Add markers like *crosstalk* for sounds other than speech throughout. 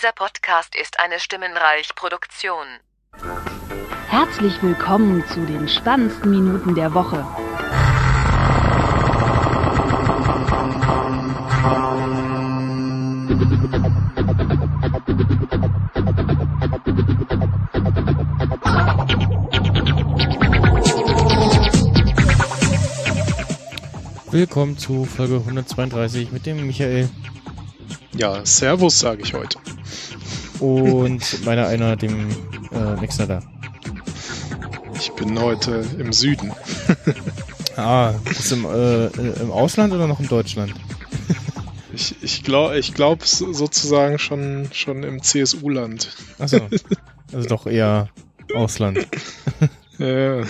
Dieser Podcast ist eine Stimmenreich-Produktion. Herzlich willkommen zu den spannendsten Minuten der Woche. Willkommen zu Folge 132 mit dem Michael Ja, Servus sage ich heute. Und meiner einer, dem äh, Mixer da. Ich bin heute im Süden. *laughs* Ah, bist du im, äh, äh, im Ausland oder noch in Deutschland? *laughs* Ich, ich glaube ich glaub sozusagen schon, schon im CSU-Land. Achso, *laughs* also doch eher Ausland. Ja,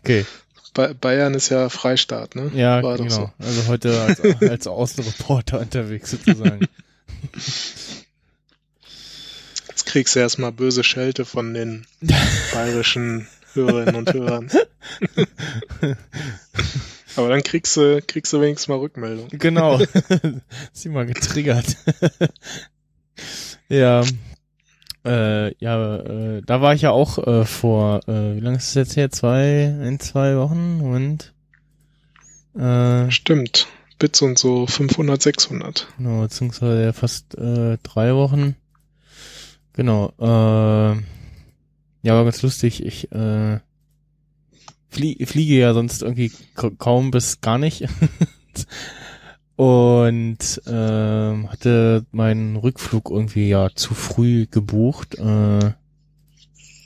Okay, Ba- Bayern ist ja Freistaat, ne? ja, War genau. so. Also heute als, als Außenreporter unterwegs sozusagen. Kriegst du erstmal böse Schelte von den *laughs* bayerischen Hörerinnen und Hörern. *laughs* Aber dann kriegst du, kriegst du wenigstens mal Rückmeldung. Genau. *laughs* Sie mal getriggert. ja. Äh, ja, äh, da war ich ja auch äh, vor, äh, wie lange ist es jetzt her? Zwei, ein, zwei Wochen und äh, Stimmt. Bits und so 500, 600. genau, beziehungsweise fast äh, drei Wochen. Genau, äh, ja, war ganz lustig. Ich äh, flie fliege ja sonst irgendwie ka- kaum bis gar nicht. *laughs* Und ähm, hatte meinen Rückflug irgendwie ja zu früh gebucht. Äh,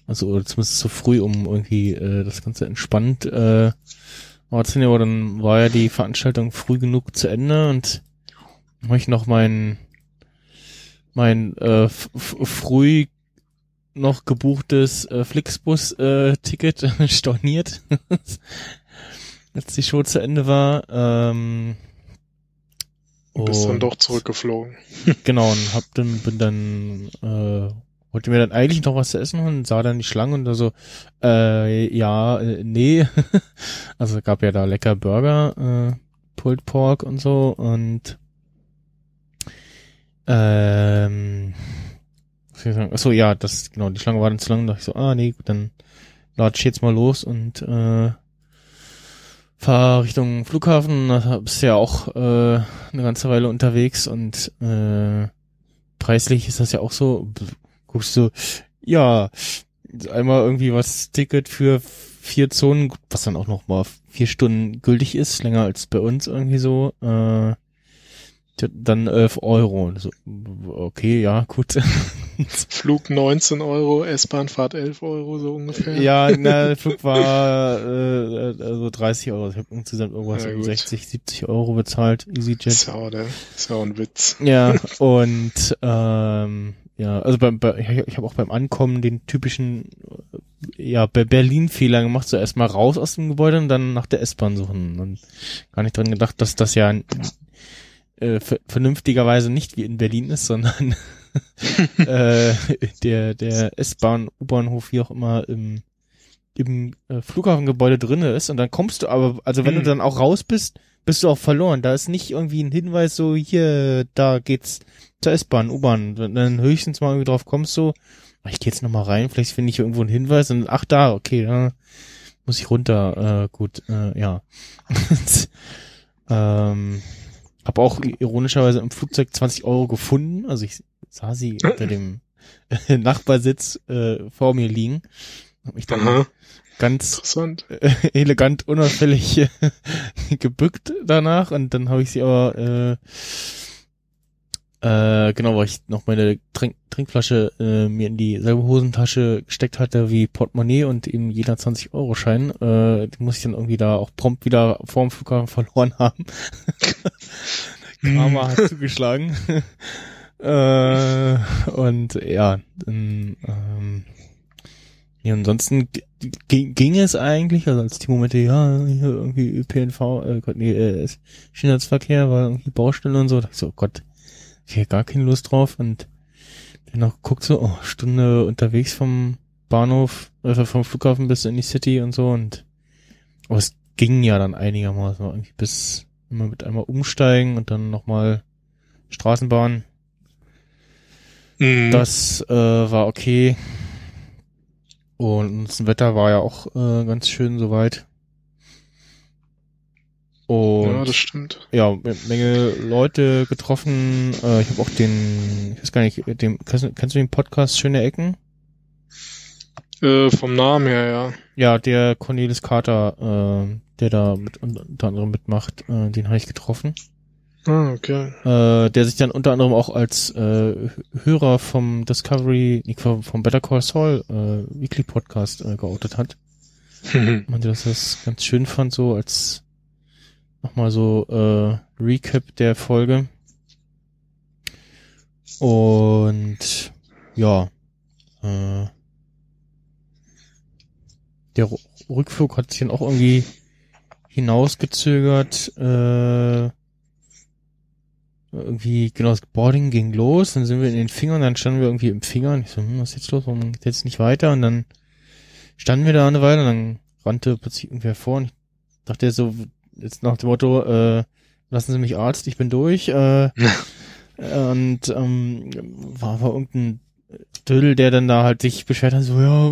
also oder zumindest zu früh, um irgendwie äh, das Ganze entspannt äh. Aber dann war ja die Veranstaltung früh genug zu Ende und habe ich noch mein mein äh, früh noch gebuchtes äh, Flixbus-Ticket *laughs* storniert, *laughs* als die Show zu Ende war. Ähm, Du bist dann und- doch zurückgeflogen. *laughs* Genau, und hab dann, bin dann, äh, wollte mir dann eigentlich noch was zu essen und sah dann die Schlange und da so, äh, ja, äh, nee. also gab ja da lecker Burger, äh, Pulled Pork und so und ähm, was ich sagen? Achso, ja, das, genau, die Schlange war dann zu lang, da dachte ich so, ah, nee, gut, dann latsch ich jetzt mal los und, äh, fahr Richtung Flughafen, da bist ja auch, äh, eine ganze Weile unterwegs und, äh, preislich ist das ja auch so, guckst du, ja, einmal irgendwie was Ticket für vier Zonen, was dann auch noch mal vier Stunden gültig ist, länger als bei uns irgendwie so, äh, dann 11 Euro. So, okay, ja, gut. *laughs* Flug 19 Euro, S-Bahnfahrt 11 Euro so ungefähr. ja, na, der *laughs* Flug war äh, also 30 Euro. Ich habe insgesamt irgendwas Ja, um gut. 60, 70 Euro bezahlt, EasyJet. ist ja auch ein Witz. Ja, und ähm, ja, also beim, bei, ich, habe auch beim Ankommen den typischen äh, ja, bei Berlin-Fehler gemacht, so erstmal raus aus dem Gebäude und dann nach der S-Bahn suchen. Und gar nicht dran gedacht, dass das ja äh, ver- vernünftigerweise nicht wie in Berlin ist, sondern *laughs* äh, der, der S-Bahn, U-Bahnhof, wie auch immer, im, im äh, Flughafengebäude drinne ist. Und dann kommst du aber, also wenn du Mhm. dann auch raus bist, bist du auch verloren. Da ist nicht irgendwie ein Hinweis so, hier, da geht's zur S-Bahn, U-Bahn. Dann höchstens mal irgendwie drauf kommst so, ah, ich geh jetzt noch mal rein, vielleicht finde ich irgendwo einen Hinweis und ach da, okay, da muss ich runter. Äh, gut, äh, ja. *laughs* ähm, hab auch ironischerweise im Flugzeug 20 Euro gefunden. Also ich sah sie *clears throat* unter dem Nachbarsitz äh, vor mir liegen. Hab mich dann Aha, ganz äh, *laughs* elegant, unauffällig äh, *laughs* gebückt danach und dann habe ich sie aber äh, äh, genau, weil ich noch meine Trink Trinkflasche äh, mir in dieselbe Hosentasche gesteckt hatte wie Portemonnaie und eben jeder 20 Euro Schein, äh, die muss ich dann irgendwie da auch prompt wieder vorm Flughafen *laughs* verloren haben. *laughs* Karma hat zugeschlagen. *laughs* äh, und ja, dann, ähm, ja, ansonsten ging es eigentlich, also als die Momente, ja, hier irgendwie ÖPNV, äh, Gott, nee, äh, Schienenverkehr war irgendwie Baustelle und so, da dachte ich so, oh Gott, ich hätte gar keine Lust drauf und dann noch guckt so, oh, Stunde unterwegs vom Bahnhof, äh, vom Flughafen bis in die City und so und aber es ging ja dann einigermaßen irgendwie bis immer mit einmal umsteigen und dann nochmal Straßenbahn. Mhm. Das äh, war okay. Und das Wetter war ja auch äh, ganz schön soweit. Und ja, das stimmt. ja, Menge Leute getroffen. Äh, ich habe auch den, ich weiß gar nicht, den, kennst, du- kennst du den Podcast Schöne Ecken? Äh, vom Namen her, ja. Ja, der Cornelis Carter, äh, der da mit, unter anderem mitmacht, äh, den habe ich getroffen. Ah, okay. Äh, der sich dann unter anderem auch als äh, Hörer vom Discovery, vom Better Call Saul äh, Weekly Podcast äh, geoutet hat. *laughs* meinte, dass das ganz schön fand, so als nochmal so äh, Recap der Folge. Und ja, äh, der Rückflug hat sich dann auch irgendwie hinausgezögert. Äh, irgendwie, genau, das Boarding ging los, dann sind wir in den Fingern, dann standen wir irgendwie im Finger und ich so, hm, was ist jetzt los, warum geht jetzt nicht weiter? Und dann standen wir da eine Weile und dann rannte plötzlich irgendwer vor und ich dachte so, jetzt nach dem Motto, äh, lassen Sie mich Arzt, ich bin durch. Äh, *laughs* und ähm, war, war irgendein Dödel, der dann da halt sich beschwert hat, so, ja,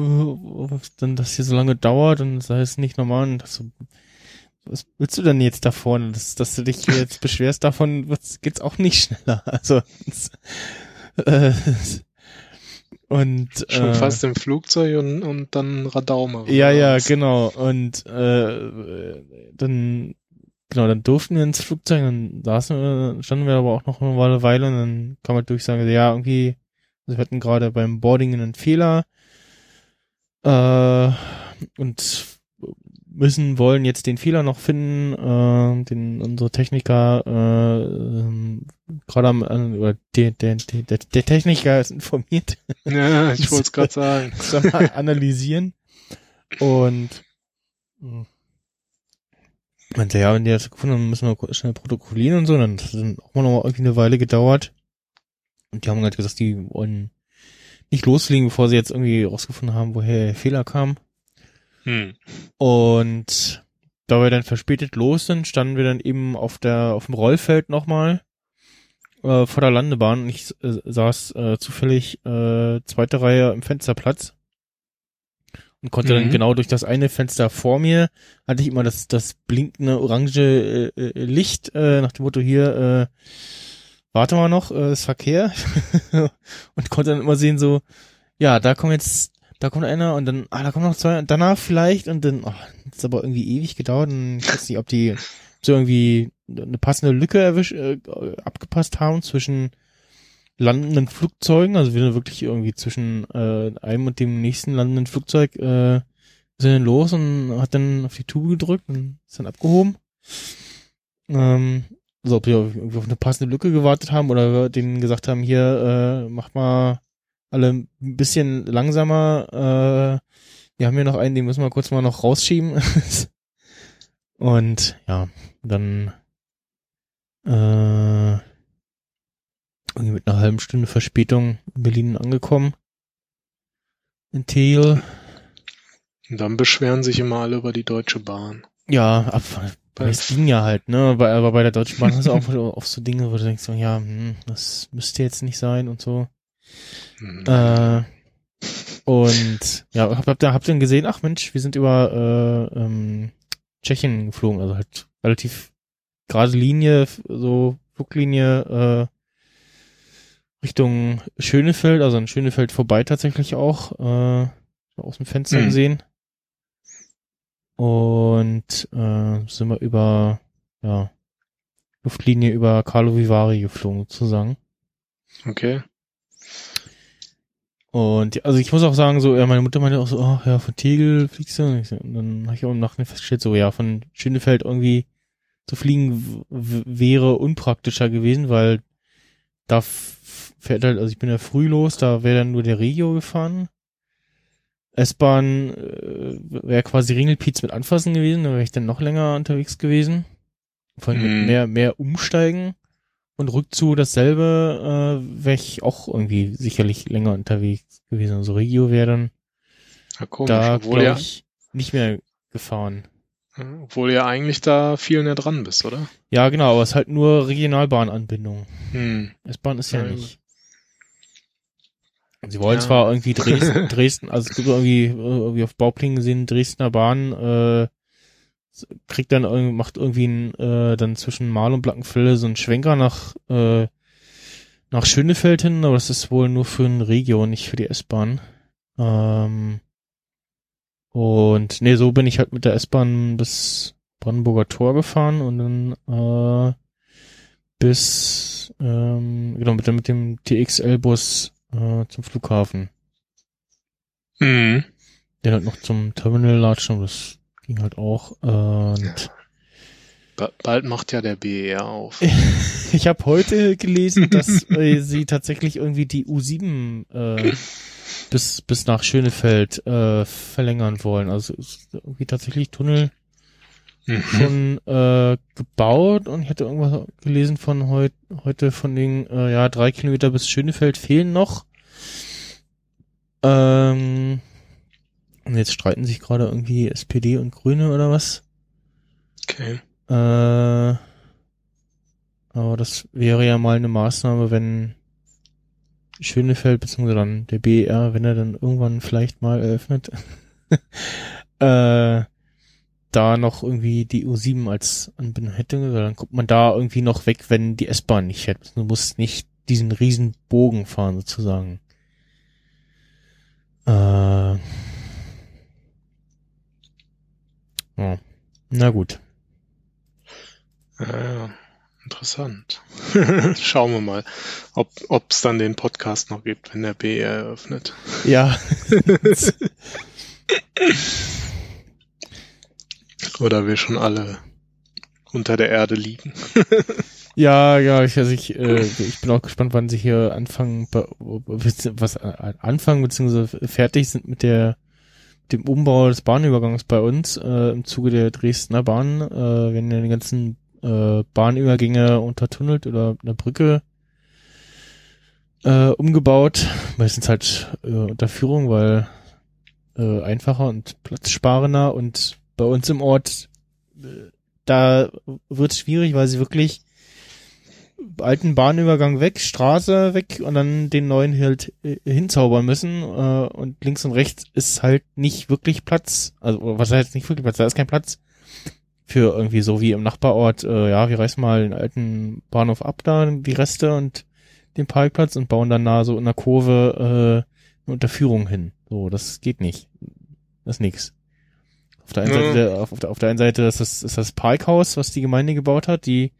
was denn das hier so lange dauert und das heißt nicht normal und das so, was willst du denn jetzt davon? Dass, dass du dich jetzt beschwerst davon, wird's- geht's auch nicht schneller. *laughs* Also es, *laughs* äh, und Schon äh, fast im Flugzeug und, und dann Radaume. ja, ja, genau. Und äh, dann genau, dann durften wir ins Flugzeug, dann saßen wir, standen wir aber auch noch eine Weile und dann kam halt Durchsage, ja, irgendwie, also wir hatten gerade beim Boarding einen Fehler äh, und müssen, wollen jetzt den Fehler noch finden, äh, den unsere Techniker äh, ähm, gerade am, äh, oder der, der, der, der Techniker ist informiert Ja, ich *laughs* wollte es gerade sagen. *laughs* zusammen analysieren. Und mh, meinte, ja, wenn die das gefunden haben, müssen wir schnell protokollieren und so. Dann hat dann auch mal noch irgendwie eine Weile gedauert. Und die haben halt gesagt, die wollen nicht losfliegen, bevor sie jetzt irgendwie rausgefunden haben, woher der Fehler kam. Hm. Und da wir dann verspätet los sind, standen wir dann eben auf der auf dem Rollfeld nochmal äh, vor der Landebahn und ich äh, saß äh, zufällig äh, zweite Reihe im Fensterplatz und konnte dann Mhm. genau durch das eine Fenster vor mir hatte ich immer das das blinkende orange äh, äh, Licht äh, nach dem Motto hier äh, warte mal noch äh, ist Verkehr *laughs* und konnte dann immer sehen so ja da kommt jetzt da kommt einer und dann, ah, da kommen noch zwei und danach vielleicht und dann, oh, das ist aber irgendwie ewig gedauert und ich weiß nicht, ob die so irgendwie eine passende Lücke erwisch, äh, abgepasst haben zwischen landenden Flugzeugen, also wir sind wirklich irgendwie zwischen äh, einem und dem nächsten landenden Flugzeug äh, sind dann los und hat dann auf die Tube gedrückt und ist dann abgehoben. Ähm, so, ob wir irgendwie auf eine passende Lücke gewartet haben oder denen gesagt haben, hier, äh, macht mal alle ein bisschen langsamer. Äh, wir haben hier noch einen, den müssen wir kurz mal noch rausschieben. *laughs* Und ja, dann äh, irgendwie mit einer halben Stunde Verspätung in Berlin angekommen. In Tegel. Und dann beschweren sich immer alle über die Deutsche Bahn. Ja, ab, es ging ja halt, ne? Aber, aber bei der Deutschen Bahn hast du auch oft *laughs* so Dinge, wo du denkst, so, ja, hm, das müsste jetzt nicht sein und so. Hm. Äh, und ja, habt hab, habt ihr dann gesehen, ach Mensch, wir sind über äh, ähm, Tschechien geflogen, also halt relativ gerade Linie, so Fluglinie äh, Richtung Schönefeld, also an Schönefeld vorbei tatsächlich auch, äh, aus dem Fenster Hm. gesehen. Und äh, sind wir über ja, Luftlinie über Carlo Vivari geflogen, sozusagen. Okay. Und also ich muss auch sagen, so, ja, meine Mutter meinte auch so, oh, ja, von Tegel fliegst du. Und, so, und dann habe ich auch im Nachhinein festgestellt, so, ja, von Schönefeld irgendwie zu fliegen wäre unpraktischer gewesen, weil da fährt halt, also ich bin ja früh los, da wäre dann nur der Regio gefahren. S-Bahn äh, wäre quasi Ringelpiez mit anfassen gewesen, da wäre ich dann noch länger unterwegs gewesen. Vor allem Mhm. mit mehr, mehr umsteigen. Und Rückzu dasselbe, äh, wäre ich auch irgendwie sicherlich länger unterwegs gewesen. Also Regio wäre dann Ja, komisch. da, obwohl, ja, ich, nicht mehr gefahren. obwohl ja eigentlich da viel näher dran bist, oder? Ja, genau, aber es ist halt nur Regionalbahnanbindung. Hm. S-Bahn ist ja Ja, nicht. Sie wollen Ja. zwar irgendwie Dresden, *laughs* Dresden, also es gibt irgendwie, irgendwie auf Bauplänen gesehen, Dresdner Bahn, äh, kriegt dann irgendwie, macht irgendwie ein, äh, dann zwischen Mal und Blankenfelde so einen Schwenker nach, äh, nach Schönefeld hin, aber das ist wohl nur für ein Regio, nicht für die S-Bahn. Ähm, und nee, so bin ich halt mit der S-Bahn bis Brandenburger Tor gefahren und dann äh, bis ähm, genau mit dem, mit dem TXL-Bus äh, zum Flughafen. Mhm. Der halt noch zum Terminal latschen, aber das ging halt auch. Und Ba bald macht ja der BER auf. *laughs* ich habe heute gelesen, dass äh, sie tatsächlich irgendwie die U7 äh, bis bis nach Schönefeld äh, verlängern wollen. Also es ist irgendwie tatsächlich Tunnel Mhm. schon äh, gebaut und ich hatte irgendwas gelesen von heut, heute von den äh, ja drei Kilometer bis Schönefeld fehlen noch. Ähm, und jetzt streiten sich gerade irgendwie SPD und Grüne oder was. Okay. Äh, aber das wäre ja mal eine Maßnahme, wenn Schönefeld, beziehungsweise dann der BER, wenn er dann irgendwann vielleicht mal eröffnet, *laughs* äh, da noch irgendwie die U7 als Anbindung hätte, dann kommt man da irgendwie noch weg, wenn die S-Bahn nicht fährt. Du musst nicht diesen riesen Bogen fahren, sozusagen. Äh, ja. Na gut. Ja, ja. Interessant. Schauen wir mal, ob es dann den Podcast noch gibt, wenn der BER eröffnet. Ja. Oder wir schon alle unter der Erde liegen. Ja, ja, ich, also ich, äh, ich bin auch gespannt, wann sie hier anfangen, was äh, anfangen beziehungsweise fertig sind mit der dem Umbau des Bahnübergangs bei uns äh, im Zuge der Dresdner Bahn, äh, werden ja die ganzen äh, Bahnübergänge untertunnelt oder mit einer Brücke äh, umgebaut. Meistens halt äh, unter Führung, weil äh, einfacher und platzsparender und bei uns im Ort äh, da wird es schwierig, weil sie wirklich alten Bahnübergang weg, Straße weg und dann den neuen halt äh, hinzaubern müssen äh, und links und rechts ist halt nicht wirklich Platz, also was heißt nicht wirklich Platz, da ist kein Platz für irgendwie so wie im Nachbarort, äh, ja, wir reißen mal den alten Bahnhof ab da, die Reste und den Parkplatz und bauen dann nah so in der Kurve äh, eine Unterführung hin. So, das geht nicht. Das ist nix. Auf der einen Ja. Seite, auf, auf, der, auf der einen Seite ist das, ist das Parkhaus, was die Gemeinde gebaut hat, die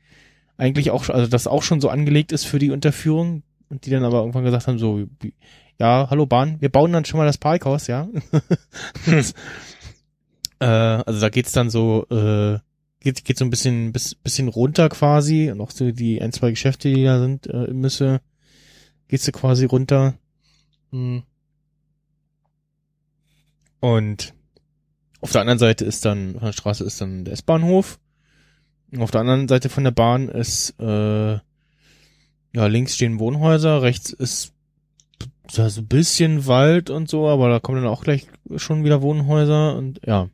eigentlich auch, also das auch schon so angelegt ist für die Unterführung und die dann aber irgendwann gesagt haben, so, ja, hallo Bahn, wir bauen dann schon mal das Parkhaus, ja. *laughs* äh, also da geht's dann so, äh, geht, geht so ein bisschen, bis, bisschen runter quasi und auch so die ein, zwei Geschäfte, die da sind, äh, Müsse, geht's so quasi runter. Hm. Und auf der anderen Seite ist dann, von der Straße ist dann der S-Bahnhof. Auf der anderen Seite von der Bahn ist, äh, ja, links stehen Wohnhäuser, rechts ist so so ein bisschen Wald und so, aber da kommen dann auch gleich schon wieder Wohnhäuser und ja.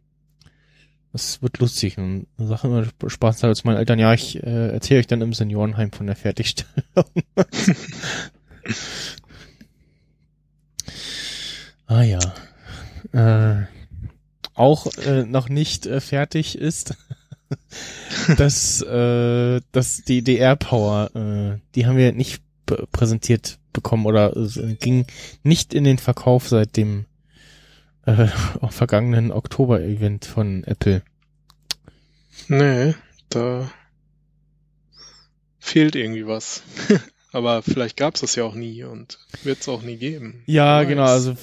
Das wird lustig. Und eine Sache immer Spaß hat zu meinen Eltern, ja, ich äh, erzähle euch dann im Seniorenheim von der Fertigstellung. *laughs* ah ja. Äh, auch äh, noch nicht äh, fertig ist, *laughs* dass, äh, dass die DR Power, äh, die haben wir nicht präsentiert bekommen oder es ging nicht in den Verkauf seit dem äh, *laughs* vergangenen Oktober-Event von Apple. Nee, da fehlt irgendwie was. *laughs* Aber vielleicht gab es das ja auch nie und wird es auch nie geben. Ja, genau, also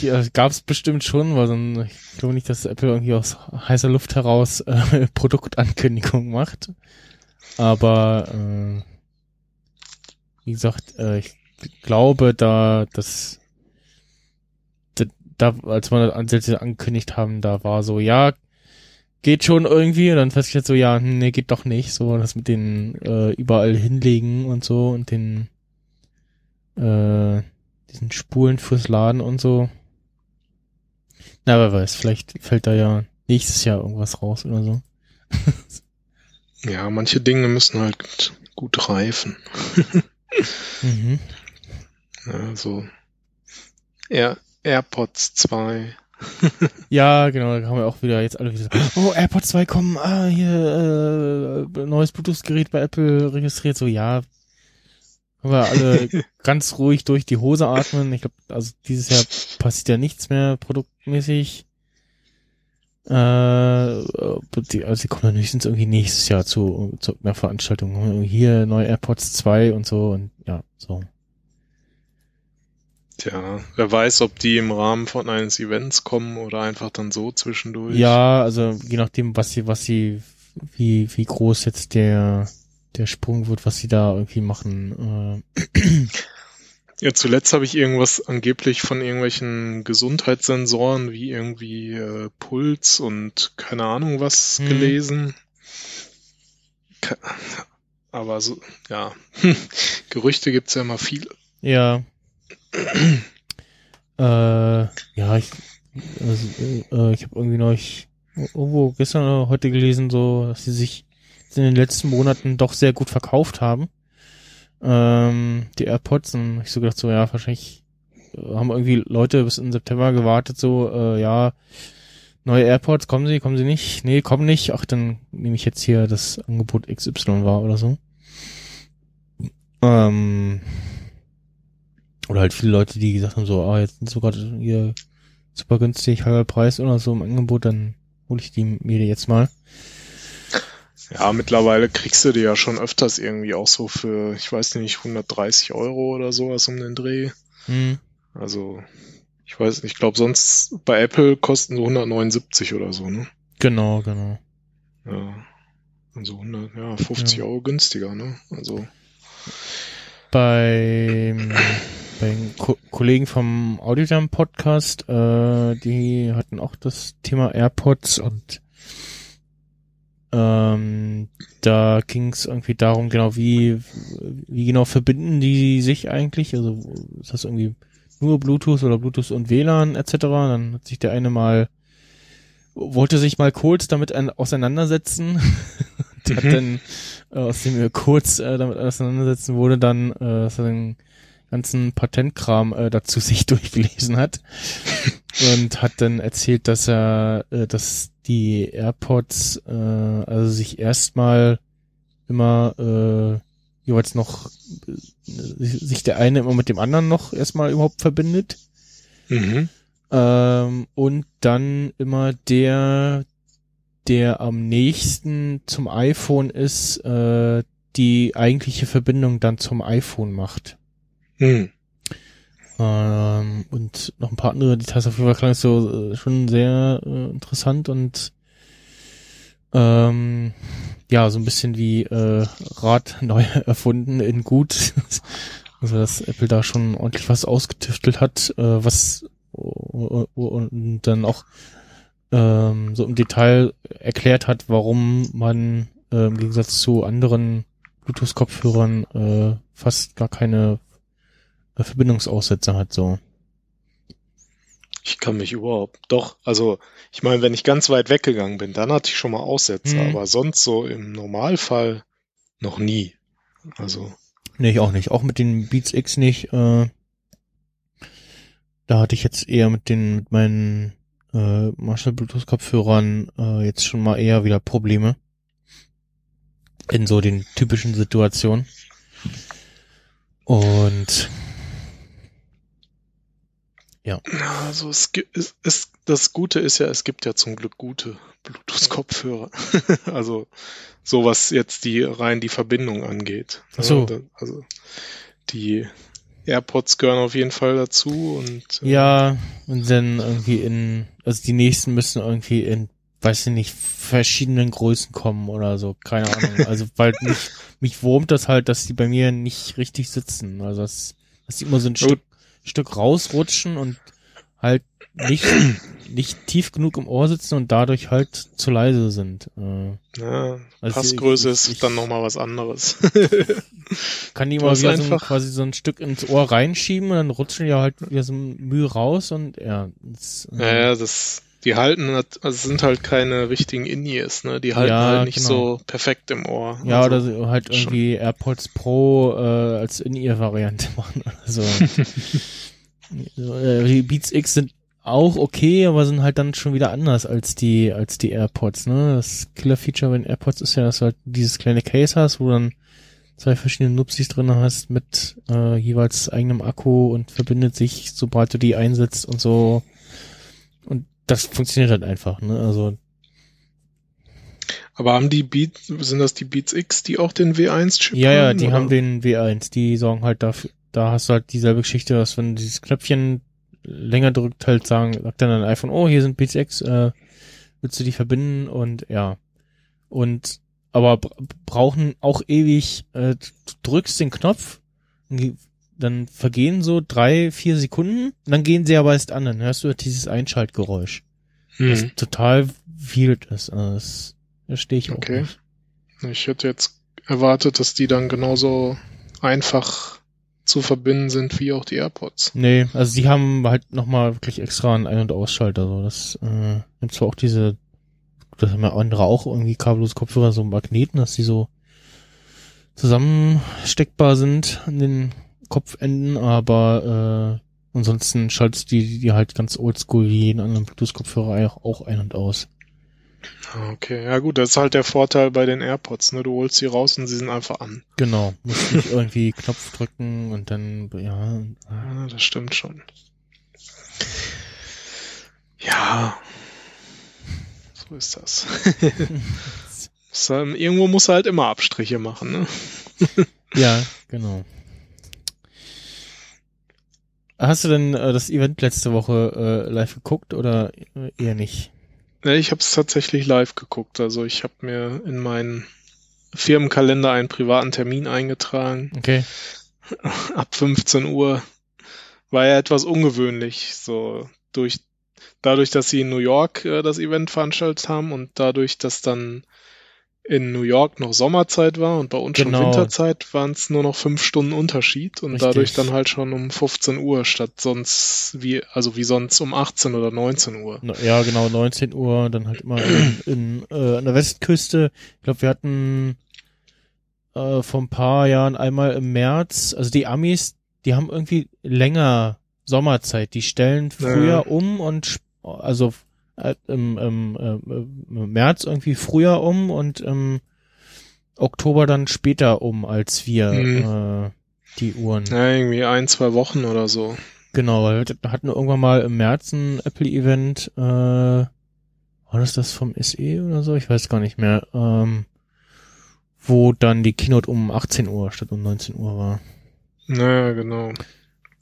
ja, gab es bestimmt schon, weil dann, ich glaube nicht, dass Apple irgendwie aus heißer Luft heraus äh, *laughs* Produktankündigung macht. Aber äh, wie gesagt, äh, ich glaube, da das da, da als wir das angekündigt haben, da war so, ja, geht schon irgendwie und dann festgestellt so, ja, hm, nee, geht doch nicht, so das mit den äh, überall hinlegen und so und den äh, diesen Spulen fürs Laden und so. Na, wer weiß, vielleicht fällt da ja nächstes Jahr irgendwas raus oder so. *laughs* Ja, manche Dinge müssen halt gut reifen. Mhm. *laughs* Ja, so Air, AirPods 2. *laughs* Ja, genau, da haben wir auch wieder jetzt alle wieder oh, AirPods 2 kommen, ah, hier, äh, neues Bluetooth-Gerät bei Apple registriert, so, ja, haben wir alle *laughs* ganz ruhig durch die Hose atmen. Ich glaube, also dieses Jahr passiert ja nichts mehr produktmäßig. Äh, die, also die kommen dann höchstens irgendwie nächstes Jahr zu, zu einer Veranstaltung. Hier neue AirPods 2 und so und ja, so. Tja, wer weiß, ob die im Rahmen von eines Events kommen oder einfach dann so zwischendurch. Ja, also je nachdem, was sie, was sie, wie, wie groß jetzt der, der Sprung wird, was sie da irgendwie machen. Äh. Ja, zuletzt habe ich irgendwas angeblich von irgendwelchen Gesundheitssensoren wie irgendwie äh, Puls und keine Ahnung was Hm. gelesen. Ke aber so, ja, *laughs* Gerüchte gibt's ja immer viele. Ja. Äh, ja, ich, also, äh, ich habe irgendwie neulich irgendwo gestern oder heute gelesen, so, dass sie sich in den letzten Monaten doch sehr gut verkauft haben. Ähm, die AirPods und ich so gedacht, so, ja, wahrscheinlich äh, haben irgendwie Leute bis in September gewartet, so, äh, ja, neue AirPods, kommen sie, kommen sie nicht? Nee, kommen nicht. Ach, dann nehme ich jetzt hier das Angebot XY war oder so. Ähm, oder halt viele Leute, die gesagt haben, so, ah, jetzt sind sogar hier super günstig, halber Preis oder so im Angebot, dann hole ich die mir jetzt mal. Ja, mittlerweile kriegst du die ja schon öfters irgendwie auch so für, ich weiß nicht, 130 Euro oder sowas um den Dreh. Hm. Also, ich weiß, ich glaube sonst bei Apple kosten so 179 oder so, ne? Genau, genau. Ja. Also 100, ja, 50 Ja. Euro günstiger, ne? Also, Beim, beim Ko Kollegen vom Audiojam Podcast, äh, die hatten auch das Thema AirPods und ähm, da ging es irgendwie darum, genau wie, wie genau verbinden die sich eigentlich? Also ist das irgendwie nur Bluetooth oder Bluetooth und WLAN etc. Dann hat sich der eine mal wollte sich mal kurz damit ein, auseinandersetzen. *laughs* der hat Mhm. dann äh, aus dem er kurz äh, damit auseinandersetzen wurde, dann äh, dass er den ganzen Patentkram äh, dazu *laughs* sich durchgelesen hat und hat dann erzählt, dass er, äh, dass die AirPods äh, also sich erstmal immer äh, jeweils noch äh, sich der eine immer mit dem anderen noch erstmal überhaupt verbindet mhm. ähm, und dann immer der, der am nächsten zum iPhone ist, äh, die eigentliche Verbindung dann zum iPhone macht. Hm. Ähm, und noch ein paar andere Details. Auf jeden Fall klang so äh, schon sehr äh, interessant und ähm, ja, so ein bisschen wie äh, Rad *laughs* neu erfunden in gut. *laughs* Also dass Apple da schon ordentlich was ausgetüftelt hat, äh, was und dann auch ähm, so im Detail erklärt hat, warum man äh, im Gegensatz zu anderen Bluetooth-Kopfhörern äh, fast gar keine äh, Verbindungsaussetzer hat. So. Ich kann mich überhaupt, doch, also, ich meine, wenn ich ganz weit weggegangen bin, dann hatte ich schon mal Aussätze, Mhm. aber sonst so im Normalfall noch nie. Also, Nee, ich auch nicht. Auch mit den Beats X nicht. Äh, da hatte ich jetzt eher mit den mit meinen äh, Marshall Bluetooth Kopfhörern äh, jetzt schon mal eher wieder Probleme in so den typischen Situationen. Und also es gibt, es, es, das Gute ist ja, es gibt ja zum Glück gute Bluetooth-Kopfhörer. *laughs* also, so was jetzt die rein die Verbindung angeht. Ach so. Ja, Also, die AirPods gehören auf jeden Fall dazu und äh, ja, und dann irgendwie in, also die nächsten müssen irgendwie in, weiß ich nicht, verschiedenen Größen kommen oder so, keine Ahnung. *laughs* Also weil mich, mich wurmt das halt, dass die bei mir nicht richtig sitzen. Also dass, dass die immer so ein. Stück, Stück rausrutschen und halt nicht, nicht tief genug im Ohr sitzen und dadurch halt zu leise sind. Äh, ja, Also Passgröße ich- ist ich- dann nochmal was anderes. *laughs* kann die Du mal wieder so quasi so ein Stück ins Ohr reinschieben und dann rutschen die halt wieder so Mühe raus und ja. Das, äh, Naja, das, die halten, halt- also sind halt keine richtigen In-Ears, ne? Die halten Ja, halt nicht genau. so perfekt im Ohr. Ja, also, oder so halt irgendwie AirPods Pro äh, als In-Ear-Variante *laughs* machen oder *laughs* so. Äh, Die Beats X sind auch okay, aber sind halt dann schon wieder anders als die, als die AirPods, ne? Das Killer-Feature bei den AirPods ist ja, dass du halt dieses kleine Case hast, wo dann zwei verschiedene Nupsis drin hast mit äh, jeweils eigenem Akku und verbindet sich, sobald du die einsetzt und so. Das funktioniert halt einfach, ne? Also Aber haben die Beats, sind das die Beats X, die auch den W1-Chip Ja, ja, haben? die oder? haben den W1, die sorgen halt dafür, da hast du halt dieselbe Geschichte, dass wenn du dieses Knöpfchen länger drückt, halt sagen, sagt dann dein iPhone, oh, hier sind Beats X, äh, willst du die verbinden und ja. Und aber bra- brauchen auch ewig, äh, du drückst den Knopf, dann vergehen so drei, vier Sekunden, und dann gehen sie aber erst an, dann hörst du dieses Einschaltgeräusch, Hm. total weird ist. Also das verstehe ich auch Okay. nicht. Ich hätte jetzt erwartet, dass die dann genauso einfach zu verbinden sind wie auch die AirPods. Nee, also die haben halt nochmal wirklich extra einen Ein- und Ausschalter. So. Das äh, nimmt zwar auch diese, das haben ja andere auch irgendwie kabellose Kopfhörer, so Magneten, dass die so zusammensteckbar sind an den Kopfenden, aber äh, ansonsten schaltest du die, die halt ganz oldschool wie jeden anderen Bluetooth-Kopfhörer auch, auch ein- und aus. Ah, Okay, ja gut, das ist halt der Vorteil bei den AirPods, ne? Du holst sie raus und sie sind einfach an. Genau, musst nicht *laughs* irgendwie Knopf drücken und dann, ja, Ja, das stimmt schon. Ja, so ist das. *laughs* Irgendwo muss er halt immer Abstriche machen, ne? Ja, genau. Hast du denn äh, das Event letzte Woche äh, live geguckt oder äh, eher nicht? Ja, ich habe es tatsächlich live geguckt. Also ich habe mir in meinen Firmenkalender einen privaten Termin eingetragen. Okay. *laughs* Ab 15 Uhr war ja etwas ungewöhnlich. So durch dadurch, dass sie in New York äh, das Event veranstaltet haben und dadurch, dass dann in New York noch Sommerzeit war und bei uns Genau. schon Winterzeit, waren es nur noch fünf Stunden Unterschied und Richtig. dadurch dann halt schon um 15 Uhr statt sonst wie, also wie sonst um 18 oder 19 Uhr. Ja, genau, 19 Uhr, dann halt immer in, *clears throat* in, äh, an der Westküste. Ich glaube, wir hatten äh, vor ein paar Jahren einmal im März, also die Amis, die haben irgendwie länger Sommerzeit. Die stellen früher Ja. um und also im, im, äh, im März irgendwie früher um und im Oktober dann später um als wir Mhm. äh, die Uhren. Ja, irgendwie ein, zwei Wochen oder so. Genau, weil wir hatten irgendwann mal im März ein Apple-Event, äh, war das das vom SE oder so? Ich weiß gar nicht mehr, ähm, wo dann die Keynote um 18 Uhr statt um 19 Uhr war. Naja, genau.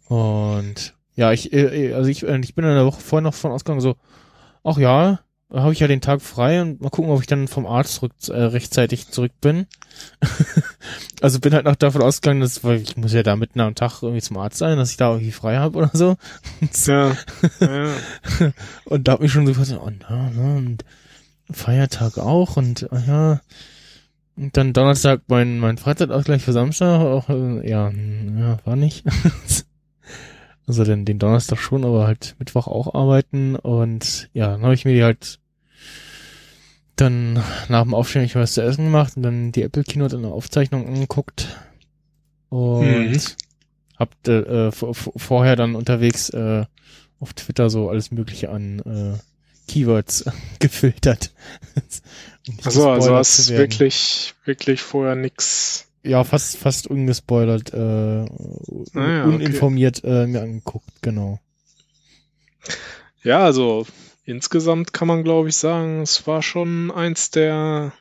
Und ja, ich, äh, also ich, äh, ich bin in der Woche vorher noch von ausgegangen, so, ach ja, da habe ich ja den Tag frei und mal gucken, ob ich dann vom Arzt zurück, äh, rechtzeitig zurück bin. *laughs* also bin halt noch davon ausgegangen, dass, weil ich muss ja da mitten am Tag irgendwie zum Arzt sein, dass ich da irgendwie frei habe oder so. *laughs* Ja, ja. *laughs* Und da hab ich schon so gefragt, oh na, na, und Feiertag auch und ah ja. Und dann Donnerstag mein, mein Freizeitausgleich für Samstag, auch, äh, ja, hm, ja, war nicht. Also den, den Donnerstag schon, aber halt Mittwoch auch arbeiten und ja, dann habe ich mir die halt dann nach dem Aufstehen ich was zu essen gemacht und dann die Apple Keynote in der Aufzeichnung angeguckt und Mhm. hab äh, vor- vorher dann unterwegs äh, auf Twitter so alles mögliche an äh, Keywords *laughs* gefiltert. *laughs* Um Also, also hast wirklich, wirklich vorher nix. Ja fast fast ungespoilert, äh, Ah ja, uninformiert äh, mir angeguckt, genau. Ja, also insgesamt kann man glaube ich sagen, es war schon eins der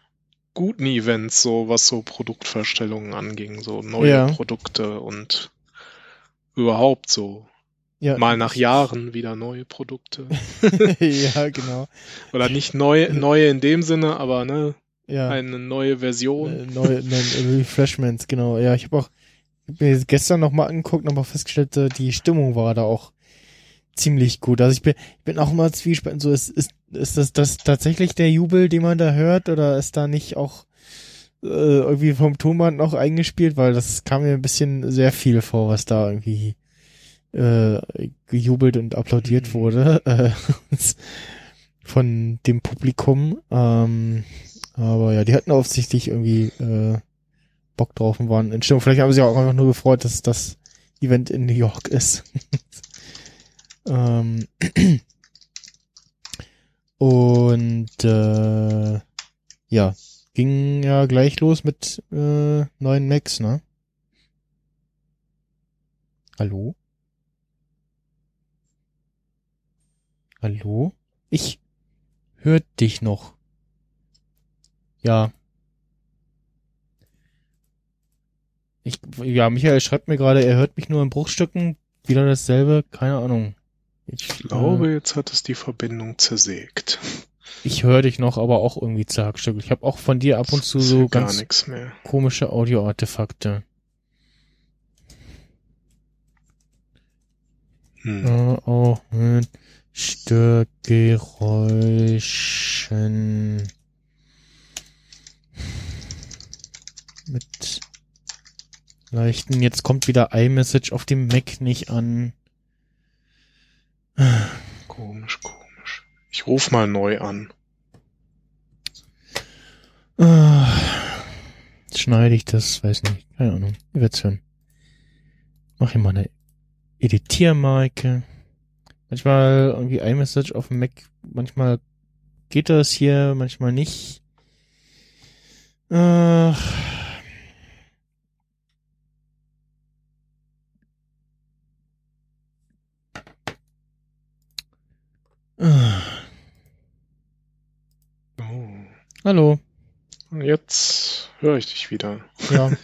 guten Events, so was so Produktvorstellungen anging, so neue Ja. Produkte und überhaupt so Ja, mal nach Jahren wieder neue Produkte. *laughs* ja, genau. Oder nicht neue, neue in dem Sinne, aber ne, Ja. eine neue Version. Äh, neue, neue Refreshments, genau. Ja, ich habe auch hab mir gestern nochmal angeguckt und habe auch festgestellt, äh, die Stimmung war da auch ziemlich gut. Also ich bin, ich bin auch immer zwiespalten, so ist, ist, ist das, das tatsächlich der Jubel, den man da hört, oder ist da nicht auch äh, irgendwie vom Tonband noch eingespielt, weil das kam mir ein bisschen sehr viel vor, was da irgendwie äh, gejubelt und applaudiert Mhm. wurde *laughs* äh, von dem Publikum. Ähm, aber ja, die hatten offensichtlich irgendwie äh, Bock drauf und waren in Stimmung. Vielleicht haben sie auch einfach nur gefreut, dass das Event in New York ist. *laughs* Ähm, *clears throat* und äh, ja, ging ja gleich los mit äh, neuen Macs, ne? Hallo? Hallo? Ich hör dich noch. Ja. Ich, ja, Michael schreibt mir gerade, er hört mich nur in Bruchstücken. Wieder dasselbe, keine Ahnung. Ich glaube, äh, jetzt hat es die Verbindung zersägt. Ich höre dich noch, aber auch irgendwie zerhackstückelt. Ich habe auch von dir ab und zu so ganz komische Audio-Artefakte. Hm. Äh, auch mit Störgeräuschen. Mit leichten, jetzt kommt wieder iMessage auf dem Mac nicht an. Komisch, komisch. Ich ruf mal neu an. Ah, schneide ich das, weiß nicht, keine Ahnung. Ihr wird's hören. Mach hier mal eine Editiermarke. Manchmal irgendwie iMessage auf dem Mac, manchmal geht das hier, manchmal nicht. Ach. Oh. Hallo. Jetzt höre ich dich wieder. Ja. *laughs*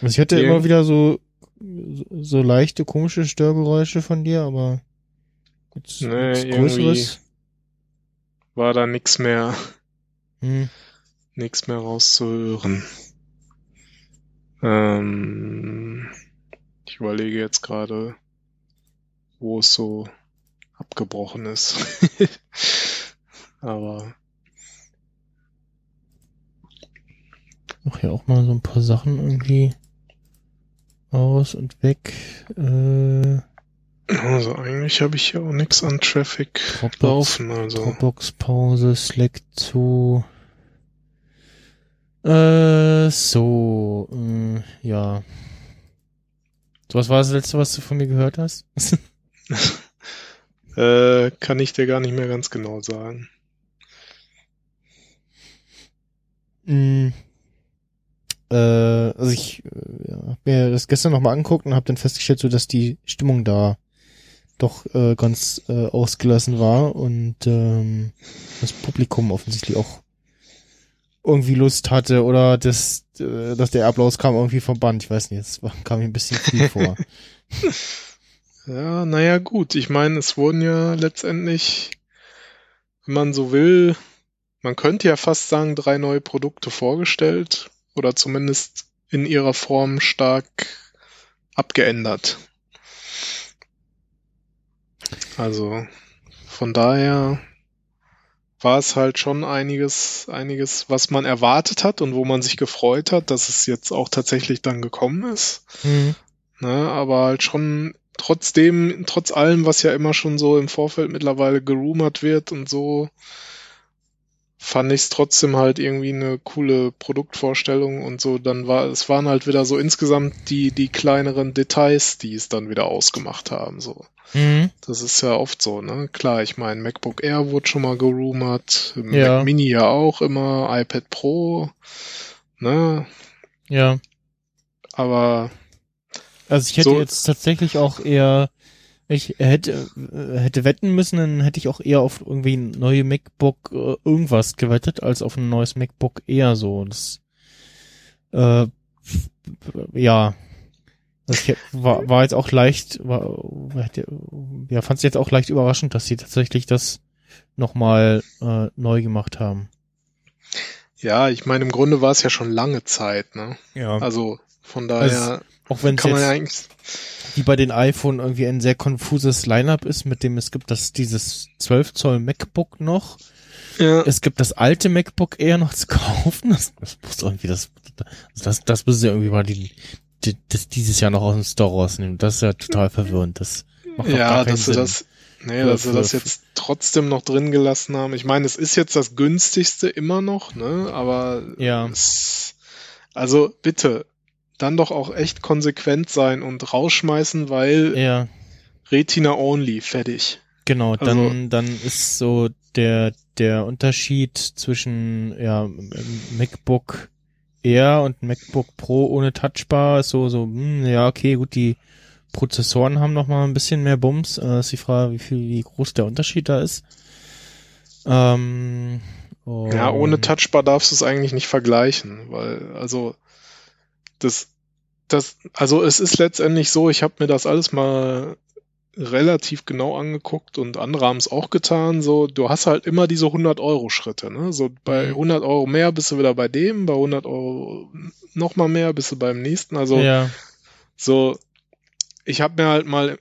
Also ich hatte immer wieder so, so leichte, komische Störgeräusche von dir, aber jetzt nee, nichts Größeres. War da nix mehr, hm. nix mehr rauszuhören. Ähm, ich überlege jetzt gerade, wo es so abgebrochen ist. *laughs* Aber mach hier auch mal so ein paar Sachen irgendwie aus und weg. Äh, also eigentlich habe ich ja auch nichts an Traffic Dropbox, laufen. Also. Dropbox Pause, Slack zu. Äh, so, äh, ja. So, was war das letzte, was du von mir gehört hast? *laughs* äh, kann ich dir gar nicht mehr ganz genau sagen. Mm, äh, also ich äh, ja, hab mir das gestern nochmal angeguckt und habe dann festgestellt, so dass die Stimmung da doch äh, ganz äh, ausgelassen war und ähm, das Publikum offensichtlich auch irgendwie Lust hatte oder das, äh, dass der Applaus kam irgendwie vom Band. Ich weiß nicht, es kam mir ein bisschen viel *laughs* vor. Ja, naja, gut. Ich meine, es wurden ja letztendlich, wenn man so will, man könnte ja fast sagen, drei neue Produkte vorgestellt oder zumindest in ihrer Form stark abgeändert. Also von daher war es halt schon einiges, einiges, was man erwartet hat und wo man sich gefreut hat, dass es jetzt auch tatsächlich dann gekommen ist. Mhm. Ne, aber halt schon trotzdem, trotz allem, was ja immer schon so im Vorfeld mittlerweile gerumort wird und so, fand ich es trotzdem halt irgendwie eine coole Produktvorstellung und so. Dann war, es waren halt wieder so insgesamt die, die kleineren Details, die es dann wieder ausgemacht haben, so. Mhm. Das ist ja oft so, ne? Klar, ich meine, MacBook Air wurde schon mal gerumort, ja. Mac Mini ja auch immer, iPad Pro, ne? Ja. Aber. Also ich hätte so, jetzt tatsächlich auch eher ich hätte, äh, hätte wetten müssen, dann hätte ich auch eher auf irgendwie ein neue MacBook äh, irgendwas gewettet, als auf ein neues MacBook eher so. Das, äh, ja. Das war, war jetzt auch leicht, war, ja, fand es jetzt auch leicht überraschend, dass sie tatsächlich das nochmal äh, neu gemacht haben. Ja, ich meine, im Grunde war es ja schon lange Zeit, ne? Ja. Also von daher also, auch wenn ja eigentlich wie bei den iPhone irgendwie ein sehr konfuses Lineup ist, mit dem es gibt das dieses 12 Zoll MacBook noch. Ja. Es gibt das alte MacBook Air noch zu kaufen. Das, das muss irgendwie das, das, das müssen sie irgendwie mal die, die, das dieses Jahr noch aus dem Store rausnehmen. Das ist ja total verwirrend. Das macht ja, gar dass Sinn. sie das, nee, dass sie das jetzt trotzdem noch drin gelassen haben. Ich meine, es ist jetzt das günstigste immer noch, ne, aber ja. Es, also bitte, dann doch auch echt konsequent sein und rausschmeißen, weil ja. Retina only, fertig. Genau, Also- dann, dann ist so der, der Unterschied zwischen ja, MacBook Air und MacBook Pro ohne Touchbar ist so, so, hm, ja, okay, gut, die Prozessoren haben noch mal ein bisschen mehr Bums. Äh, ist die Frage, wie viel, wie groß der Unterschied da ist. Ähm, Ja, ohne Touchbar darfst du es eigentlich nicht vergleichen, weil, also, das, das, also es ist letztendlich so, ich habe mir das alles mal relativ genau angeguckt und andere haben es auch getan, so, du hast halt immer diese 100 Euro Schritte, ne, so bei Mhm. 100 Euro mehr bist du wieder bei dem, bei 100 Euro noch mal mehr bist du beim nächsten, also, ja, so, ich habe mir halt mal,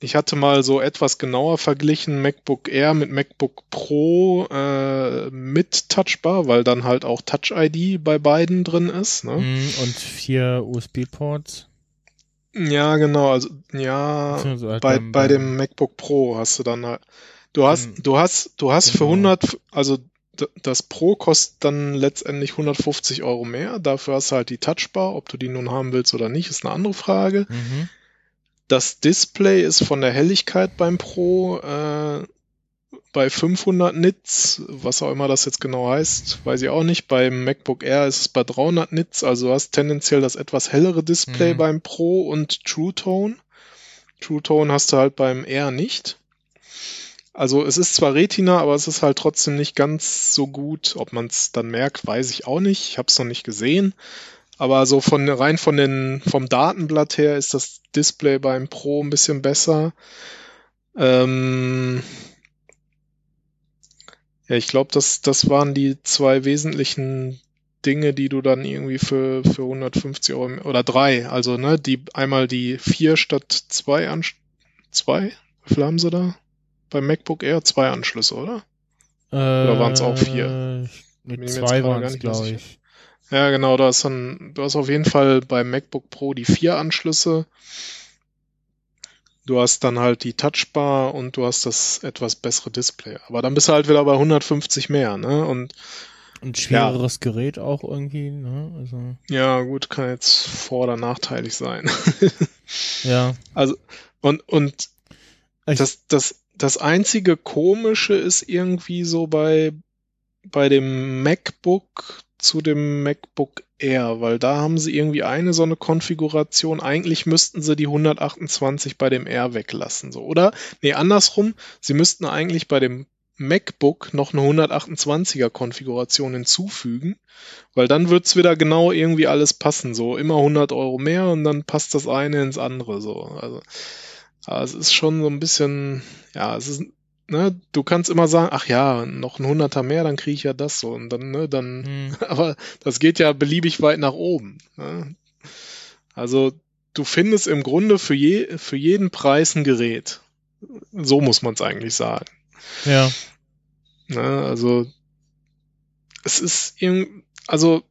ich hatte mal so etwas genauer verglichen MacBook Air mit MacBook Pro äh, mit Touchbar, weil dann halt auch Touch ID bei beiden drin ist. Ne? hm, und vier USB-Ports. Ja, genau. Also ja, Beziehungsweise halt bei, beim- bei dem MacBook Pro hast du dann halt. Du hast, Mhm. du hast, du hast für Genau. 100, also das Pro kostet dann letztendlich 150 Euro mehr. Dafür hast du halt die Touchbar. Ob du die nun haben willst oder nicht, ist eine andere Frage. Mhm. Das Display ist von der Helligkeit beim Pro äh, bei 500 Nits, was auch immer das jetzt genau heißt, weiß ich auch nicht. Beim MacBook Air ist es bei 300 Nits, also du hast tendenziell das etwas hellere Display Mhm. beim Pro und True Tone. True Tone hast du halt beim Air nicht. Also es ist zwar Retina, aber es ist halt trotzdem nicht ganz so gut. Ob man es dann merkt, weiß ich auch nicht. Ich habe es noch nicht gesehen. Aber so von rein von den vom Datenblatt her ist das Display beim Pro ein bisschen besser. Ähm, ja, ich glaube, das, das waren die zwei wesentlichen Dinge, die du dann irgendwie für, für 150 Euro oder drei, also ne, die einmal die vier statt zwei an zwei, wie viel haben sie da? Beim MacBook Air zwei Anschlüsse, oder? Oder waren's auch vier? Äh, jetzt zwei waren es, glaube ich. Ja, genau, du hast dann, du hast auf jeden Fall beim MacBook Pro die vier Anschlüsse. Du hast dann halt die Touchbar und du hast das etwas bessere Display. Aber dann bist du halt wieder bei 150 mehr, ne? Und Und schwereres Gerät auch irgendwie, ne? Also, ja, gut, kann jetzt vor- oder nachteilig sein. *laughs* ja. Also, und, und Ich, das, das, das einzige Komische ist irgendwie so bei, bei dem MacBook zu dem MacBook Air, weil da haben sie irgendwie eine so eine Konfiguration. Eigentlich müssten sie die 128 bei dem Air weglassen, so, oder? Nee, andersrum. Sie müssten eigentlich bei dem MacBook noch eine 128er Konfiguration hinzufügen, weil dann wird's wieder genau irgendwie alles passen, so immer 100 Euro mehr und dann passt das eine ins andere, so. Also, aber es ist schon so ein bisschen, ja, es ist, ne, du kannst immer sagen, ach ja, noch ein Hunderter mehr, dann kriege ich ja das so und dann, ne, dann, hm, *laughs* aber das geht ja beliebig weit nach oben. Ne? Also du findest im Grunde für, je, für jeden Preis ein Gerät. So muss man es eigentlich sagen. ja. Ne? Also es ist irgendwie, also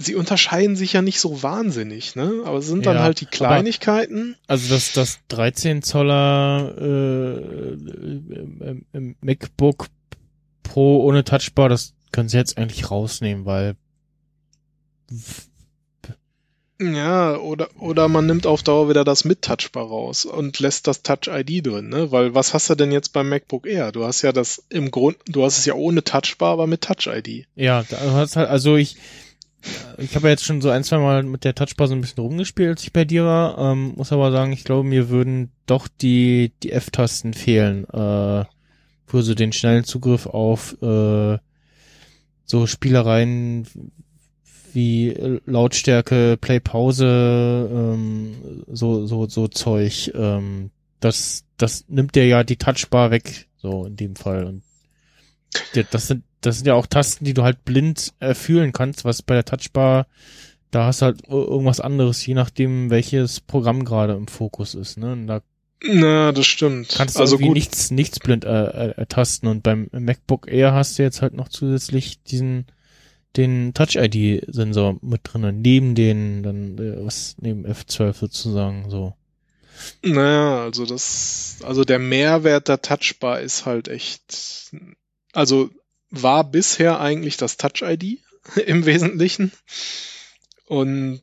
sie unterscheiden sich ja nicht so wahnsinnig, ne? Aber es sind dann Ja, halt die aber- Kleinigkeiten. Also das, das 13 Zoller äh, äh, äh, MacBook Pro ohne Touchbar, das können sie jetzt eigentlich rausnehmen, weil Ja, oder, oder man nimmt auf Dauer wieder das mit Touchbar raus und lässt das Touch ID drin, ne? Weil was hast du denn jetzt beim MacBook Air? Du hast ja das im Grund, du hast es ja ohne Touchbar, aber mit Touch ID. ja, da hat's halt, also ich ich habe ja jetzt schon so ein, zwei Mal mit der Touchbar so ein bisschen rumgespielt, als ich bei dir war. Ähm, muss aber sagen, ich glaube, mir würden doch die, die F-Tasten fehlen, äh, für so den schnellen Zugriff auf äh, so Spielereien wie äh, Lautstärke, Play Pause, ähm, so, so, so Zeug. Ähm, das, das nimmt dir ja die Touchbar weg, so in dem Fall. Und das sind, das sind ja auch Tasten, die du halt blind äh, fühlen kannst, was bei der Touchbar, da hast du halt ir- irgendwas anderes, je nachdem, welches Programm gerade im Fokus ist, ne? Und da Na, das stimmt. kannst du also irgendwie gut, nichts, nichts blind äh, äh, ertasten. Und beim MacBook Air hast du jetzt halt noch zusätzlich diesen, den Touch-ID-Sensor mit drin, neben den, dann, äh, was, neben F12 sozusagen, so. naja, also das, also der Mehrwert der Touchbar ist halt echt, also war bisher eigentlich das Touch ID *laughs* im Wesentlichen und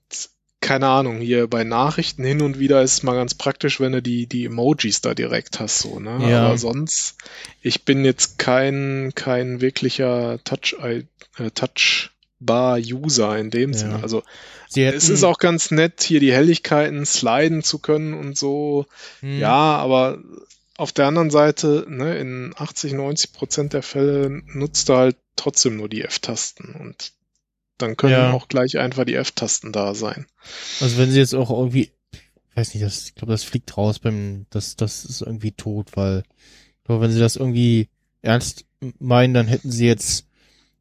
keine Ahnung, hier bei Nachrichten hin und wieder ist es mal ganz praktisch, wenn du die, die Emojis da direkt hast, so, ne? Ja. Aber sonst, ich bin jetzt kein, kein wirklicher Touch, äh, Touchbar-User in dem Ja. Sinne. Also, es ist auch ganz nett, hier die Helligkeiten sliden zu können und so. hm, Ja, aber auf der anderen Seite, ne, in 80, 90 Prozent der Fälle nutzt du halt trotzdem nur die F-Tasten und dann können Ja. auch gleich einfach die F-Tasten da sein. Also wenn sie jetzt auch irgendwie, ich weiß nicht, das, ich glaube, das fliegt raus beim, das, das ist irgendwie tot, weil, ich glaube, wenn sie das irgendwie ernst meinen, dann hätten sie jetzt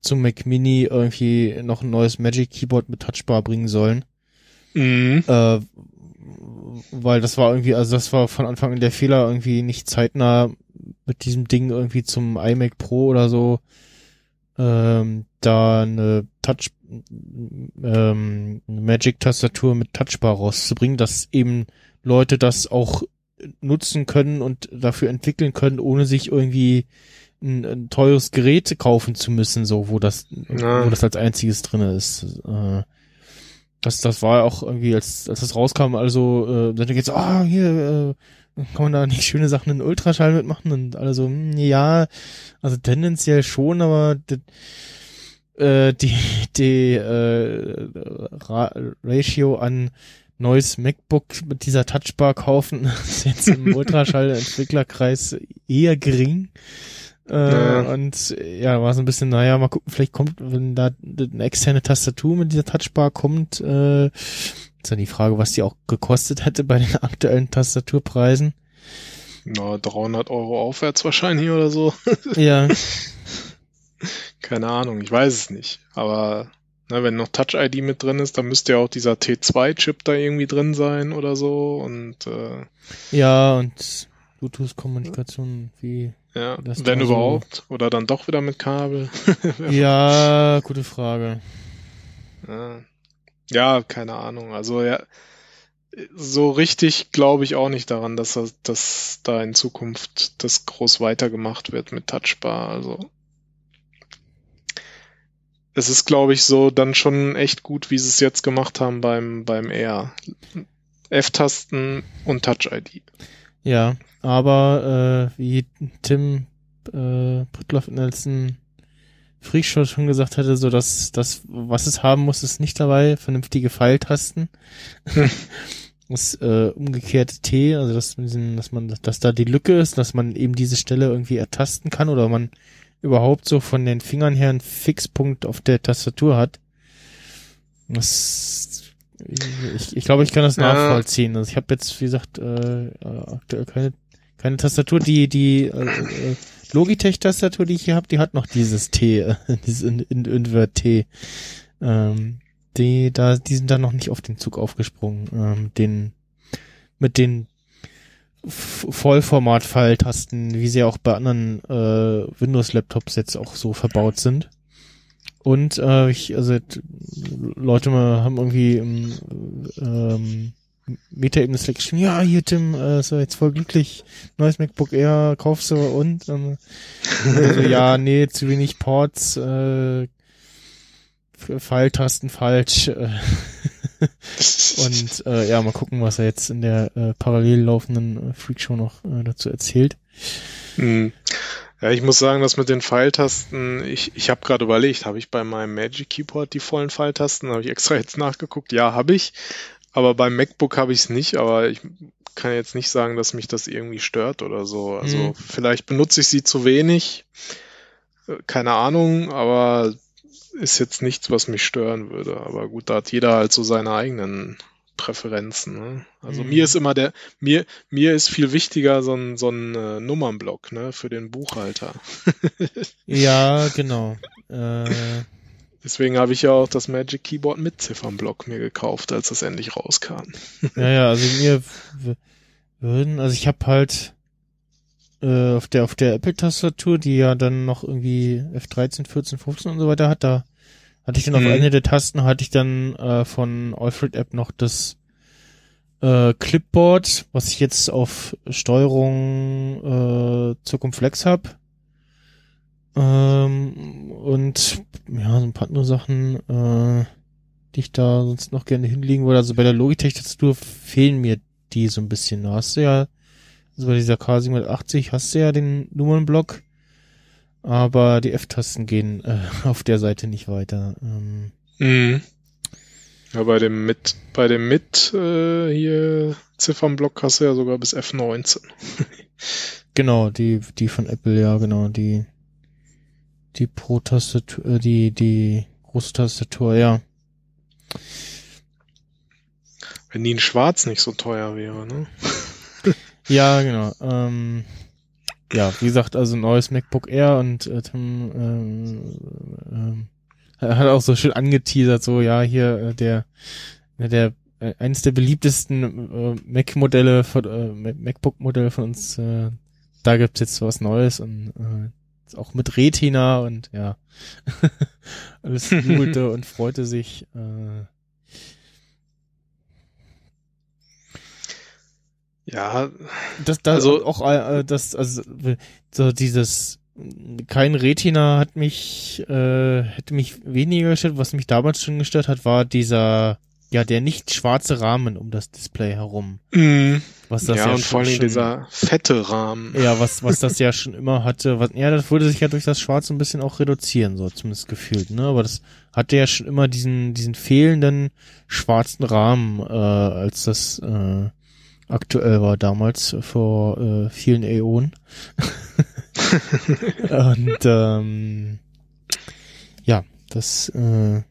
zum Mac Mini irgendwie noch ein neues Magic Keyboard mit Touchbar bringen sollen. Mhm. Äh, weil das war irgendwie, also das war von Anfang an der Fehler, irgendwie nicht zeitnah mit diesem Ding irgendwie zum iMac Pro oder so ähm, da eine Touch ähm, eine Magic-Tastatur mit Touchbar rauszubringen, dass eben Leute das auch nutzen können und dafür entwickeln können, ohne sich irgendwie ein, ein teures Gerät kaufen zu müssen, so wo das, Ja. wo das als einziges drinne ist. Äh, das, das war auch irgendwie, als, als das rauskam, also äh, dann geht's, ah, hier, äh, kann man da nicht schöne Sachen in Ultraschall mitmachen? Und alle so, hm, ja, also tendenziell schon, aber äh, die, die äh, Ra Ratio an neues MacBook mit dieser Touchbar kaufen *laughs* ist jetzt im Ultraschall-Entwicklerkreis eher gering. Äh. Und ja, war so ein bisschen, naja, mal gucken, vielleicht kommt, wenn da eine externe Tastatur mit dieser Touchbar kommt, äh, ist dann die Frage, was die auch gekostet hätte bei den *laughs* aktuellen Tastaturpreisen. Na, 300 Euro aufwärts wahrscheinlich oder so. *laughs* Ja, Keine Ahnung, ich weiß es nicht. Aber ne, wenn noch Touch-ID mit drin ist, dann müsste ja auch dieser T2-Chip da irgendwie drin sein oder so. Und äh, ja, und Bluetooth-Kommunikation, wie, ja, Das wenn da so- überhaupt. Oder dann doch wieder mit Kabel. *laughs* ja, gute Frage. Ja. ja, keine Ahnung. Also ja, so richtig glaube ich auch nicht daran, dass, das- dass da in Zukunft das groß weitergemacht wird mit Touchbar. Also es ist, glaube ich, so dann schon echt gut, wie sie es jetzt gemacht haben beim, beim R. F-Tasten und Touch-ID. Ja, aber äh, wie Tim äh, der letzten Freakshow schon gesagt hatte, so dass das, was es haben muss, ist nicht dabei, vernünftige Pfeiltasten. *laughs* das äh, umgekehrte T, also dass, dass man, dass da die Lücke ist, dass man eben diese Stelle irgendwie ertasten kann oder man überhaupt so von den Fingern her einen Fixpunkt auf der Tastatur hat. Das ich, ich glaube, ich kann das nachvollziehen. Also ich habe jetzt, wie gesagt, äh, äh, aktuell keine, keine Tastatur. Die, die äh, äh, Logitech-Tastatur, die ich hier habe, die hat noch dieses T, äh, *laughs* dieses in, in, Invert T. Ähm, die, da, die sind da noch nicht auf den Zug aufgesprungen. Ähm, den, mit den Vollformat-Pfeiltasten, wie sie auch bei anderen äh, Windows-Laptops jetzt auch so verbaut sind. Und äh, ich, also Leute haben irgendwie im ähm, Meta-Ebene Slack geschrieben, ja, hier Tim, äh, ja jetzt voll glücklich, neues MacBook Air, kaufst du und ähm, also, ja, *laughs* nee, zu wenig Ports, äh, Pfeiltasten falsch. Äh, *laughs* und äh, ja, mal gucken, was er jetzt in der äh, parallel laufenden äh, Freakshow noch äh, dazu erzählt. Hm. Ja, ich muss sagen, dass mit den Pfeiltasten, ich, ich habe gerade überlegt, habe ich bei meinem Magic Keyboard die vollen Pfeiltasten? Habe ich extra jetzt nachgeguckt. Ja, habe ich. Aber beim MacBook habe ich es nicht, aber ich kann jetzt nicht sagen, dass mich das irgendwie stört oder so. Also Mhm. vielleicht benutze ich sie zu wenig. Keine Ahnung, aber ist jetzt nichts, was mich stören würde. Aber gut, da hat jeder halt so seine eigenen Präferenzen. Ne? Also Mhm. mir ist immer der, mir, mir ist viel wichtiger so ein, so ein äh, Nummernblock, ne, für den Buchhalter. *laughs* Ja, genau. Äh, Deswegen habe ich ja auch das Magic Keyboard mit Ziffernblock mir gekauft, als das endlich rauskam. *laughs* ja, ja, also mir würden, also ich habe halt äh, auf der auf der Apple-Tastatur, die ja dann noch irgendwie F13, 14, 15 und so weiter hat, da hatte ich dann Mhm. auf eine der Tasten hatte ich dann äh, von Alfred App noch das äh, Clipboard, was ich jetzt auf Steuerung äh, Circumflex hab. Ähm, und ja, so ein paar andere Sachen. Äh, die ich da sonst noch gerne hinlegen würde. Also bei der Logitech-Tastatur fehlen mir die so ein bisschen. Da hast du ja, also bei dieser K780 hast du ja den Nummernblock, aber die F-Tasten gehen äh, *laughs* auf der Seite nicht weiter. Ähm, Mhm. Ja, bei dem mit, bei dem mit äh, hier Ziffernblock hast du ja sogar bis F19. *laughs* genau, die, die von Apple, ja, genau, die, die Pro-Tastatur, äh, die, die große Tastatur, ja. Wenn die in Schwarz nicht so teuer wäre, ne? *laughs* Ja, genau. Ähm, ja, wie gesagt, also neues MacBook Air und äh, Tim ähm, ähm, hat auch so schön angeteasert, so ja, hier äh, der der äh, eines der beliebtesten äh, Mac-Modelle von äh, MacBook-Modelle von uns, äh, da gibt's jetzt was Neues und äh, auch mit Retina und ja, *laughs* alles *laughs* jubelte und freute sich. Äh, Ja, Das, das Also- auch äh, das also so dieses kein Retina hat mich äh, hätte mich weniger gestört. Was mich damals schon gestört hat, war dieser ja der nicht schwarze Rahmen um das Display herum. mm, Was das ja, ja, und schon, vor allem dieser fette Rahmen. ja was was das ja schon immer hatte. Was, ja, das würde sich ja durch das Schwarz ein bisschen auch reduzieren, so zumindest gefühlt. Ne, aber das hatte ja schon immer diesen diesen fehlenden schwarzen Rahmen, äh, als das äh, aktuell war damals vor äh, vielen Äonen. *laughs* Und ähm, ja, das, äh,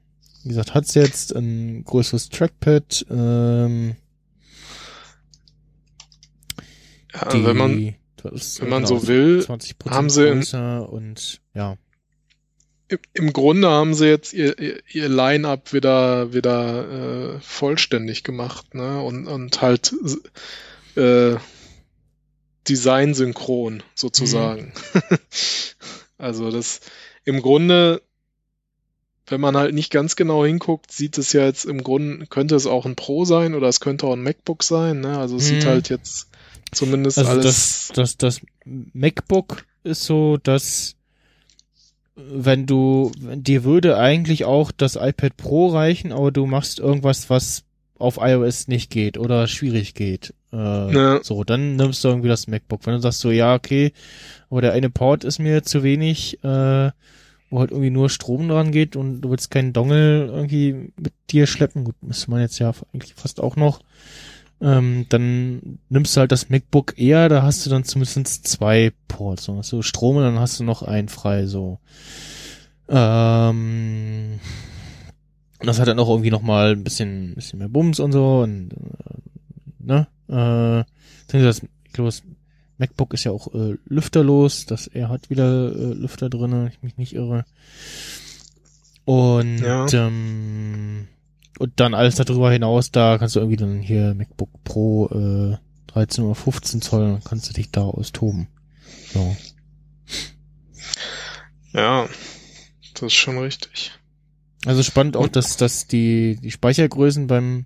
wie gesagt, hat's jetzt ein größeres Trackpad. Ähm, Ja, die, wenn man, das, wenn man genau, so will, 20% haben sie in- und ja. Im, Grunde haben sie jetzt ihr, ihr, ihr Line-Up wieder, wieder äh, vollständig gemacht, ne? Und, und halt äh, designsynchron sozusagen. *laughs* also das im Grunde, wenn man halt nicht ganz genau hinguckt, sieht es ja jetzt im Grunde, könnte es auch ein Pro sein oder es könnte auch ein MacBook sein, ne? Also es sieht Mhm. halt jetzt zumindest Also alles. das, das, das MacBook ist so, dass wenn du, dir würde eigentlich auch das iPad Pro reichen, aber du machst irgendwas, was auf iOS nicht geht oder schwierig geht. Äh, Ja. So, dann nimmst du irgendwie das MacBook. Wenn du sagst so, ja, okay, aber der eine Port ist mir zu wenig, äh, wo halt irgendwie nur Strom dran geht und du willst keinen Dongle irgendwie mit dir schleppen, gut, müsste man jetzt ja eigentlich fast auch noch, ähm, dann nimmst du halt das MacBook Air, da hast du dann zumindest zwei Ports. Dann hast du Strom und dann hast du noch einen frei, so. Ähm, das hat dann auch irgendwie noch mal ein bisschen, bisschen mehr Bums und so und, äh, ne, äh, das, ich glaube, das MacBook ist ja auch äh, lüfterlos, das er hat wieder äh, Lüfter drinne, ich mich nicht irre. Und Ja. ähm, und dann alles darüber hinaus, da kannst du irgendwie dann hier MacBook Pro äh, 13 oder 15 Zoll, dann kannst du dich da austoben. So. Ja, das ist schon richtig. Also spannend auch, dass, dass die, die Speichergrößen beim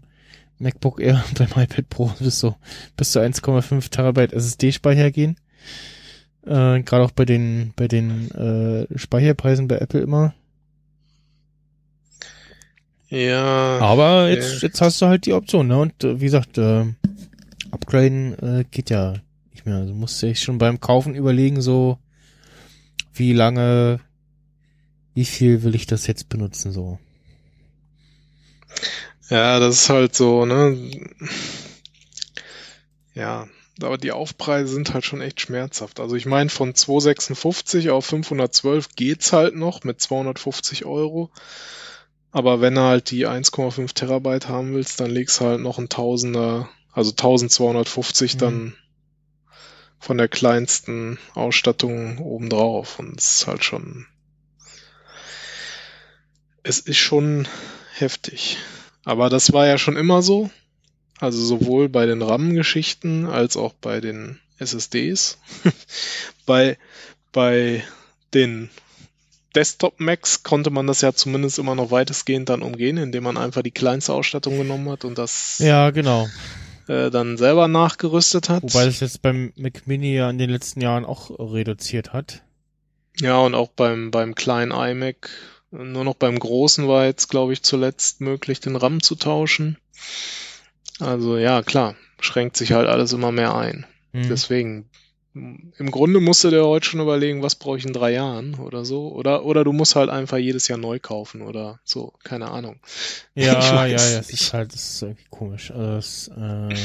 MacBook Air und *laughs* beim iPad Pro bis so bis zu 1,5 Terabyte SSD-Speicher gehen. Äh, Gerade auch bei den bei den äh, Speicherpreisen bei Apple immer. Ja. Aber jetzt Ja. jetzt hast du halt die Option, ne? Und äh, wie gesagt, äh, upgraden äh, geht ja nicht mehr. Also musst du schon beim Kaufen überlegen, so wie lange, wie viel will ich das jetzt benutzen, so. Ja, das ist halt so, ne? Ja, aber die Aufpreise sind halt schon echt schmerzhaft. Also ich meine, von 256 auf 512 geht's halt noch mit 250 Euro. Aber wenn du halt die 1,5 Terabyte haben willst, dann legst du halt noch ein Tausender, also 1250 Mhm. dann von der kleinsten Ausstattung obendrauf. Und es ist halt schon, es ist schon heftig. Aber das war ja schon immer so. Also sowohl bei den RAM-Geschichten als auch bei den SSDs. *laughs* bei, bei den Desktop-Macs konnte man das ja zumindest immer noch weitestgehend dann umgehen, indem man einfach die kleinste Ausstattung genommen hat und das Ja, genau. äh, dann selber nachgerüstet hat. Wobei das jetzt beim Mac Mini ja in den letzten Jahren auch reduziert hat. ja, und auch beim, beim kleinen iMac Nur noch beim Großen war jetzt, glaube ich, zuletzt möglich, den RAM zu tauschen. Also ja, klar, schränkt sich halt alles immer mehr ein. Hm. Deswegen, im Grunde musste der heute schon überlegen, was brauche ich in drei Jahren oder so. Oder, oder du musst halt einfach jedes Jahr neu kaufen oder so, keine Ahnung. Ja, *laughs* Ich ja, ja, es ist halt, es ist irgendwie komisch. Also das, äh,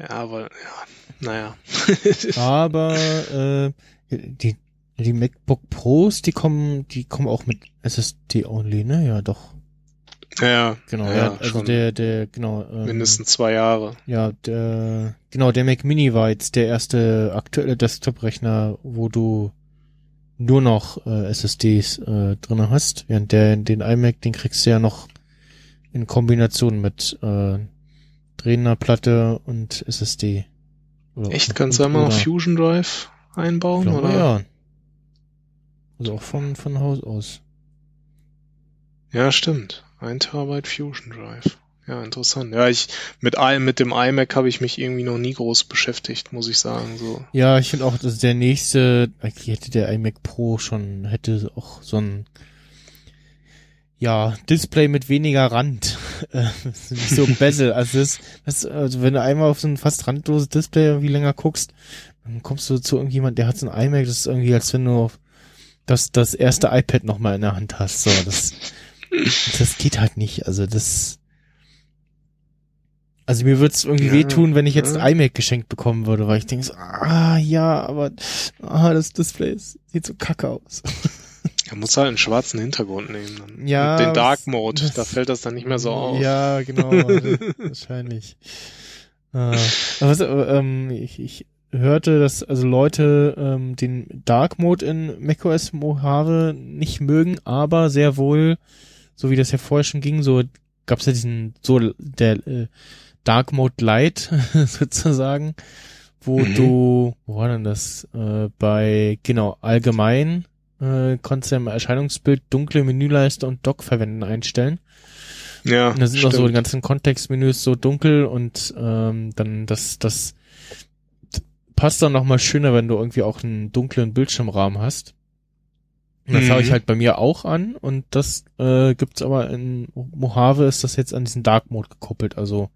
Ja, aber, ja, naja. *laughs* aber äh, die, die MacBook Pros, die kommen, die kommen auch mit SSD only, ne? Ja, doch. Ja, Genau, Ja, ja, also schon der, der, genau. Ähm, mindestens zwei Jahre. Ja, der, genau, der Mac Mini war jetzt der erste aktuelle Desktop-Rechner, wo du nur noch äh, SSDs äh, drinne hast, während der den iMac, den kriegst du ja noch in Kombination mit äh, drehender Platte und SSD. Oder- Echt? Kannst du immer noch Fusion Drive einbauen? Glaube, oder? ja. Also auch von, von Haus aus. Ja, stimmt. Ein Terabyte Fusion Drive. Ja, interessant. Ja, ich mit i- mit dem iMac habe ich mich irgendwie noch nie groß beschäftigt, muss ich sagen. So. Ja, ich finde auch, dass der nächste, eigentlich hätte der iMac Pro schon, hätte auch so ein, ja, Display mit weniger Rand. *laughs* Äh, Nicht so Bezel. Also das, das, also wenn du einmal auf so ein fast randloses Display irgendwie länger guckst, dann kommst du zu irgendjemand, der hat so ein iMac, das ist irgendwie, als wenn du das, das erste iPad nochmal in der Hand hast. So, das, das geht halt nicht. Also das, also mir würde es irgendwie Ja, wehtun, wenn ich jetzt ein iMac geschenkt bekommen würde, weil ich denke so, ah ja, aber ah, das Display ist, sieht so kacke aus. *laughs* Er muss halt einen schwarzen Hintergrund nehmen. Dann. Ja, Mit den Dark Mode, das- da fällt das dann nicht mehr so auf. Ja, genau, *laughs* wahrscheinlich. Äh, was, äh, ähm, ich, ich hörte, dass also Leute ähm, den Dark Mode in macOS Mojave nicht mögen, aber sehr wohl, so wie das ja vorher schon ging, so gab's ja diesen so der äh, Dark Mode Lite *laughs* sozusagen, wo Mhm. du, wo war denn das? Äh, bei genau allgemein äh, konntest du im Erscheinungsbild dunkle Menüleiste und Dock verwenden einstellen. Ja, Und da sind noch so die stimmt. ganzen Kontextmenüs so dunkel und ähm, dann das, das passt dann nochmal schöner, wenn du irgendwie auch einen dunklen Bildschirmrahmen hast. Und das Mhm. habe ich halt bei mir auch an und das äh, gibt's aber in Mojave ist das jetzt an diesen Dark Mode gekoppelt. Also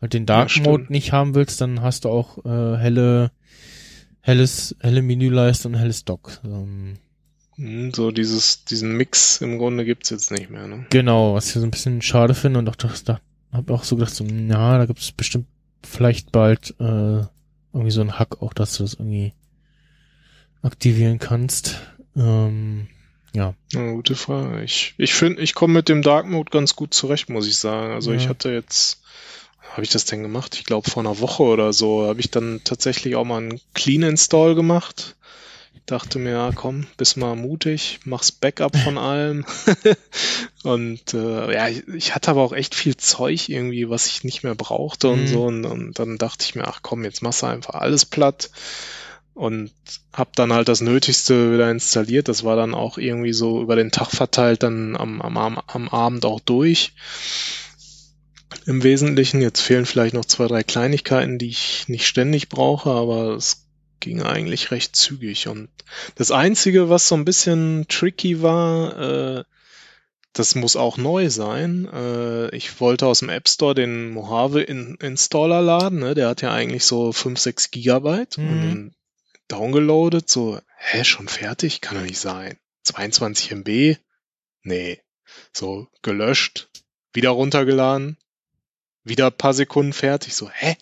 wenn du den Dark. Mode nicht haben willst, dann hast du auch äh, helle helles helle Menüleiste und helles Dock. Ähm, Hm, So dieses, diesen Mix im Grunde gibt's jetzt nicht mehr, ne? Genau, was ich so ein bisschen schade finde und auch das, da habe auch so gedacht, so, ja, da gibt es bestimmt vielleicht bald äh, irgendwie so ein Hack auch, dass du das irgendwie aktivieren kannst. Ähm, ja. Eine gute Frage. Ich, ich finde, ich komme mit dem Dark Mode ganz gut zurecht, muss ich sagen. Also Ja. ich hatte jetzt, habe ich das denn gemacht? Ich glaube vor einer Woche oder so, habe ich dann tatsächlich auch mal einen Clean Install gemacht. Dachte mir, ja komm, bist mal mutig, mach's Backup von *laughs* allem. *laughs* und äh, ja, ich, ich hatte aber auch echt viel Zeug irgendwie, was ich nicht mehr brauchte und Mhm. so. Und, und dann dachte ich mir, ach komm, jetzt machst du einfach alles platt und hab dann halt das Nötigste wieder installiert. Das war dann auch irgendwie so über den Tag verteilt, dann am, am, am, Abend auch durch. Im Wesentlichen, jetzt fehlen vielleicht noch zwei, drei Kleinigkeiten, die ich nicht ständig brauche, aber es ging eigentlich recht zügig. Und das Einzige, was so ein bisschen tricky war, äh, das muss auch neu sein. Äh, ich wollte aus dem App Store den Mojave in Installer laden. Ne? Der hat ja eigentlich so 5, 6 Gigabyte. Mhm. Und downgeloadet, so, hä, schon fertig? Kann doch nicht sein. 22 MB? Nee. So, gelöscht, wieder runtergeladen, wieder ein paar Sekunden fertig. So, hä?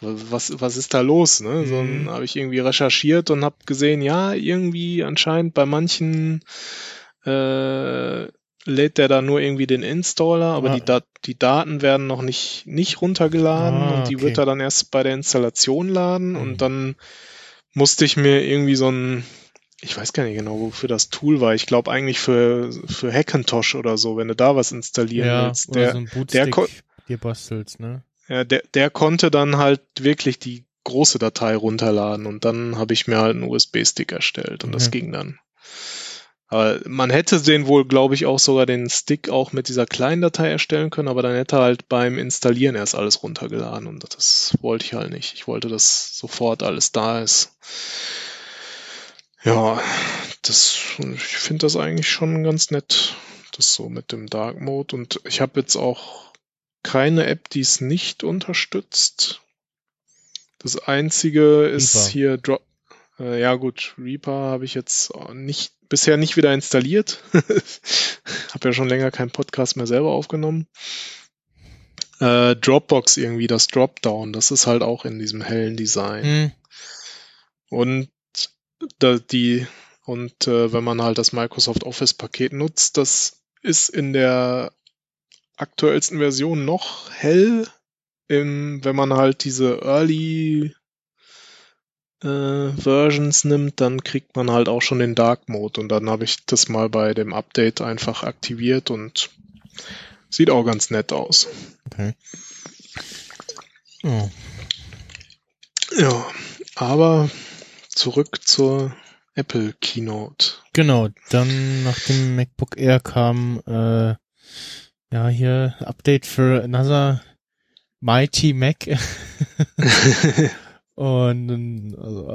Was, was ist da los? Ne? So, Mhm. dann habe ich irgendwie recherchiert und habe gesehen, ja, irgendwie anscheinend bei manchen äh, lädt der da nur irgendwie den Installer, aber Ah. die, Dat die Daten werden noch nicht, nicht runtergeladen Ah, und die okay. wird er dann erst bei der Installation laden Mhm. und dann musste ich mir irgendwie so ein, ich weiß gar nicht genau, wofür das Tool war. Ich glaube eigentlich für, für Hackintosh oder so, wenn du da was installieren Ja, willst. oder Der, so ein Bootstick dir bastelst, ne? ja, der, der konnte dann halt wirklich die große Datei runterladen und dann habe ich mir halt einen USB-Stick erstellt und das Mhm. ging dann. Aber man hätte den wohl, glaube ich, auch sogar den Stick auch mit dieser kleinen Datei erstellen können, aber dann hätte er halt beim Installieren erst alles runtergeladen und das wollte ich halt nicht. Ich wollte, dass sofort alles da ist. Ja, das, ich finde das eigentlich schon ganz nett, das so mit dem Dark Mode. Und ich habe jetzt auch keine App, die es nicht unterstützt. Das einzige ist Reaper. hier Drop. Äh, ja gut, Reaper habe ich jetzt nicht bisher nicht wieder installiert. *laughs* habe ja schon länger keinen Podcast mehr selber aufgenommen. Äh, Dropbox irgendwie, das Dropdown, das ist halt auch in diesem hellen Design. Hm, Und da, die und äh, wenn man halt das Microsoft Office Paket nutzt, das ist in der aktuellsten Version noch hell. Im, wenn man halt diese Early äh, Versions nimmt, dann kriegt man halt auch schon den Dark Mode und dann habe ich das mal bei dem Update einfach aktiviert und sieht auch ganz nett aus. okay. Oh. Ja, aber zurück zur Apple Keynote. Genau, dann nach dem MacBook Air kam äh, ja hier Update für another Mighty Mac *laughs* *laughs* und dann, also,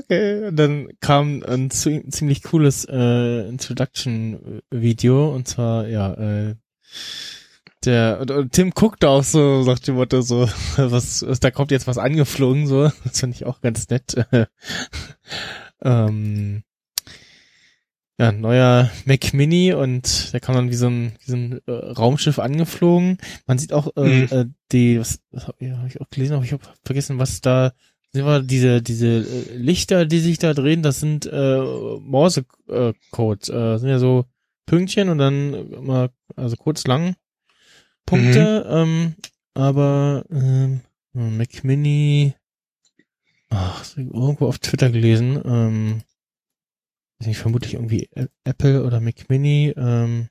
okay, und dann kam ein zi- ziemlich cooles äh, Introduction Video und zwar ja äh, der und, und Tim guckte auch so nach dem Motto so *laughs* was, da kommt jetzt was angeflogen so *laughs* das fand ich auch ganz nett *laughs* ähm, ja, neuer Mac Mini und der kam dann wie so ein, wie so ein äh, Raumschiff angeflogen. Man sieht auch äh, Mhm. äh, die, was, was hab, ja, hab ich auch gelesen, aber ich habe vergessen, was da sind wir diese diese äh, Lichter, die sich da drehen, das sind äh, Morse äh, äh, sind ja so Pünktchen und dann immer also kurz lang Punkte, ähm, aber ähm, Mac Mini ach, irgendwo auf Twitter gelesen, ähm, nicht, vermutlich irgendwie Apple oder Mac Mini, ähm,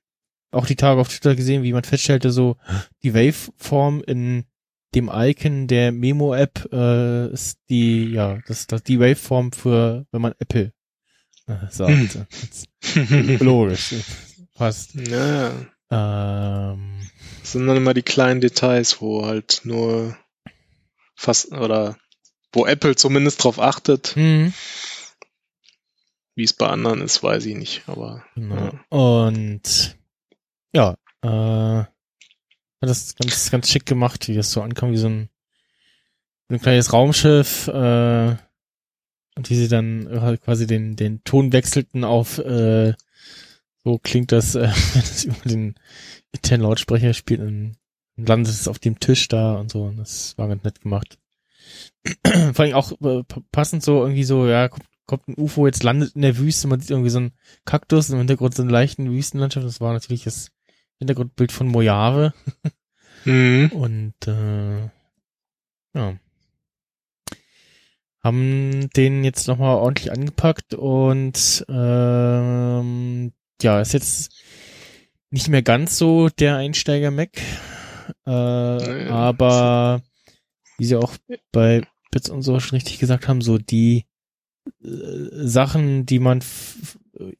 auch die Tage auf Twitter gesehen, wie man feststellte, so die Waveform in dem Icon der Memo-App äh, ist die, ja, das, das die Waveform für, wenn man Apple äh, sagt. Hm. *laughs* Logisch. Passt. ja, Ähm, das sind dann immer die kleinen Details, wo halt nur fast oder wo Apple zumindest drauf achtet. hm, Wie es bei anderen ist, weiß ich nicht, aber genau. Und ja, äh, das ganz, ganz schick gemacht, wie das so ankam, wie so ein, ein kleines Raumschiff, äh, und wie sie dann halt quasi den, den Ton wechselten auf, äh, so klingt das, äh, *laughs* wenn es über den internen Lautsprecher spielt, und landet es auf dem Tisch da und so, und das war ganz nett gemacht. *clears throat* Vor allem auch äh, passend so irgendwie so, ja, kommt, kommt ein UFO, jetzt landet in der Wüste, man sieht irgendwie so einen Kaktus im Hintergrund so eine leichten Wüstenlandschaft, das war natürlich das Hintergrundbild von Mojave. *laughs* Mhm. Und äh, ja. Haben den jetzt nochmal ordentlich angepackt und ähm, ja, ist jetzt nicht mehr ganz so der Einsteiger-Mac. Äh, Nee, aber wie sie auch bei Bits und so schon richtig gesagt haben, so die äh, Sachen, die man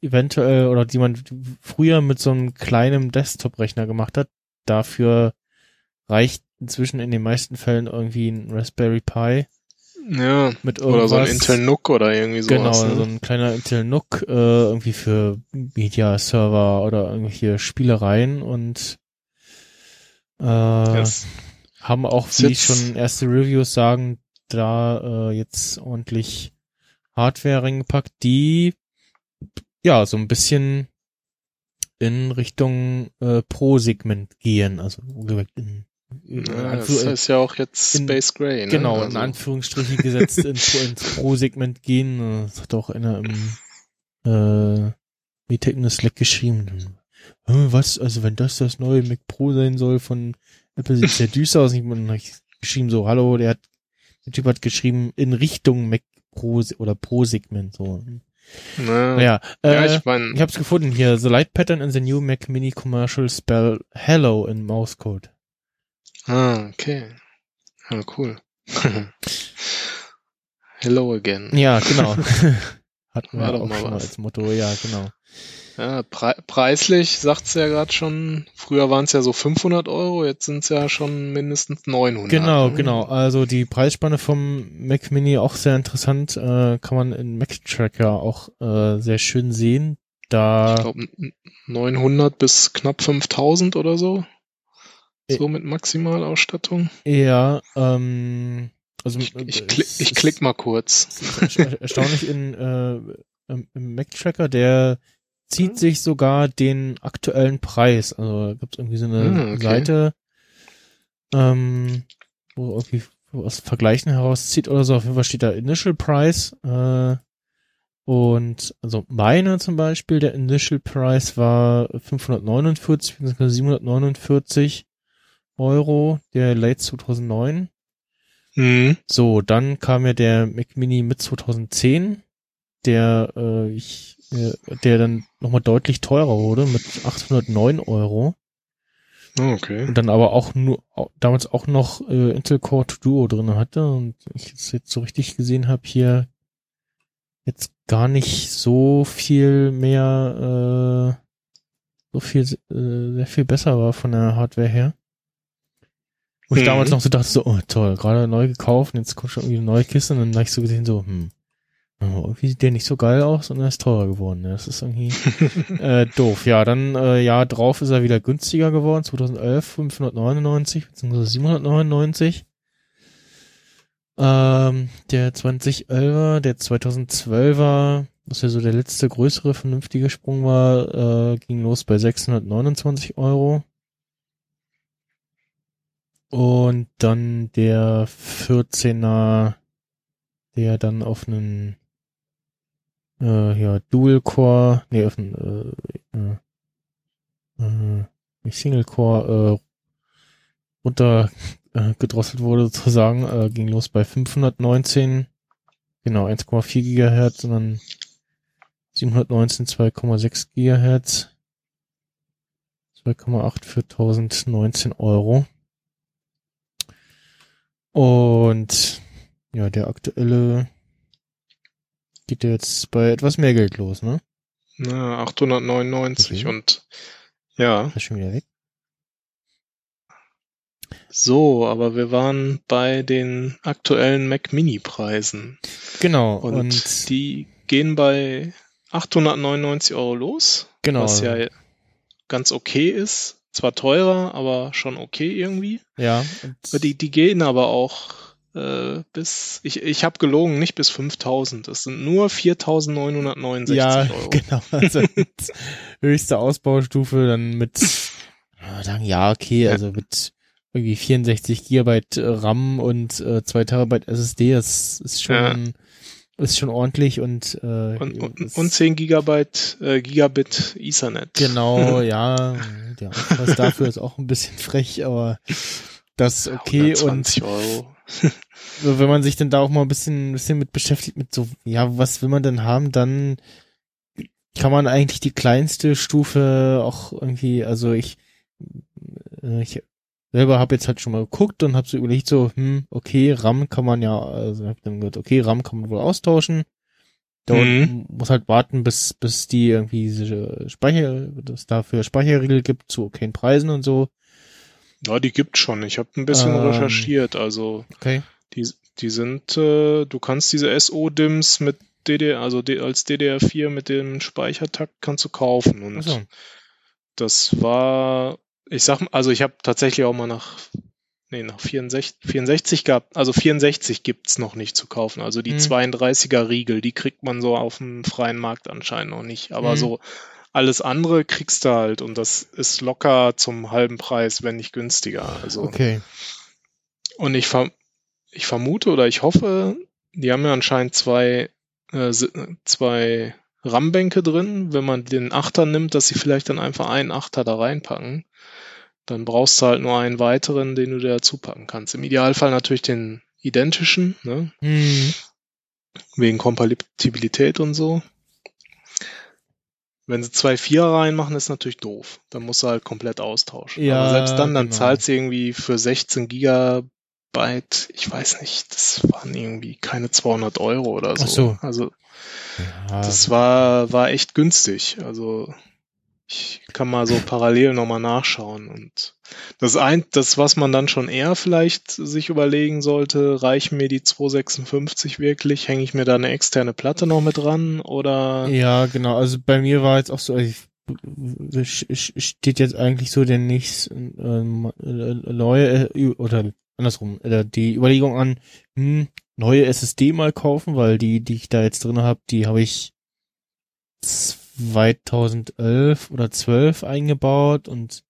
eventuell oder die man früher mit so einem kleinen Desktop-Rechner gemacht hat, dafür reicht inzwischen in den meisten Fällen irgendwie ein Raspberry Pi ja. mit Oder so ein Intel NUC oder irgendwie Genau, sowas. so ne? ein kleiner Intel NUC, äh, irgendwie für Media-Server oder irgendwelche Spielereien und äh, Das- haben auch, wie ich jetzt- schon erste Reviews sagen, da äh, jetzt ordentlich Hardware reingepackt, die ja so ein bisschen in Richtung äh, Pro-Segment gehen, also in, in, Ja, das heißt ja auch jetzt in- Space Gray, ne? genau, in Also, Anführungsstriche gesetzt in, ins *laughs* Pro-Segment gehen. Äh, Das hat auch einer im äh, Metec in Slack geschrieben. Was, also wenn das das neue Mac Pro sein soll von Apple, sieht sehr düster aus. Ich habe geschrieben so, hallo, der hat, der Typ hat geschrieben in Richtung Mac Pro oder Pro-Segment, so. Na, Naja, ja, äh, ich meine, ich hab's gefunden hier. The light pattern in the new Mac Mini commercial spell hello in mouse code. ah, okay. Ja, cool. *laughs* Hello again. Ja, genau. *laughs* Hatten wir War auch mal schon was. als Motto, ja, genau. Ja, pre preislich sagt's ja gerade schon. Früher waren es ja so 500 Euro, jetzt sind es ja schon mindestens 900. Genau, ne? genau. Also die Preisspanne vom Mac Mini auch sehr interessant, äh, kann man in Mac Tracker auch äh, sehr schön sehen. Da Ich glaube 900 bis knapp 5000 oder so. Äh. So mit Maximalausstattung. eher, ähm, also Ich, äh, ich, klick, es ich klick mal kurz. erstaunlich in äh, im im Mac Tracker, der zieht sich sogar den aktuellen Preis. Also gibt es irgendwie so eine Ah, okay. Seite, ähm, wo irgendwie aus Vergleichen herauszieht oder so. Auf jeden Fall steht da Initial Price. Äh, und also meine zum Beispiel, der Initial Price war 549 bzw. 749 Euro, der Late 2009. Mhm. So, dann kam ja der Mac Mini mit 2010, der äh, ich, äh, der dann nochmal deutlich teurer wurde mit 809 Euro Ah, Okay. und dann aber auch nur damals auch noch äh, Intel Core 2 Duo drin hatte und ich es jetzt so richtig gesehen habe hier jetzt gar nicht so viel mehr äh, so viel äh, sehr viel besser war von der Hardware her. Wo ich Mhm. damals noch so dachte, so, oh toll, gerade neu gekauft und jetzt kommt schon irgendwie eine neue Kiste und dann habe ich so gesehen, so, hm, oh, irgendwie sieht der nicht so geil aus und er ist teurer geworden. Ne? Das ist irgendwie *laughs* äh, doof. Ja, dann äh, Jahr drauf ist er wieder günstiger geworden, 2011 599 bzw. 799. Ähm, der 2011er, der 2012er, was ja so der letzte größere vernünftige Sprung war, äh, ging los bei 629 Euro. Und dann der 14er, der dann auf einen äh, ja, Dual Core, nee, auf einen äh, äh, äh, nicht Single Core äh, runter äh, wurde sozusagen, äh, ging los bei 519, genau 1,4 Gigahertz, sondern 719 2,6 Gigahertz, 2,8 für 1019 Euro. Und ja, der aktuelle geht ja jetzt bei etwas mehr Geld los, ne? Na, 899 Okay. und ja, Ist schon wieder weg? so, aber wir waren bei den aktuellen Mac Mini Preisen Genau. und, Und, die gehen bei 899 Euro los, genau. was ja ganz okay ist. Zwar teurer, aber schon okay irgendwie. ja. Die, die gehen aber auch äh, bis, ich, ich habe gelogen, nicht bis 5000. Das sind nur 4969 ja, Euro. *laughs* genau. Also höchste Ausbaustufe dann mit, ja, sagen, ja, okay, Ja. also mit irgendwie 64 Gigabyte äh, RAM und äh, 2 Terabyte SSD, das ist schon, ist schon ordentlich und, äh, Und, und, und 10 Gigabyte, äh, Gigabit Ethernet. Genau, *laughs* ja. Der Aufpreis dafür ist auch ein bisschen frech, aber das ist okay. Und 120 Euro. *laughs* wenn man sich dann da auch mal ein bisschen, ein bisschen mit beschäftigt, mit so, ja, was will man denn haben, dann kann man eigentlich die kleinste Stufe auch irgendwie, also ich, äh, ich selber habe jetzt halt schon mal geguckt und habe so überlegt, so, hm, okay, RAM kann man ja, also hab dann gehört, okay, RAM kann man wohl austauschen. Dauert, Mhm. muss halt warten, bis, bis die irgendwie diese Speicher, das dafür Speicherriegel gibt zu okayen Preisen und so. Ja, die gibt's schon. Ich habe ein bisschen Ähm. recherchiert. Also Okay. die, die sind, äh, du kannst diese SO-DIMMs mit DDR, also D, als DDR4 mit dem Speichertakt kannst du kaufen. Und Achso. das war, ich sag also ich habe tatsächlich auch mal nach, nee, nach 64, 64 gab, also 64 gibt's noch nicht zu kaufen. Also die Mhm. 32er Riegel, die kriegt man so auf dem freien Markt anscheinend noch nicht. Aber Mhm. so alles andere kriegst du halt und das ist locker zum halben Preis, wenn nicht günstiger. Also Okay. und ich, ver ich vermute oder ich hoffe, die haben ja anscheinend zwei, äh, zwei RAM-Bänke drin. Wenn man den Achter nimmt, dass sie vielleicht dann einfach einen Achter da reinpacken. Dann brauchst du halt nur einen weiteren, den du da dazu packen kannst. Im Idealfall natürlich den identischen, ne? Hm. wegen Kompatibilität und so. Wenn sie zwei Vierer reinmachen, ist natürlich doof. Dann musst du halt komplett austauschen. Ja, Aber selbst dann, dann genau. zahlst du irgendwie für 16 Gigabyte, ich weiß nicht, das waren irgendwie keine 200 Euro oder so. So. Also Ja, Das war, war echt günstig. Also ich kann mal so parallel nochmal nachschauen. Und das ein, das, was man dann schon eher vielleicht sich überlegen sollte, reichen mir die 256 wirklich? Hänge ich mir da eine externe Platte noch mit dran? Oder Ja, genau. Also bei mir war jetzt auch so, ich, steht jetzt eigentlich so der nächste ähm, äh, neue äh, oder andersrum äh, die Überlegung an, hm, neue SSD mal kaufen, weil die, die ich da jetzt drin habe, die habe ich 2011 oder 12 eingebaut und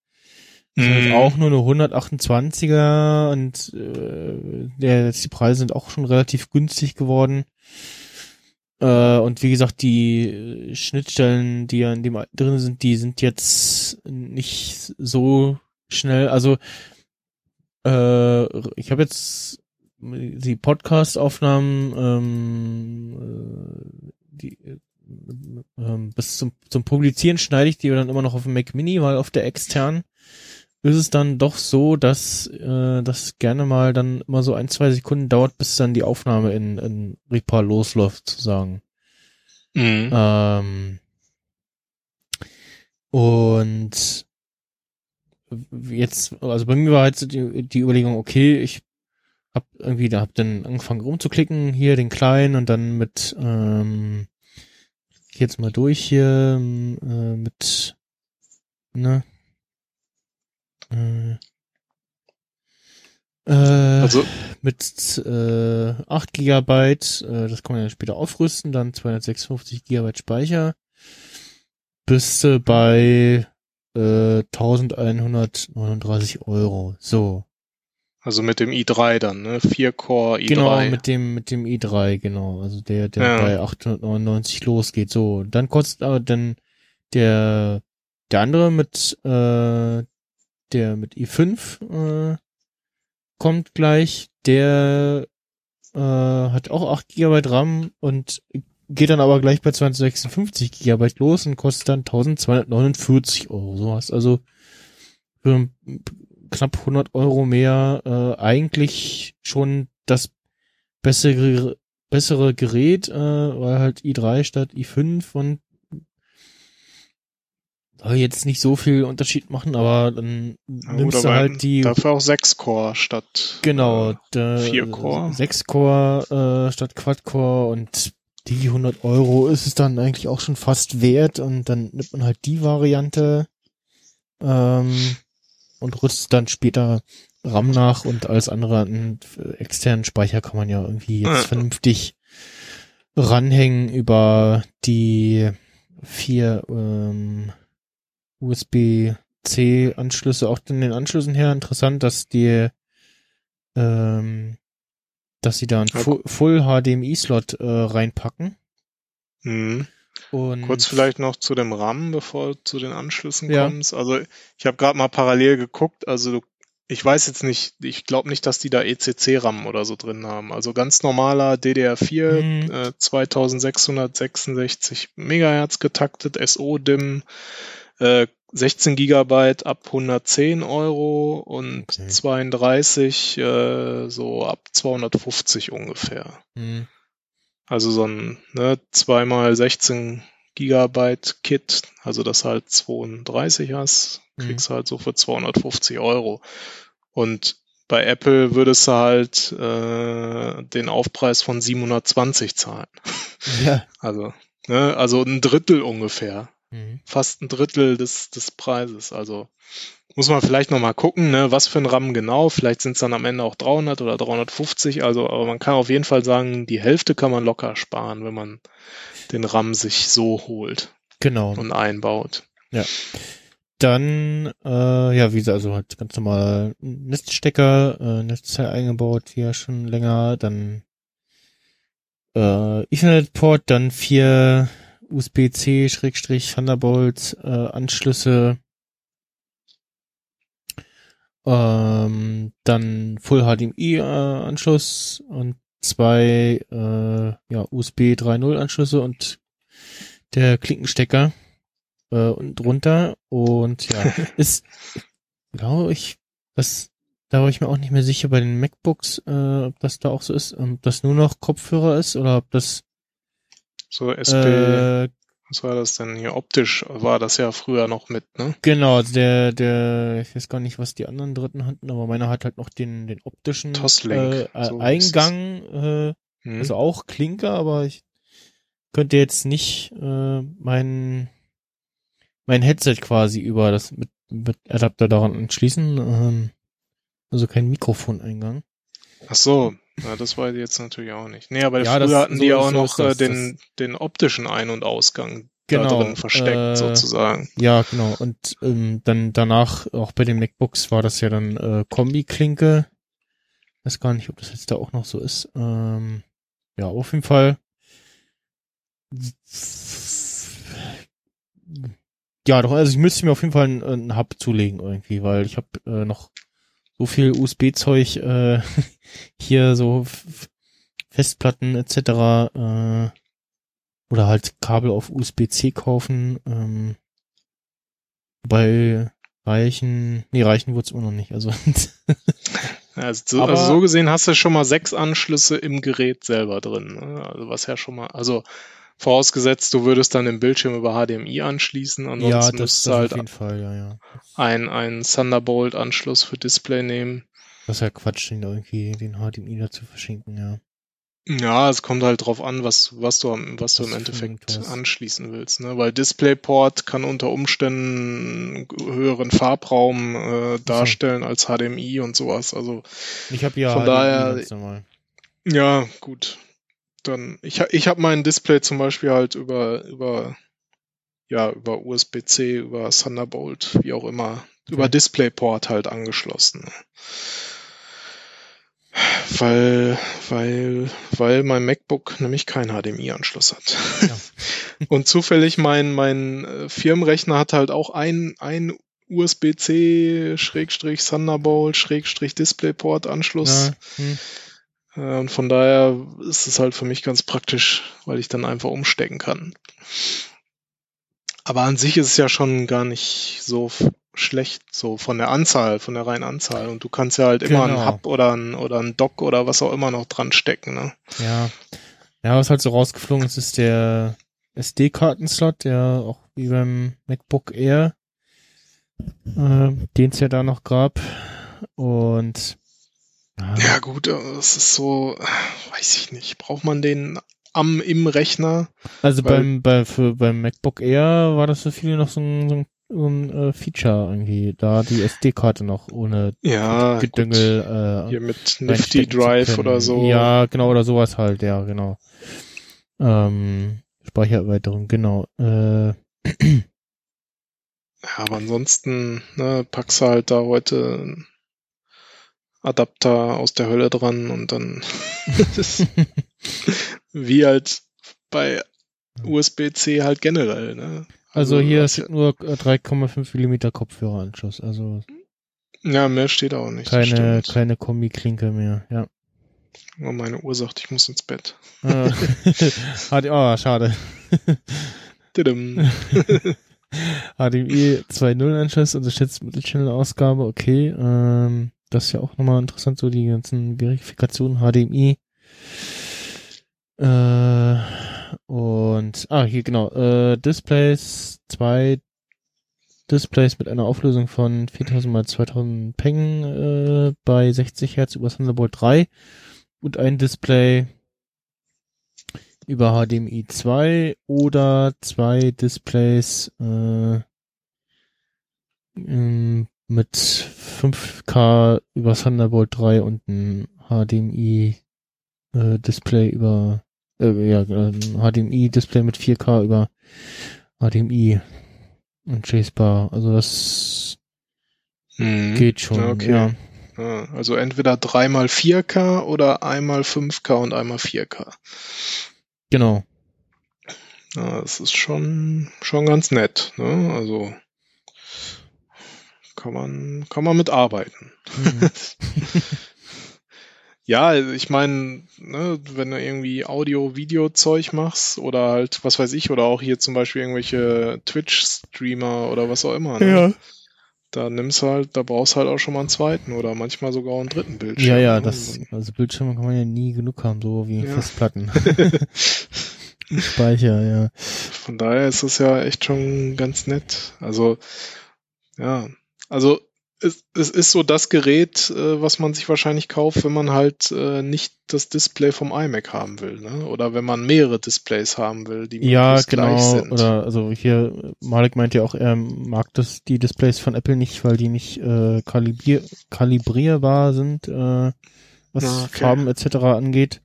halt Mhm. auch nur eine 128er und äh, der, die Preise sind auch schon relativ günstig geworden. Äh, und wie gesagt, die äh, Schnittstellen, die ja in dem drin sind, die sind jetzt nicht so schnell. Also äh, ich habe jetzt die Podcast-Aufnahmen ähm, äh, die, äh, ähm, bis zum, zum Publizieren schneide ich die dann immer noch auf dem Mac Mini, weil auf der externen ist es dann doch so, dass äh, das gerne mal dann immer so ein, zwei Sekunden dauert, bis dann die Aufnahme in, in Reaper losläuft, sozusagen. Mhm. Ähm, und jetzt, also bei mir war jetzt die, die Überlegung, okay, ich hab irgendwie, da hab dann angefangen rumzuklicken, hier den kleinen und dann mit, ähm, jetzt mal durch hier, äh, mit, ne, äh, äh, Also mit äh, 8 Gigabyte, äh, das kann man ja später aufrüsten, dann 256 Gigabyte Speicher, bist du bei äh, 1139 Euro. So. Also mit dem i3 dann, ne? 4-Core i3. Genau, mit dem, mit dem i3, genau. Also der, der Ja. bei 899 losgeht. So. Dann kostet aber dann der, der andere mit, äh, der mit i5, äh, kommt gleich. Der, äh, hat auch 8 GB RAM und geht dann aber gleich bei 256 GB los und kostet dann 1249 Euro. So hast also für knapp 100 Euro mehr äh, eigentlich schon das bessere bessere Gerät, äh, weil halt i3 statt i5 und soll jetzt nicht so viel Unterschied machen, aber dann Ja, nimmst du halt die Dafür auch 6-Core statt. genau Äh, der, vier Core. 6 Core äh, statt Quad-Core und die 100 Euro ist es dann eigentlich auch schon fast wert und dann nimmt man halt die Variante ähm, und rüstet dann später RAM nach und alles andere an externen Speicher kann man ja irgendwie jetzt vernünftig ranhängen über die vier ähm, USB-C-Anschlüsse, auch in den Anschlüssen her interessant, dass die ähm, dass sie da einen Full HDMI-Slot äh, reinpacken. Mhm. Und Kurz vielleicht noch zu dem RAM, bevor du zu den Anschlüssen Ja. kommst. Also ich habe gerade mal parallel geguckt. Also du, ich weiß jetzt nicht, ich glaube nicht, dass die da ECC-RAM oder so drin haben. Also ganz normaler DDR4, Mhm. äh, 2666 Megahertz getaktet, SO-DIM, äh, 16 Gigabyte ab 110 Euro und Okay. 32 äh, so ab 250 ungefähr. Hm, Also so ein ne, zweimal 16 Gigabyte Kit, also das halt 32 hast, Mhm. kriegst du halt so für 250 Euro. Und bei Apple würdest du halt äh, den Aufpreis von 720 zahlen. ja. *laughs* Also, ne, also ein Drittel ungefähr. Hm. Fast ein Drittel des, des Preises. Also muss man vielleicht nochmal gucken, ne, was für ein RAM genau. Vielleicht sind es dann am Ende auch 300 oder 350. Also, aber man kann auf jeden Fall sagen, die Hälfte kann man locker sparen, wenn man den RAM sich so holt Genau. und einbaut. Dann, äh, ja, wie gesagt, also halt ganz normal Netzstecker, äh, Netzteil eingebaut, hier schon länger, dann äh, Ethernet-Port, dann vier USB-C Schrägstrich Thunderbolt äh, Anschlüsse, ähm, dann Full HDMI äh, Anschluss und zwei äh, ja, USB 3.0 Anschlüsse und der Klinkenstecker äh, und drunter und ja, *laughs* ist glaube ich, das da war ich mir auch nicht mehr sicher bei den MacBooks, äh, ob das da auch so ist, ob das nur noch Kopfhörer ist oder ob das So SP, Äh, was war das denn hier? Optisch war das ja früher noch mit, ne? genau, also der, der, ich weiß gar nicht, was die anderen dritten hatten, aber meiner hat halt noch den, den optischen Toslink, äh, so Eingang, äh, Hm. also auch Klinker, aber ich könnte jetzt nicht äh, mein mein Headset quasi über das mit, mit Adapter daran anschließen, ähm, also kein Mikrofoneingang. Ach so, ja, das weiß ich jetzt natürlich auch nicht. Nee, aber Ja, das- früher hatten so die ist- auch so noch ist das, äh, den, den optischen Ein- und Ausgang da Genau, drin versteckt, äh, sozusagen. Ja, genau. Und ähm, dann danach, auch bei den MacBooks, war das ja dann äh, Kombi-Klinke. Weiß gar nicht, ob das jetzt da auch noch so ist. Ähm, ja, auf jeden Fall. Ja, doch, also ich müsste mir auf jeden Fall einen, einen Hub zulegen irgendwie, weil ich habe äh, noch so viel USB-Zeug äh, *laughs* hier, so Festplatten etc. Äh, oder halt Kabel auf USB-C kaufen. Ähm, bei reichen, nee, reichen wird's immer noch nicht. Also *laughs* Also so, aber- also so gesehen hast du schon mal sechs Anschlüsse im Gerät selber drin. Ne? Also was ja schon mal, also vorausgesetzt, du würdest dann den Bildschirm über HDMI anschließen, ansonsten ja, das, müsstest das du halt auf jeden Fall, ja, ja. ein, einen Thunderbolt-Anschluss für Display nehmen. Das ist ja Quatsch, den irgendwie den HDMI dazu verschenken, ja. Ja, es kommt halt drauf an, was, was du, was du im Endeffekt anschließen willst, ne? Weil DisplayPort kann unter Umständen höheren Farbraum äh, darstellen als HDMI und sowas. Also Ich habe ja Von HDMI daher- ja, gut. Dann ich ich habe mein Display zum Beispiel halt über über ja über USB-C, über Thunderbolt, wie auch immer, über DisplayPort halt angeschlossen. Weil, weil, weil mein MacBook nämlich keinen HDMI-Anschluss hat. Ja. *laughs* Und zufällig mein, mein äh, Firmenrechner hat halt auch ein, ein USB-C Schrägstrich Thunderbolt Schrägstrich DisplayPort Anschluss. Ja, hm. Äh, Und von daher ist es halt für mich ganz praktisch, weil ich dann einfach umstecken kann. Aber an sich ist es ja schon gar nicht so schlecht, so von der Anzahl, von der reinen Anzahl. Und du kannst ja halt immer Genau. einen Hub oder ein, oder ein Dock oder was auch immer noch dran stecken. Ne? ja. Ja, was halt so rausgeflogen ist, ist der SD-Kartenslot, der auch wie beim MacBook Air, äh, den es ja da noch gab. Und ja, gut, es ist so, weiß ich nicht, braucht man den am im Rechner? Also beim, bei, für, beim MacBook Air war das für viele noch so ein, so ein, so ein äh, Feature irgendwie, da die SD-Karte noch ohne Ja, Gedüngel gut. äh, hier mit Nifty Drive oder so. Ja, genau, oder sowas halt, ja, genau. Ähm, Speichererweiterung, genau. Äh, *clears throat* Ja, aber ansonsten ne, packst du halt da heute Adapter aus der Hölle dran und dann *laughs* ist wie halt bei USB-C halt generell. Ne? also hier was- steht nur äh, 3,5 Millimeter Kopfhöreranschluss, also Ja, mehr steht auch nicht. keine, keine Kombi-Klinke mehr, ja. Oh, meine Uhr sagt, ich muss ins Bett. Äh, *laughs* hat, oh, schade. HDMI *laughs* 2.0 Anschluss unterstützt Mittelchannel-Ausgabe, okay. Ähm, das ist ja auch nochmal interessant, so die ganzen Verifikationen HDMI. Äh, und, ah, hier genau, äh, Displays, zwei Displays mit einer Auflösung von 4000 x 2000 Peng äh, bei 60 Hertz über Thunderbolt 3 und ein Display über HDMI 2 oder zwei Displays äh, ähm, mit 5K über Thunderbolt 3 und ein HDMI äh, Display über äh, ja, ein HDMI Display mit 4K über HDMI und Chasebar. Also das Mhm. geht schon. Okay. Ja. Ja, also entweder dreimal 4K oder einmal 5K und einmal 4K. Genau. Ja, das ist schon, schon ganz nett. Ne? Also kann man, kann man mitarbeiten. Mhm. *laughs* Ja, ich meine, ne, wenn du irgendwie Audio-Video-Zeug machst oder halt, was weiß ich, oder auch hier zum Beispiel irgendwelche Twitch-Streamer oder was auch immer, ne? da nimmst du halt, da brauchst du halt auch schon mal einen zweiten oder manchmal sogar auch einen dritten Bildschirm. Ja, ja, ne? das, also Bildschirme kann man ja nie genug haben, so wie Ja. Festplatten. *laughs* Speicher, ja. Von daher ist es ja echt schon ganz nett. Also, ja, also es, es ist so das Gerät, äh, was man sich wahrscheinlich kauft, wenn man halt äh, nicht das Display vom iMac haben will, ne? Oder wenn man mehrere Displays haben will, die Ja, möglichst gleich genau. sind. Oder also hier, Malik meint ja auch, er mag das, die Displays von Apple nicht, weil die nicht äh, kalibrier kalibrierbar sind, äh, was Ah, okay. Farben etc. angeht.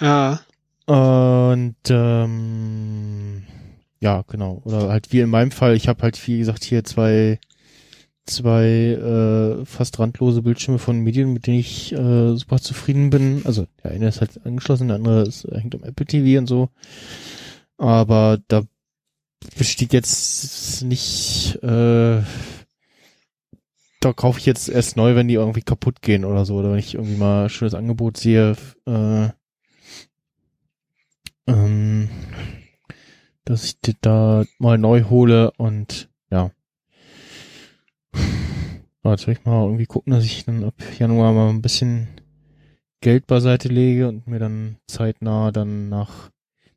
Ja, Und ähm, ja, genau. Oder halt wie in meinem Fall, ich habe halt, wie gesagt, hier zwei zwei äh, fast randlose Bildschirme von Medien, mit denen ich äh, super zufrieden bin. Also der eine ist halt angeschlossen, der andere ist, hängt am Apple TV und so. Aber da besteht jetzt nicht, äh, da kaufe ich jetzt erst neu, wenn die irgendwie kaputt gehen oder so, oder wenn ich irgendwie mal ein schönes Angebot sehe, äh, ähm, dass ich die da mal neu hole und ja. Jetzt will ich mal irgendwie gucken, dass ich dann ab Januar mal ein bisschen Geld beiseite lege und mir dann zeitnah dann nach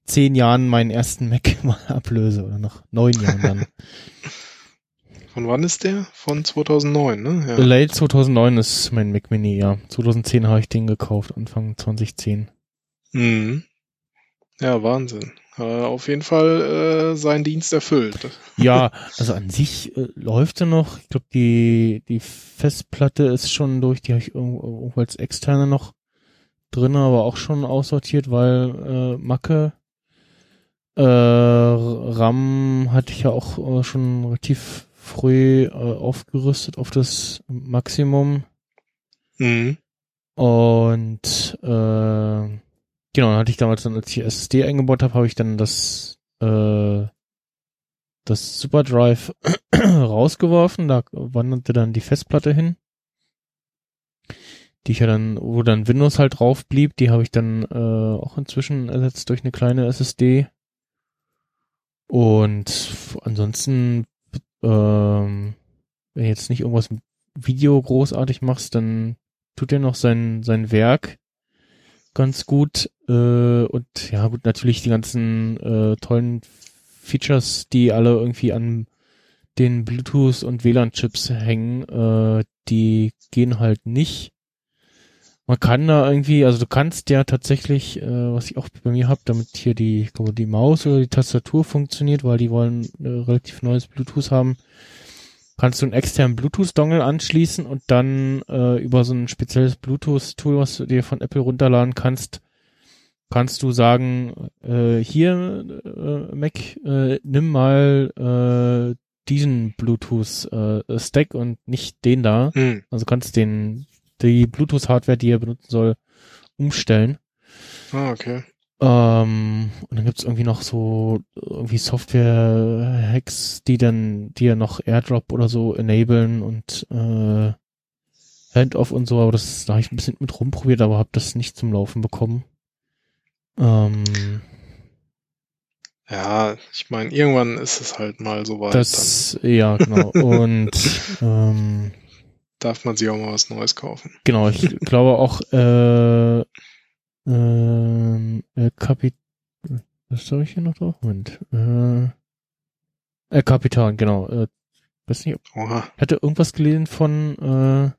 zehn Jahren meinen ersten Mac *laughs* mal ablöse oder nach neun Jahren dann. *laughs* von wann ist der? Von 2009, ne? Ja. Late 2009 ist mein Mac Mini, ja. 2010 habe ich den gekauft, Anfang 2010. Mhm. Ja, Wahnsinn. Äh, auf jeden Fall äh, seinen Dienst erfüllt. Ja, *laughs* also an sich äh, läuft er noch. Ich glaube, die, die Festplatte ist schon durch, die habe ich irgendwo, irgendwo als externe noch drin, aber auch schon aussortiert, weil äh, Macke äh, RAM hatte ich ja auch äh, schon relativ früh äh, aufgerüstet auf das Maximum. Mhm. Und äh, genau, dann hatte ich damals dann, als ich SSD eingebaut habe, habe ich dann das äh, das Superdrive *clears throat* rausgeworfen, da wanderte dann die Festplatte hin. Die ich ja dann, wo dann Windows halt drauf blieb, die habe ich dann äh, auch inzwischen ersetzt durch eine kleine SSD. Und ansonsten, ähm, wenn du jetzt nicht irgendwas Video großartig machst, dann tut er noch sein, sein Werk ganz gut. Äh, und ja, gut, natürlich die ganzen äh, tollen Features, die alle irgendwie an den Bluetooth- und WLAN-Chips hängen, äh, die gehen halt nicht. Man kann da irgendwie, also du kannst ja tatsächlich, äh, was ich auch bei mir habe, damit hier die, glaube, die Maus oder die Tastatur funktioniert, weil die wollen äh, relativ neues Bluetooth haben, kannst du einen externen Bluetooth-Dongle anschließen und dann äh, über so ein spezielles Bluetooth-Tool, was du dir von Apple runterladen kannst, kannst du sagen, äh, hier, äh, Mac, äh, nimm mal äh, diesen Bluetooth-Stack und nicht den da. Mhm. Also kannst den die Bluetooth-Hardware, die er benutzen soll, umstellen. Ah, okay. Ähm, und dann gibt's irgendwie noch so irgendwie Software-Hacks, die dann dir noch AirDrop oder so enablen und äh, Handoff und so, aber das da habe ich ein bisschen mit rumprobiert, aber habe das nicht zum Laufen bekommen. Ähm, Ja, ich meine, irgendwann ist es halt mal so weit. das, ja, genau. *laughs* Und ähm, dann darf man sich auch mal was Neues kaufen. Genau, ich glaube auch äh, ähm, El Capit was soll ich hier noch drauf? Moment. Äh, El Capitan, genau. Äh, weiß nicht, ob Oha. hatte irgendwas gelesen von äh,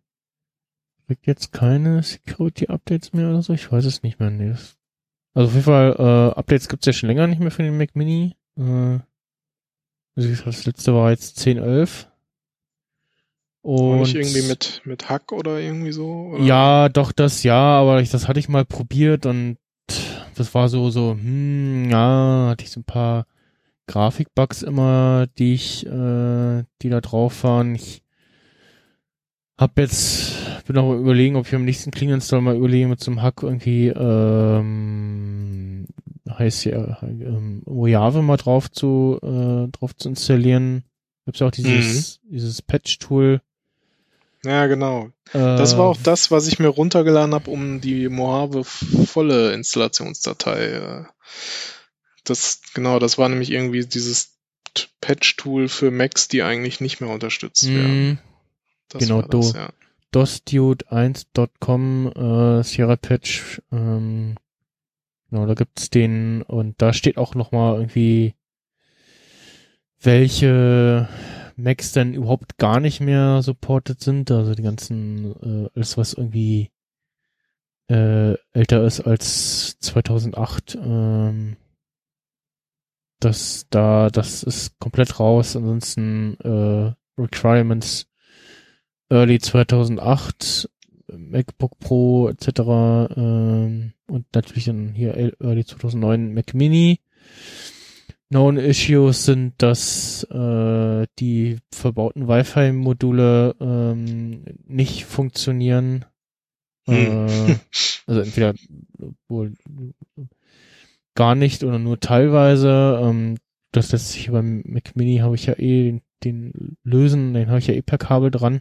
kriegt jetzt keine Security Updates mehr oder so? Ich weiß es nicht mehr. Nee, das, also auf jeden Fall, äh, Updates gibt's ja schon länger nicht mehr für den Mac Mini. Äh, also das letzte war jetzt 10.11. Und nicht irgendwie mit, mit Hack oder irgendwie so? Oder? Ja, doch, das ja, aber ich, das hatte ich mal probiert und das war so, so, hm, ja, hatte ich so ein paar Grafikbugs immer, die ich, äh, die da drauf waren. Ich hab jetzt, bin auch überlegen, ob ich am nächsten Clean Install mal überlege, mit so einem Hack irgendwie, ähm, heißt ja, ähm, Mojave mal drauf zu, äh, drauf zu installieren. Gibt's ja auch dieses, dieses Patch-Tool. Ja, genau. Äh, Das war auch das, was ich mir runtergeladen habe, um die Mojave volle Installationsdatei. äh, Das, genau, das war nämlich irgendwie dieses Patch-Tool für Macs, die eigentlich nicht mehr unterstützt werden. mh, Das genau, war das, do- ja. DOSDude1.com, äh, Sierra Patch, ähm, Genau, da gibt's den und da steht auch noch mal irgendwie, welche Macs denn überhaupt gar nicht mehr supported sind. Also die ganzen, äh, alles was irgendwie äh, älter ist als 2008. Ähm, das da, das ist komplett raus. Ansonsten äh, Requirements Early 2008, MacBook Pro etc. Ähm, und natürlich dann hier Early 2009 Mac Mini. Known Issues sind, dass äh, die verbauten Wi-Fi-Module ähm, nicht funktionieren. Hm. Äh, also entweder wohl gar nicht oder nur teilweise. Ähm, das lässt sich beim Mac Mini habe ich ja eh den, den lösen, den habe ich ja eh per Kabel dran.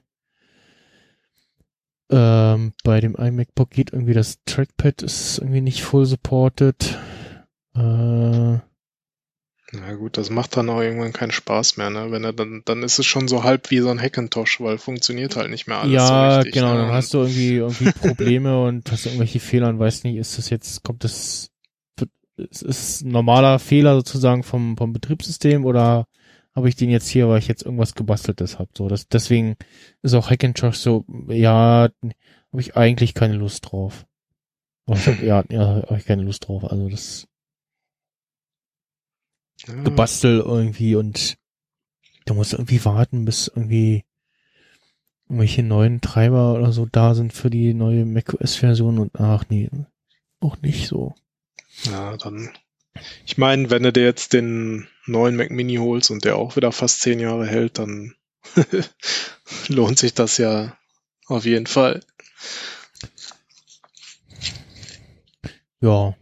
Ähm, bei dem iMacBook geht irgendwie das Trackpad ist irgendwie nicht full supported. Äh, na gut, das macht dann auch irgendwann keinen Spaß mehr, ne? Wenn er dann, dann ist es schon so halb wie so ein Hackintosh, weil funktioniert halt nicht mehr alles ja, so richtig. genau, ne? dann hast du irgendwie, irgendwie Probleme und hast irgendwelche Fehler und weißt nicht, ist das jetzt, kommt das, ist es ein normaler Fehler sozusagen vom, vom Betriebssystem oder habe ich den jetzt hier, weil ich jetzt irgendwas gebasteltes habe. So, das, deswegen ist auch Hackintosh so, ja, habe ich eigentlich keine Lust drauf. ja, ja, habe ich keine Lust drauf. Also das Ja. Gebastel irgendwie und du musst irgendwie warten, bis irgendwie irgendwelche neuen Treiber oder so da sind für die neue macOS-Version und ach nee, auch nicht so. Ja, dann. Ich meine, wenn du dir jetzt den neuen Mac Mini holst und der auch wieder fast zehn Jahre hält, dann *laughs* lohnt sich das ja auf jeden Fall. Ja.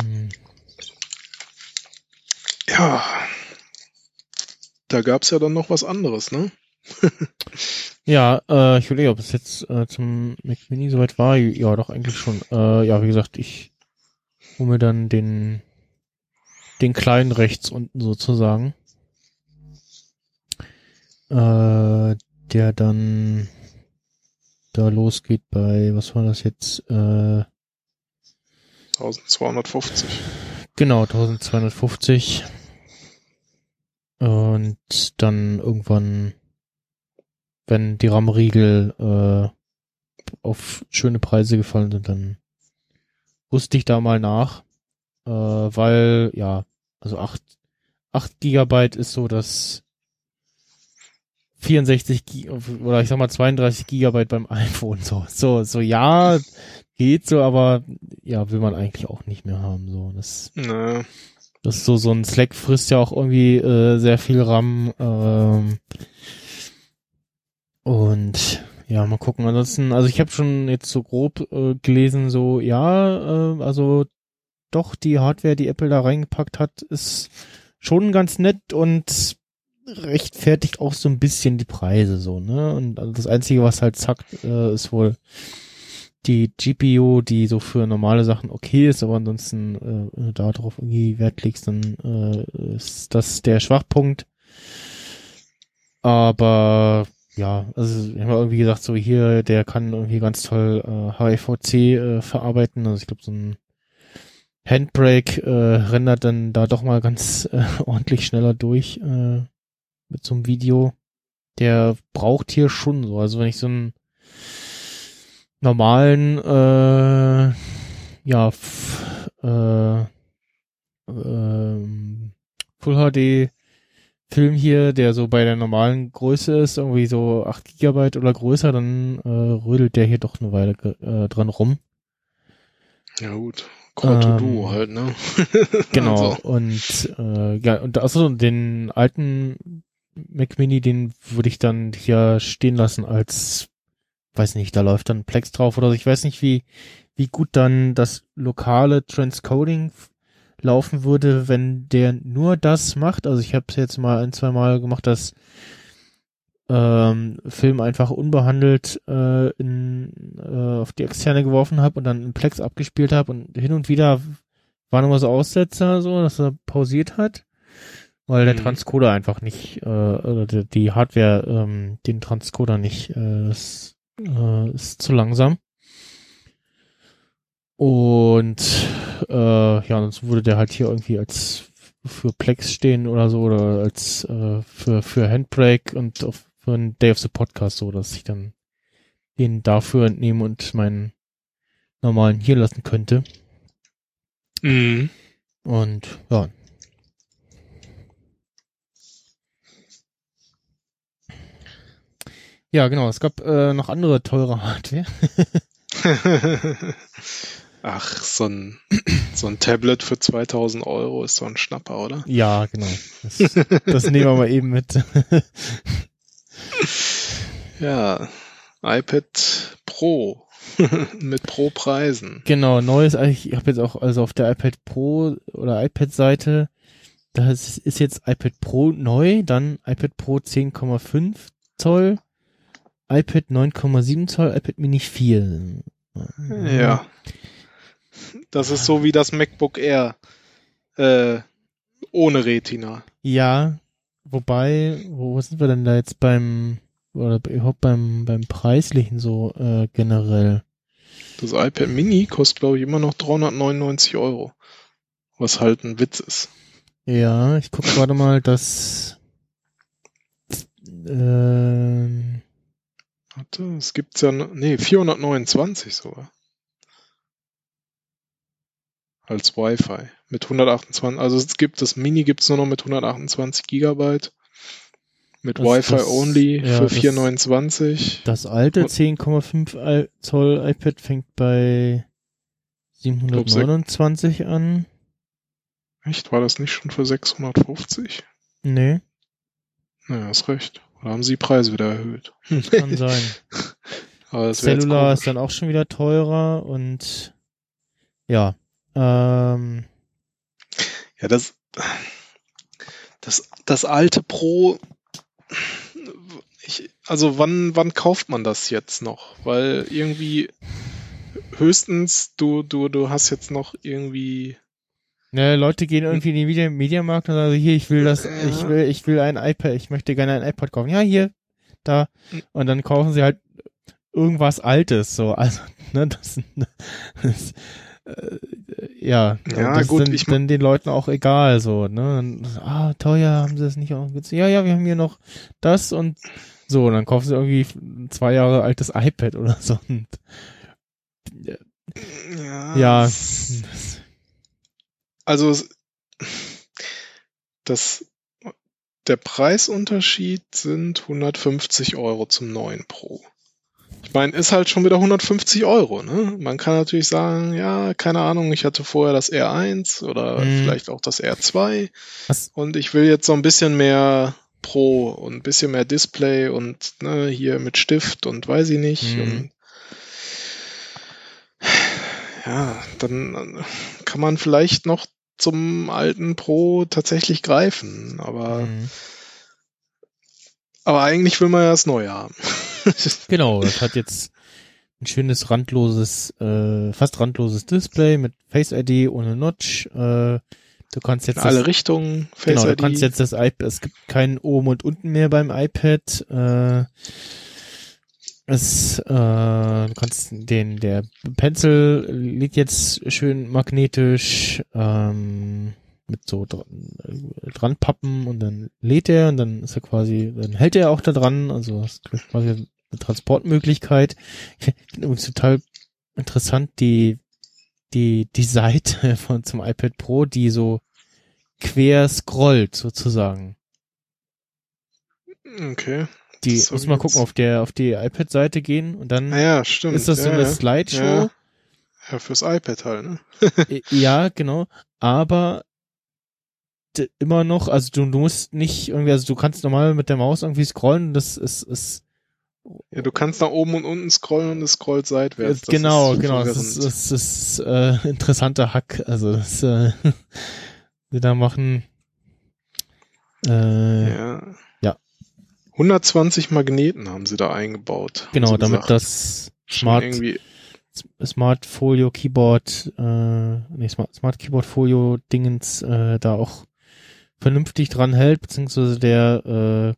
Hm. Ja. Da gab's ja dann noch was anderes, ne? *laughs* Ja, äh, ich überlege, ob es jetzt äh, zum Mac Mini soweit war. Ja, doch eigentlich schon. Äh, ja, wie gesagt, ich hole mir dann den den kleinen rechts unten sozusagen. Äh, der dann da losgeht bei, was war das jetzt? Äh, 1250. genau, 1250. Und dann irgendwann, wenn die RAM-Riegel äh, auf schöne Preise gefallen sind, dann rüste ich da mal nach. Äh, weil, ja, also 8, 8 Gigabyte ist so das 64 Gi oder ich sag mal 32 Gigabyte beim *laughs* iPhone so so so ja geht so aber ja will man eigentlich auch nicht mehr haben so das Ne, das ist so so ein Slack frisst ja auch irgendwie äh, sehr viel RAM ähm, und ja mal gucken ansonsten also ich habe schon jetzt so grob äh, gelesen so ja äh, also doch die Hardware die Apple da reingepackt hat ist schon ganz nett und rechtfertigt auch so ein bisschen die Preise so, ne? Und also das Einzige, was halt zackt, äh, ist wohl die GPU, die so für normale Sachen okay ist, aber ansonsten, äh, du da drauf irgendwie Wert legst, dann äh, ist das der Schwachpunkt. Aber ja, also haben ja irgendwie gesagt, so hier, der kann irgendwie ganz toll äh, HEVC äh, verarbeiten. Also ich glaube, so ein Handbrake äh, rendert dann da doch mal ganz äh, *laughs* ordentlich schneller durch äh, mit so einem Video. Der braucht hier schon so. Also wenn ich so einen normalen äh, ja f, äh, ähm, Full HD Film hier, der so bei der normalen Größe ist, irgendwie so 8 Gigabyte oder größer, dann äh, rödelt der hier doch eine Weile äh, dran rum. ja gut. Core to Ähm, do halt, ne? *laughs* Genau. Also, Und äh, ja, und also den alten Mac Mini, den würde ich dann hier stehen lassen als, weiß nicht, da läuft dann Plex drauf oder so. Ich weiß nicht, wie, wie gut dann das lokale Transcoding laufen würde, wenn der nur das macht. Also ich habe es jetzt mal ein, zwei Mal gemacht, dass ähm, Film einfach unbehandelt äh, in, äh, auf die externe geworfen habe und dann in Plex abgespielt habe und hin und wieder waren immer so Aussetzer, so, dass er pausiert hat, weil der Mhm. Transcoder einfach nicht, äh, oder die, die Hardware ähm, den Transcoder nicht, äh, das, äh, ist zu langsam. Und äh, ja, sonst würde der halt hier irgendwie als für Plex stehen oder so oder als äh, für für Handbrake und auf, für ein Day of the Podcast so, dass ich dann den dafür entnehme und meinen normalen hier lassen könnte. Mhm. Und ja. Ja, genau. Es gab äh, noch andere teure Hardware. *laughs* Ach, so ein, so ein Tablet für 2000 Euro ist so ein Schnapper, oder? Ja, genau. Das, das nehmen wir mal eben mit. *laughs* Ja, iPad Pro *laughs* mit Pro-Preisen. Genau, neues, ich habe jetzt auch also auf der iPad Pro oder iPad-Seite, da ist, ist jetzt iPad Pro neu, dann iPad Pro 10,5 Zoll, iPad 9,7 Zoll, iPad Mini 4. Ja. Das ist so wie das MacBook Air äh, ohne Retina. Ja, wobei, wo sind wir denn da jetzt beim oder überhaupt beim beim preislichen so äh, generell? Das iPad Mini kostet glaube ich immer noch 399 Euro, was halt ein Witz ist. Ja, ich guck gerade mal, dass ähm, Warte, es gibt's ja, noch- nee, 429 sogar. Als Wi-Fi. Mit 128, also es gibt, das Mini gibt's nur noch mit 128 Gigabyte. Mit Das- Wi-Fi das- only ja, für das- 429. Das alte Und- 10,5 Al- Zoll iPad fängt bei 729 an. Echt? War das nicht schon für 650? Nee, Naja, hast recht. Oder haben sie die Preise wieder erhöht? kann sein. *laughs* Aber das Cellular ist dann auch schon wieder teurer und ja. Ähm, Ja, das, das, das alte Pro, ich, also wann, wann kauft man das jetzt noch? Weil irgendwie höchstens du, du, du hast jetzt noch irgendwie, ne, Leute gehen irgendwie in den Media Mediamarkt und sagen, hier, ich will das, Ja. ich will, ich will ein iPad, ich möchte gerne ein iPad kaufen. Ja, hier, da. Und dann kaufen sie halt irgendwas Altes, so, also, *laughs* ne, das, das äh, ja, Ja, das gut, ist dann, den Leuten auch egal, so, ne, und, ah, teuer, haben sie das nicht auch? Ja, ja, wir haben hier noch das und so, und dann kaufen sie irgendwie ein zwei Jahre altes iPad oder *laughs* so, und, ja, ja, das- *laughs* das- also das, der Preisunterschied sind 150 Euro zum neuen Pro. Ich meine, ist halt schon wieder 150 Euro, ne? Man kann natürlich sagen, ja, keine Ahnung, ich hatte vorher das R1 oder Mhm. vielleicht auch das R2 Was? und ich will jetzt so ein bisschen mehr Pro und ein bisschen mehr Display und ne, hier mit Stift und weiß ich nicht. Mhm. Und ja, dann kann man vielleicht noch zum alten Pro tatsächlich greifen, aber, Mhm. aber eigentlich will man ja das Neue haben. *laughs* Genau, das hat jetzt ein schönes randloses, äh, fast randloses Display mit Face ID ohne Notch. Äh, du kannst jetzt In alle das, Richtungen, Face genau, du ID. kannst jetzt das iPad, es gibt keinen oben und unten mehr beim iPad. Äh, es, äh, du kannst den, der Pencil liegt jetzt schön magnetisch, ähm, mit so dran, äh, dran pappen und dann lädt er und dann ist er quasi, dann hält er auch da dran, also das ist quasi eine Transportmöglichkeit. Ich finde übrigens total interessant die, die, die Seite *laughs* von zum iPad Pro, die so quer scrollt sozusagen. okay. Die, muss mal jetzt- gucken, auf der, auf die iPad-Seite gehen und dann Naja, stimmt. ist das so ja, eine ja. Slideshow. Ja. Ja, fürs iPad halt, ne? Ja, genau. Aber immer noch, also du, du musst nicht irgendwie, also du kannst normal mit der Maus irgendwie scrollen, das ist, ist Ja, du kannst nach oben und unten scrollen und es scrollt seitwärts. Das genau, ist genau, das ist, das ist äh, interessanter Hack, also das äh, *laughs* die da machen. Äh, ja. Ja. 120 Magneten haben sie da eingebaut. Genau, damit gesagt. das Smart Smart Folio Keyboard, äh, nee, Smart, Smart Keyboard Folio Dingens äh, da auch vernünftig dran hält, beziehungsweise der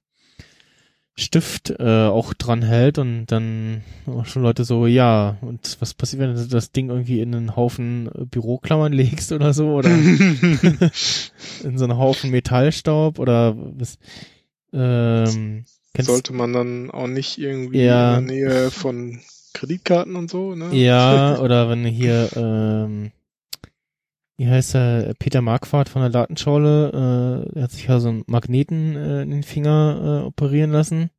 Stift äh, auch dran hält und dann auch schon Leute so, ja, und was passiert, wenn du das Ding irgendwie in einen Haufen äh, Büroklammern *laughs* legst oder so oder *laughs* in so einen Haufen Metallstaub oder was ähm, Sollte man dann auch nicht irgendwie Ja. in der Nähe von Kreditkarten und so, ne? Ja, *laughs* oder wenn hier, ähm, wie heißt er, Peter Marquardt von der Datenschule, äh, der hat sich ja so einen Magneten äh, in den Finger äh, operieren lassen,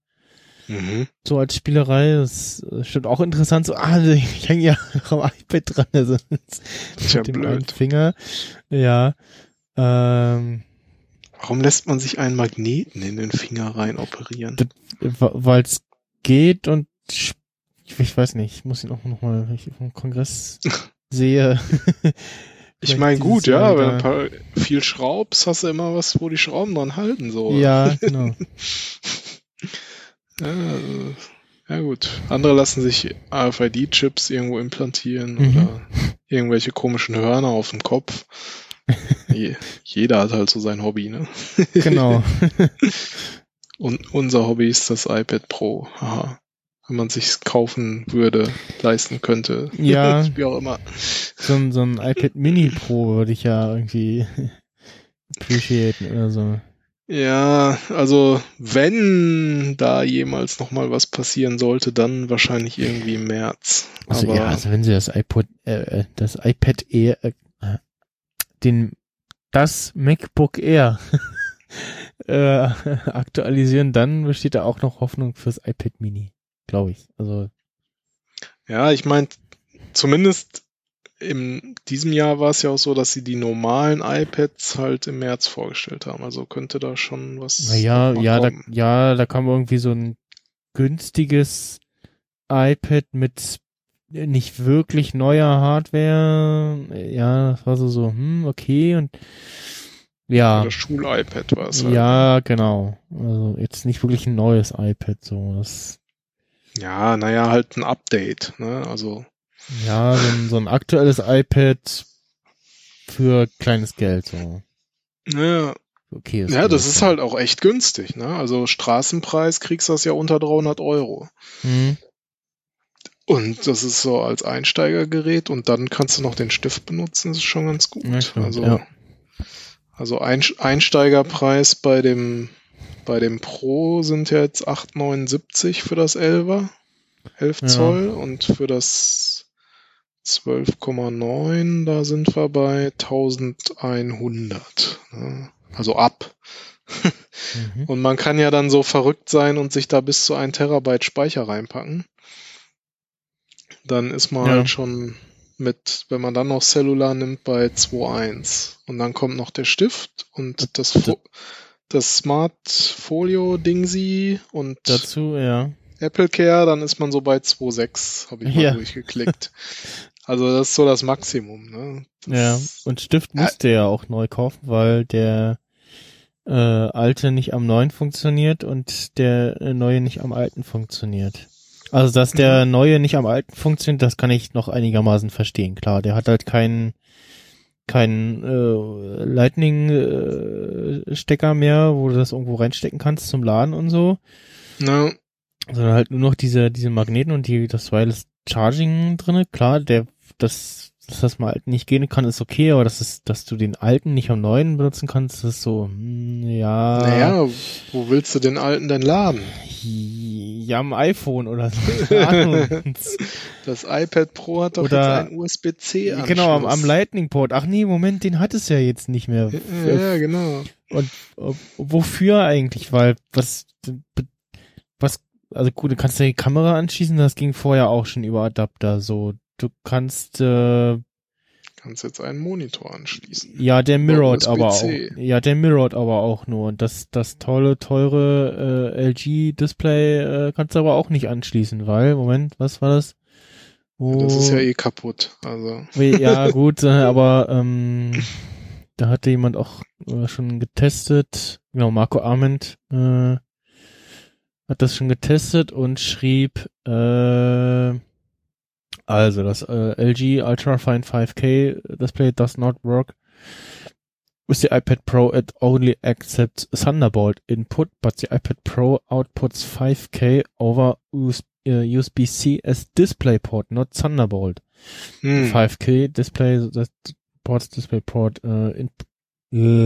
Mhm. so als Spielerei. Das ist stimmt auch interessant. So, ah, *laughs* ich hänge ja noch am iPad dran, also *laughs* mit dem blöd. einen Finger. Ja. Ähm, Warum lässt man sich einen Magneten in den Finger rein operieren? weil es geht und ich, ich weiß nicht, ich muss ihn auch noch mal, wenn ich vom Kongress *laughs* sehe. Ich meine, gut, ja, wenn du paar, viel schraubst, hast du immer was, wo die Schrauben dran halten, so. Ja, *laughs* genau. Ja, also, ja gut. Andere lassen sich RFID-Chips irgendwo implantieren Mhm. oder irgendwelche komischen Hörner auf dem Kopf. *laughs* Je, jeder hat halt so sein Hobby, ne? Genau. *laughs* Und unser Hobby ist das iPad Pro. Haha. Wenn man sich's kaufen würde, leisten könnte. Ja. *laughs* Wie auch immer. So ein, so ein iPad Mini Pro würde ich ja irgendwie appreciaten oder so. Ja, also wenn da jemals noch mal was passieren sollte, dann wahrscheinlich irgendwie im März. Also Aber ja, also wenn sie das iPod, äh, äh, das iPad Air, äh, den, das MacBook Air *laughs* äh, aktualisieren, dann besteht da auch noch Hoffnung fürs iPad Mini, glaube ich. Also Ja, ich meine, zumindest in diesem Jahr war es ja auch so, dass sie die normalen iPads halt im März vorgestellt haben. Also könnte da schon was. naja, ja, da, ja, da kam irgendwie so ein günstiges iPad mit nicht wirklich neuer Hardware. Ja, das war so so, hm, okay und ja. Oder Schul-iPad war es halt. Ja, genau. Also jetzt nicht wirklich ein neues iPad, so. Das, Ja, naja, halt ein Update. Ne? Also ja, so ein, so ein aktuelles iPad für kleines Geld, so. ja, Okay. ja, das ist halt auch echt günstig. Ne? Also Straßenpreis kriegst du das ja unter 300 Euro. Hm, Und das ist so als Einsteigergerät und dann kannst du noch den Stift benutzen, das ist schon ganz gut. Ja, stimmt, also, ja. also Ein Einsteigerpreis bei dem bei dem Pro sind jetzt 8,79 für das 11er, 11 Ja. Zoll und für das 12,9 da sind wir bei 1100. Ne? Also ab. mhm. Und man kann ja dann so verrückt sein und sich da bis zu 1 Terabyte Speicher reinpacken. Dann ist man Ja. halt schon mit, wenn man dann noch Cellular nimmt, bei 2.1. Und dann kommt noch der Stift und das, Fo das Smart Folio Dingsy und Dazu, ja. Apple Care, dann ist man so bei 2.6, habe ich mal Ja. durchgeklickt. *laughs* Also das ist so das Maximum, ne? Ja. Das, Und Stift musste ja auch neu kaufen, weil der äh, alte nicht am neuen funktioniert und der äh, neue nicht am alten funktioniert. Also, dass der neue nicht am alten funktioniert, das kann ich noch einigermaßen verstehen. Klar, der hat halt keinen keinen äh, Lightning-Stecker mehr, wo du das irgendwo reinstecken kannst zum Laden und so, ne? sondern halt nur noch diese diese Magneten und die das Wireless Charging drinne. Klar, der das dass das mal alten nicht gehen kann, ist okay, aber das ist, dass du den alten nicht am neuen benutzen kannst, ist so, hm, ja. Naja, wo willst du den alten denn laden? Ja, am iPhone oder so. *laughs* Das iPad Pro hat doch Oder- jetzt einen USB-C-Anschluss. genau, am, am Lightning Port. Ach nee, Moment, den hat es ja jetzt nicht mehr. Ja, ja, genau. Und wofür eigentlich? Weil was, was, also gut, du kannst ja die Kamera anschließen, das ging vorher auch schon über Adapter so. Du kannst, äh, Kannst jetzt einen Monitor anschließen. ja, der mirrored aber auch. Ja, der mirrored aber auch nur. Und das, das tolle, teure äh, LG-Display äh, kannst du aber auch nicht anschließen, weil, Moment, was war das? Wo, Das ist ja eh kaputt. Also, Ja, *laughs* gut, äh, aber ähm, da hatte jemand auch äh, schon getestet, genau, Marco Arment äh, hat das schon getestet und schrieb, äh, also das äh, LG Ultrafine 5K Display does not work with the iPad Pro it only accepts Thunderbolt input, but the iPad Pro outputs 5K over US, uh, USB-C as DisplayPort, not Thunderbolt. Hm. 5K display that supports DisplayPort uh, in,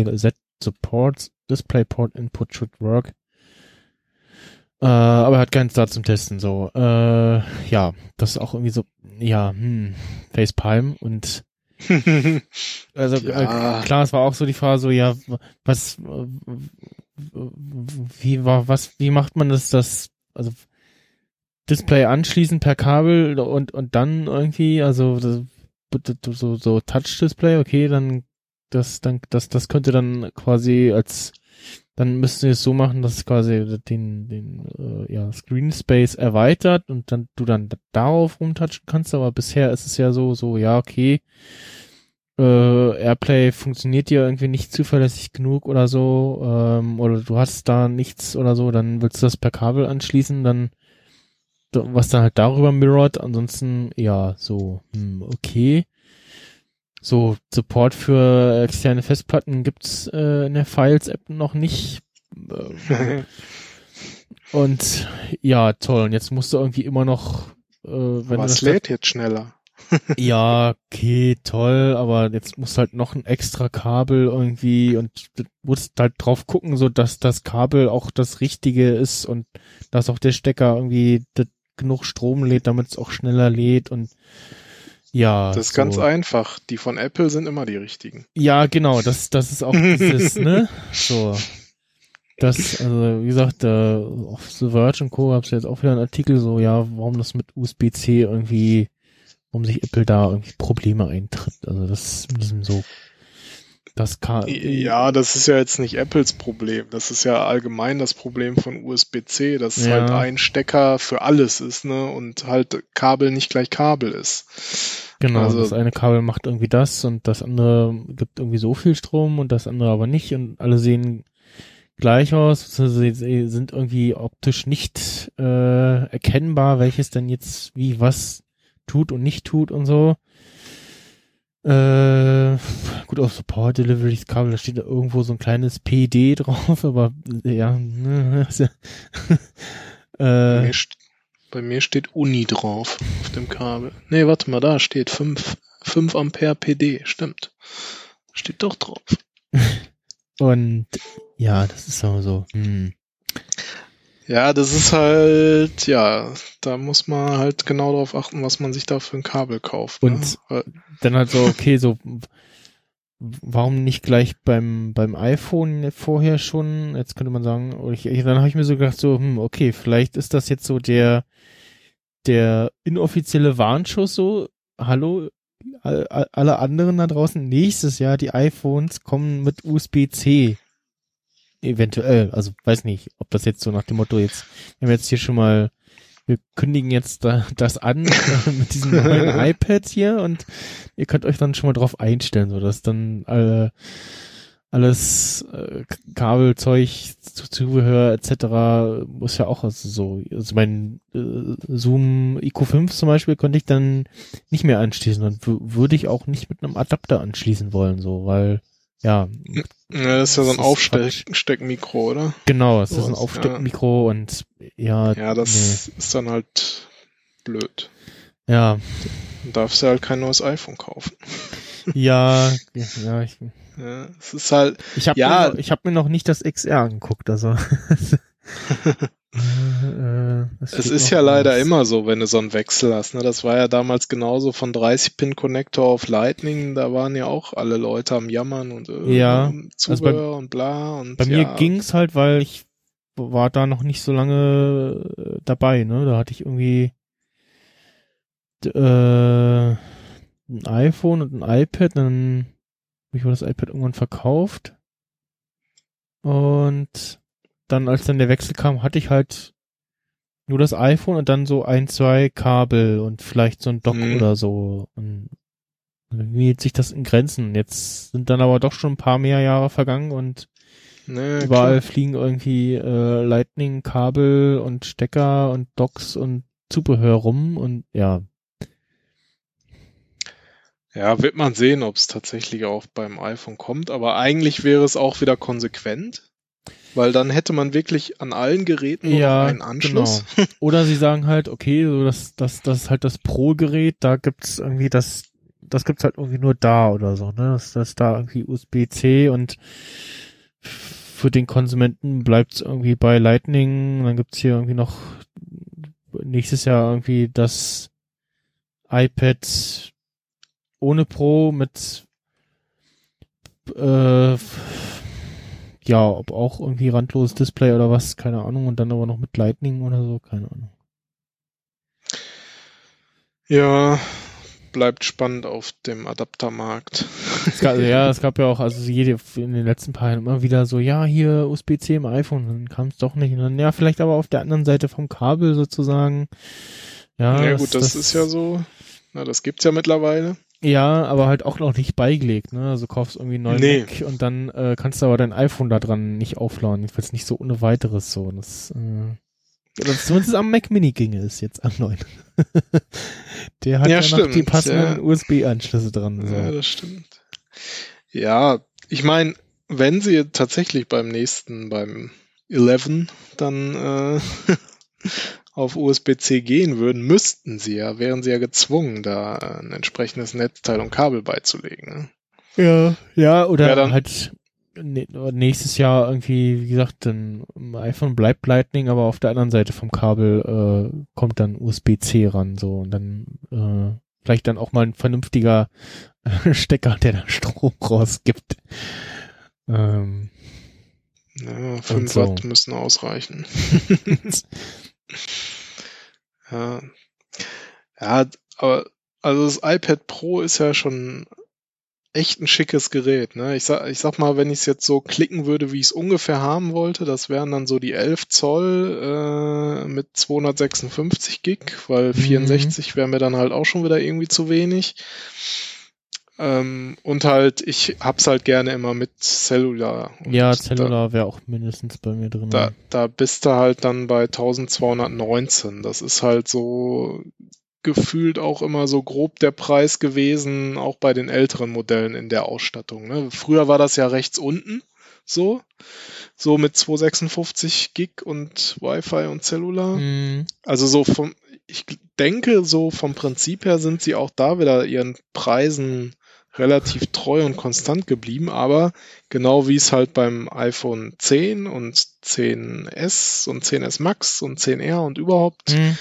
uh, that supports DisplayPort input should work. Äh, aber er hat keinen Start zum Testen, so. Äh, ja, das ist auch irgendwie so, ja, hm, Facepalm und *laughs* also Ja. äh, klar, es war auch so die Frage, so ja, was, äh, wie war, was, wie macht man das, das, also Display anschließen per Kabel und und dann irgendwie, also das, so so Touch-Display, okay, dann das dann das das könnte dann quasi als dann müssten wir es so machen, dass es quasi den den äh, ja Screen Space erweitert und dann du dann darauf rumtatschen kannst, aber bisher ist es ja so so ja okay äh, Airplay funktioniert dir irgendwie nicht zuverlässig genug oder so, ähm, oder du hast da nichts oder so, dann willst du das per Kabel anschließen, dann was dann halt darüber mirrort, ansonsten ja, so, hm, okay. So, Support für externe Festplatten gibt's äh, in der Files-App noch nicht. Äh, *laughs* und ja, toll. Und jetzt musst du irgendwie immer noch, äh, wenn Was lädt jetzt schneller? *laughs* *laughs* ja, okay, toll, aber jetzt muss halt noch ein extra Kabel irgendwie und du musst halt drauf gucken, so dass das Kabel auch das Richtige ist und dass auch der Stecker irgendwie genug Strom lädt, damit es auch schneller lädt und ja. Das ist so. ganz einfach. Die von Apple sind immer die richtigen. Ja, genau, das, das ist auch dieses, ne? *laughs* So. Das, also, wie gesagt, äh, auf The Verge und Co. gab's jetzt auch wieder einen Artikel, so, ja, warum das mit USB-C irgendwie, warum sich Apple da irgendwie Probleme eintritt. Also, das mit diesem so, das kann, Ja, das ist ja jetzt nicht Apples Problem. Das ist ja allgemein das Problem von USB-C, dass Ja. halt ein Stecker für alles ist, ne? Und halt Kabel nicht gleich Kabel ist. Genau, Also- das eine Kabel macht irgendwie das und das andere gibt irgendwie so viel Strom und das andere aber nicht und alle sehen gleich aus, sie sind irgendwie optisch nicht äh, erkennbar, welches denn jetzt wie was tut und nicht tut und so. Äh, gut, auf Support Delivery Kabel, da steht da irgendwo so ein kleines PD drauf, aber ja, ne, *laughs* äh, bei mir steht Uni drauf auf dem Kabel. Nee, warte mal, da steht 5, 5 Ampere PD, stimmt. Steht doch drauf. *laughs* und ja, das ist aber so, hm. Ja, das ist halt, ja, da muss man halt genau darauf achten, was man sich da für ein Kabel kauft. Und- ne? Dann halt so, okay, so, warum nicht gleich beim, beim iPhone vorher schon? Jetzt könnte man sagen, oder ich, dann habe ich mir so gedacht, so, hm, okay, vielleicht ist das jetzt so der, der inoffizielle Warnschuss so, hallo, all- all- alle anderen da draußen, nächstes Jahr die iPhones kommen mit USB-C. Eventuell, also weiß nicht, ob das jetzt so nach dem Motto jetzt, wir haben jetzt hier schon mal, wir kündigen jetzt da, das an äh, *laughs* mit diesem neuen *laughs* iPad hier und ihr könnt euch dann schon mal drauf einstellen, so dass dann äh, alles äh, Kabelzeug, Zu- Zubehör etc. muss ja auch also so, also mein äh, Zoom IQ5 zum Beispiel konnte ich dann nicht mehr anschließen und würde ich auch nicht mit einem Adapter anschließen wollen, so, weil ja, Ja, das ist ja so ein. Aufsteckmikro, oder? genau, es ist ein Aufsteckmikro und ja, Ja, das ist dann halt blöd. nee. ja, Dann darfst du halt kein neues iPhone kaufen. *laughs* ja, *laughs* ja, ich, Ja, es ist halt, Ich habe Ja. mir, noch- ich hab mir noch nicht das XR angeguckt, also. *laughs* äh, das es ist ja leider immer so, wenn du so einen Wechsel hast. Ne? Das war ja damals genauso von 30-Pin-Connector auf Lightning. Da waren ja auch alle Leute am Jammern und äh, Ja, Zubehör also und bla. Und Bei ja, mir ging's halt, weil ich war da noch nicht so lange äh, dabei, ne? Da hatte ich irgendwie äh, ein iPhone und ein iPad, dann hab ich das iPad irgendwann verkauft. Und dann, als dann der Wechsel kam, hatte ich halt nur das iPhone und dann so ein, zwei Kabel und vielleicht so ein Dock Mhm. oder so. Und irgendwie hielt sich das in Grenzen. Jetzt sind dann aber doch schon ein paar mehr Jahre vergangen und ne, Überall klar. fliegen irgendwie äh, Lightning-Kabel und Stecker und Docks und Zubehör rum und ja. Ja, wird man sehen, ob es tatsächlich auch beim iPhone kommt, aber eigentlich wäre es auch wieder konsequent, weil dann hätte man wirklich an allen Geräten Ja, noch einen Anschluss. Genau. *laughs* Oder sie sagen halt, okay, so das, das, das ist halt das Pro-Gerät, da gibt's irgendwie das, das gibt's halt irgendwie nur da oder so, ne? Das, das ist da irgendwie USB-C und für den Konsumenten bleibt's irgendwie bei Lightning. Dann gibt's hier irgendwie noch nächstes Jahr irgendwie das iPad ohne Pro mit äh, ja, ob auch irgendwie randloses Display oder was, keine Ahnung, und dann aber noch mit Lightning oder so, keine Ahnung. Ja, bleibt spannend auf dem Adaptermarkt. Es gab, ja, *laughs* es gab ja auch, also jede, in den letzten paar Jahren immer wieder so, ja, hier USB-C im iPhone, dann kam es doch nicht. Und dann, ja, vielleicht aber auf der anderen Seite vom Kabel sozusagen. Ja, Ja, gut, das, ist ja so. Na, das gibt's ja mittlerweile. Ja, aber halt auch noch nicht beigelegt, ne? Also kaufst irgendwie einen neuen Nee. Mac und dann äh, kannst du aber dein iPhone da dran nicht aufladen. Jedenfalls nicht so ohne weiteres so. Das, äh, oder zumindest am Mac Mini ginge es jetzt am neuen. *laughs* Der hat Ja, ja, noch die stimmt, passenden ja. USB-Anschlüsse dran. So. Ja, das stimmt. Ja, ich meine, wenn sie tatsächlich beim nächsten, beim 11 dann äh, *laughs* auf USB-C gehen würden, müssten sie ja, wären sie ja gezwungen, da ein entsprechendes Netzteil und Kabel beizulegen. Ne? Ja, ja, oder Ja, dann- halt ne, nächstes Jahr irgendwie, wie gesagt, dann im iPhone bleibt Lightning, aber auf der anderen Seite vom Kabel äh, kommt dann USB-C ran, so und dann äh, vielleicht dann auch mal ein vernünftiger äh, *laughs* Stecker, der da Strom rausgibt. Ähm, Ja, 5 so. Watt müssen ausreichen. *laughs* *laughs* Ja. Ja, aber also das iPad Pro ist ja schon echt ein schickes Gerät. Ne? Ich, sag, ich sag mal, wenn ich es jetzt so klicken würde, wie ich es ungefähr haben wollte, das wären dann so die 11 Zoll äh, mit 256 Gig, weil Mhm. 64 wäre mir dann halt auch schon wieder irgendwie zu wenig. Ähm, und halt, ich hab's halt gerne immer mit Cellular. Und ja, Cellular wäre auch mindestens bei mir drin. da, da bist du halt dann bei 1219. Das ist halt so gefühlt auch immer so grob der Preis gewesen, auch bei den älteren Modellen in der Ausstattung. Ne? Früher war das ja rechts unten so, so mit 256 Gig und Wi-Fi und Cellular. Mhm. Also so vom, ich denke, so vom Prinzip her sind sie auch da wieder ihren Preisen relativ treu und konstant geblieben, aber genau wie es halt beim iPhone 10 und 10S und 10S Max und 10R und überhaupt Mhm.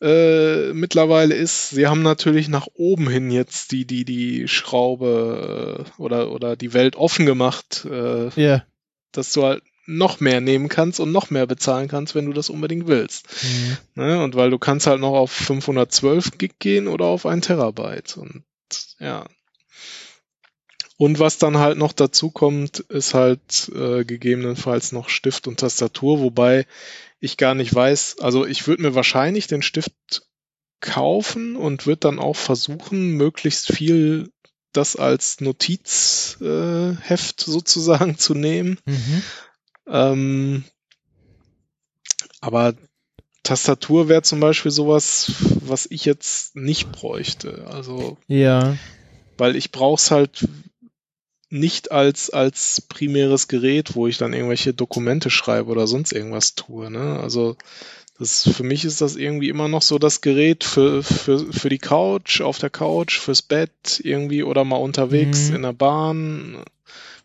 äh, mittlerweile ist, sie haben natürlich nach oben hin jetzt die, die, die Schraube äh, oder, oder die Welt offen gemacht, äh, Ja. dass du halt noch mehr nehmen kannst und noch mehr bezahlen kannst, wenn du das unbedingt willst. Mhm. Ne? Und weil du kannst halt noch auf 512 Gig gehen oder auf ein Terabyte. Und ja. Und was dann halt noch dazu kommt, ist halt äh, gegebenenfalls noch Stift und Tastatur, wobei ich gar nicht weiß, also ich würde mir wahrscheinlich den Stift kaufen und würde dann auch versuchen, möglichst viel das als Notizheft äh, sozusagen *laughs* zu nehmen. Mhm. Ähm, aber Tastatur wäre zum Beispiel sowas, was ich jetzt nicht bräuchte. Also, Ja. weil ich brauche es halt nicht als, als primäres Gerät, wo ich dann irgendwelche Dokumente schreibe oder sonst irgendwas tue. Ne? Also das, für mich ist das irgendwie immer noch so das Gerät für, für, für die Couch, auf der Couch, fürs Bett irgendwie oder mal unterwegs Mhm. in der Bahn.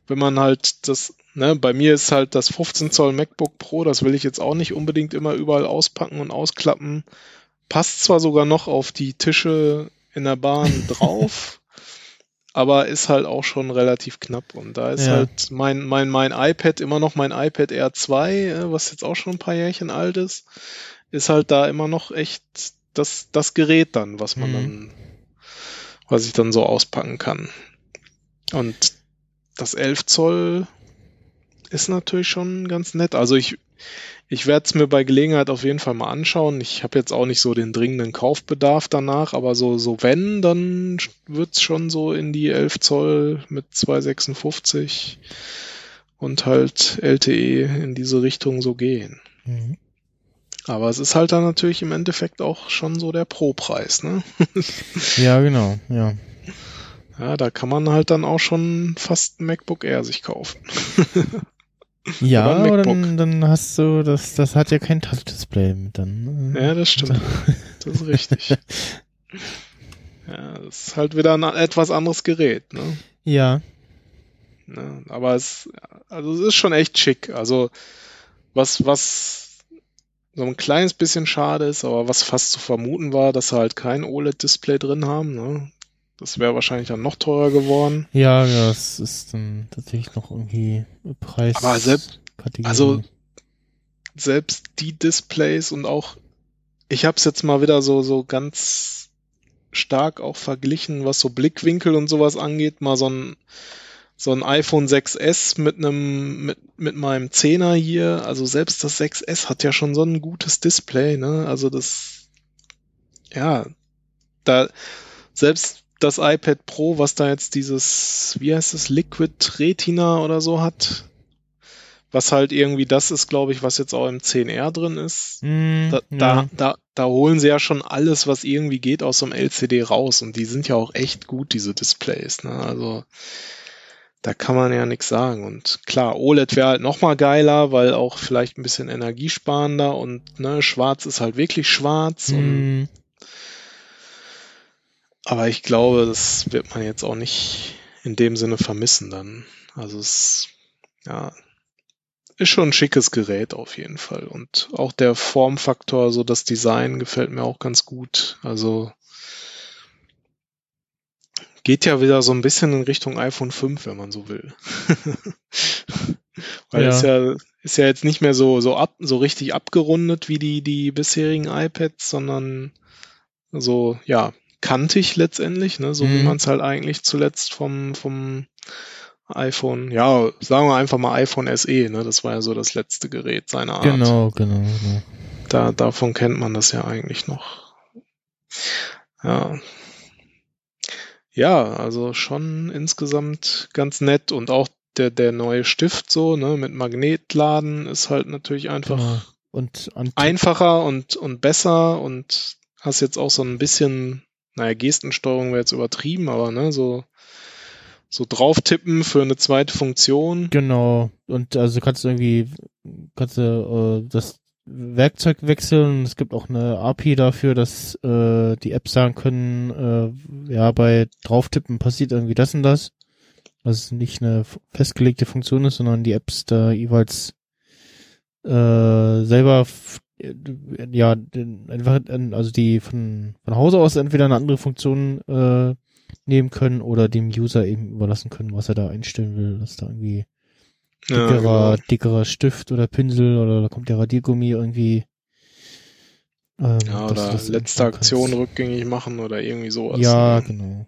Wenn man halt das, ne, bei mir ist halt das 15 Zoll MacBook Pro, das will ich jetzt auch nicht unbedingt immer überall auspacken und ausklappen. Passt zwar sogar noch auf die Tische in der Bahn *laughs* drauf, aber ist halt auch schon relativ knapp. Und da ist Ja. halt mein, mein, mein iPad immer noch mein iPad Air 2, äh, was jetzt auch schon ein paar Jährchen alt ist, ist halt da immer noch echt das, das Gerät dann, was man Mhm. dann, was ich dann so auspacken kann. Und das 11 Zoll ist natürlich schon ganz nett. Also ich, ich werde es mir bei Gelegenheit auf jeden Fall mal anschauen. Ich habe jetzt auch nicht so den dringenden Kaufbedarf danach, aber so, so wenn, dann wird's schon so in die 11 Zoll mit 256 und halt LTE in diese Richtung so gehen. Mhm. Aber es ist halt dann natürlich im Endeffekt auch schon so der Pro-Preis, ne? *laughs* Ja, genau, ja. Ja, da kann man halt dann auch schon fast ein MacBook Air sich kaufen. *laughs* Ja, aber dann, dann hast du, das, das hat ja kein Touch-Display mit dann. äh. Ja, das stimmt. *laughs* Das ist richtig. Ja, das ist halt wieder ein etwas anderes Gerät, ne? Ja, ne? Aber es, also es ist schon echt schick. Also was, was so ein kleines bisschen schade ist, aber was fast zu vermuten war, dass sie halt kein OLED-Display drin haben, ne? Das wäre wahrscheinlich dann noch teurer geworden. ja, ja, das ist dann tatsächlich noch irgendwie Preis. Aber selbst- also- Selbst die Displays und auch, ich habe es jetzt mal wieder so, so ganz stark auch verglichen, was so Blickwinkel und sowas angeht, mal so ein, so ein iPhone 6S mit einem, mit, mit meinem 10er hier, also selbst das 6S hat ja schon so ein gutes Display, ne? Also das, ja, da, selbst das iPad Pro, was da jetzt dieses, wie heißt es, Liquid Retina oder so hat, was halt irgendwie das ist, glaube ich, was jetzt auch im 10R drin ist. Hm, Da, ja. da, da, da holen sie ja schon alles, was irgendwie geht, aus so einem LCD raus. Und die sind ja auch echt gut, diese Displays. Ne? Also da kann man ja nichts sagen. Und klar, OLED wäre halt nochmal geiler, weil auch vielleicht ein bisschen energiesparender und ne, schwarz ist halt wirklich schwarz. Und, Hm, aber ich glaube, das wird man jetzt auch nicht in dem Sinne vermissen dann. Also es, ja, ist schon ein schickes Gerät auf jeden Fall. Und auch der Formfaktor, so das Design gefällt mir auch ganz gut. Also geht ja wieder so ein bisschen in Richtung iPhone 5, wenn man so will. *laughs* Weil Ja. es ja ist ja jetzt nicht mehr so so ab so richtig abgerundet wie die die bisherigen iPads, sondern so ja kantig letztendlich, ne, so wie Mhm. man es halt eigentlich zuletzt vom vom iPhone, ja, sagen wir einfach mal iPhone SE, ne, das war ja so das letzte Gerät seiner Art. genau, genau, genau. Da, davon kennt man das ja eigentlich noch. Ja. Ja, also schon insgesamt ganz nett und auch der, der neue Stift so, ne, mit Magnetladen ist halt natürlich einfach genau. Und an einfacher und, und besser und hast jetzt auch so ein bisschen, naja, Gestensteuerung wäre jetzt übertrieben, aber ne, so, so drauf tippen für eine zweite Funktion. Genau. Und also kannst du irgendwie, kannst du äh, das Werkzeug wechseln. Es gibt auch eine API dafür, dass äh, die Apps sagen können, äh, ja, bei drauftippen passiert irgendwie das und das. Dass es nicht eine festgelegte Funktion ist, sondern die Apps da jeweils äh, selber ja den, einfach äh, also die von von Hause aus entweder eine andere Funktion äh, nehmen können oder dem User eben überlassen können, was er da einstellen will, dass da irgendwie Ja, dickerer, genau. dickerer Stift oder Pinsel oder da kommt der Radiergummi irgendwie. Ähm, ja oder das letzte Aktion kannst. rückgängig machen oder irgendwie sowas. Ja, ne? genau.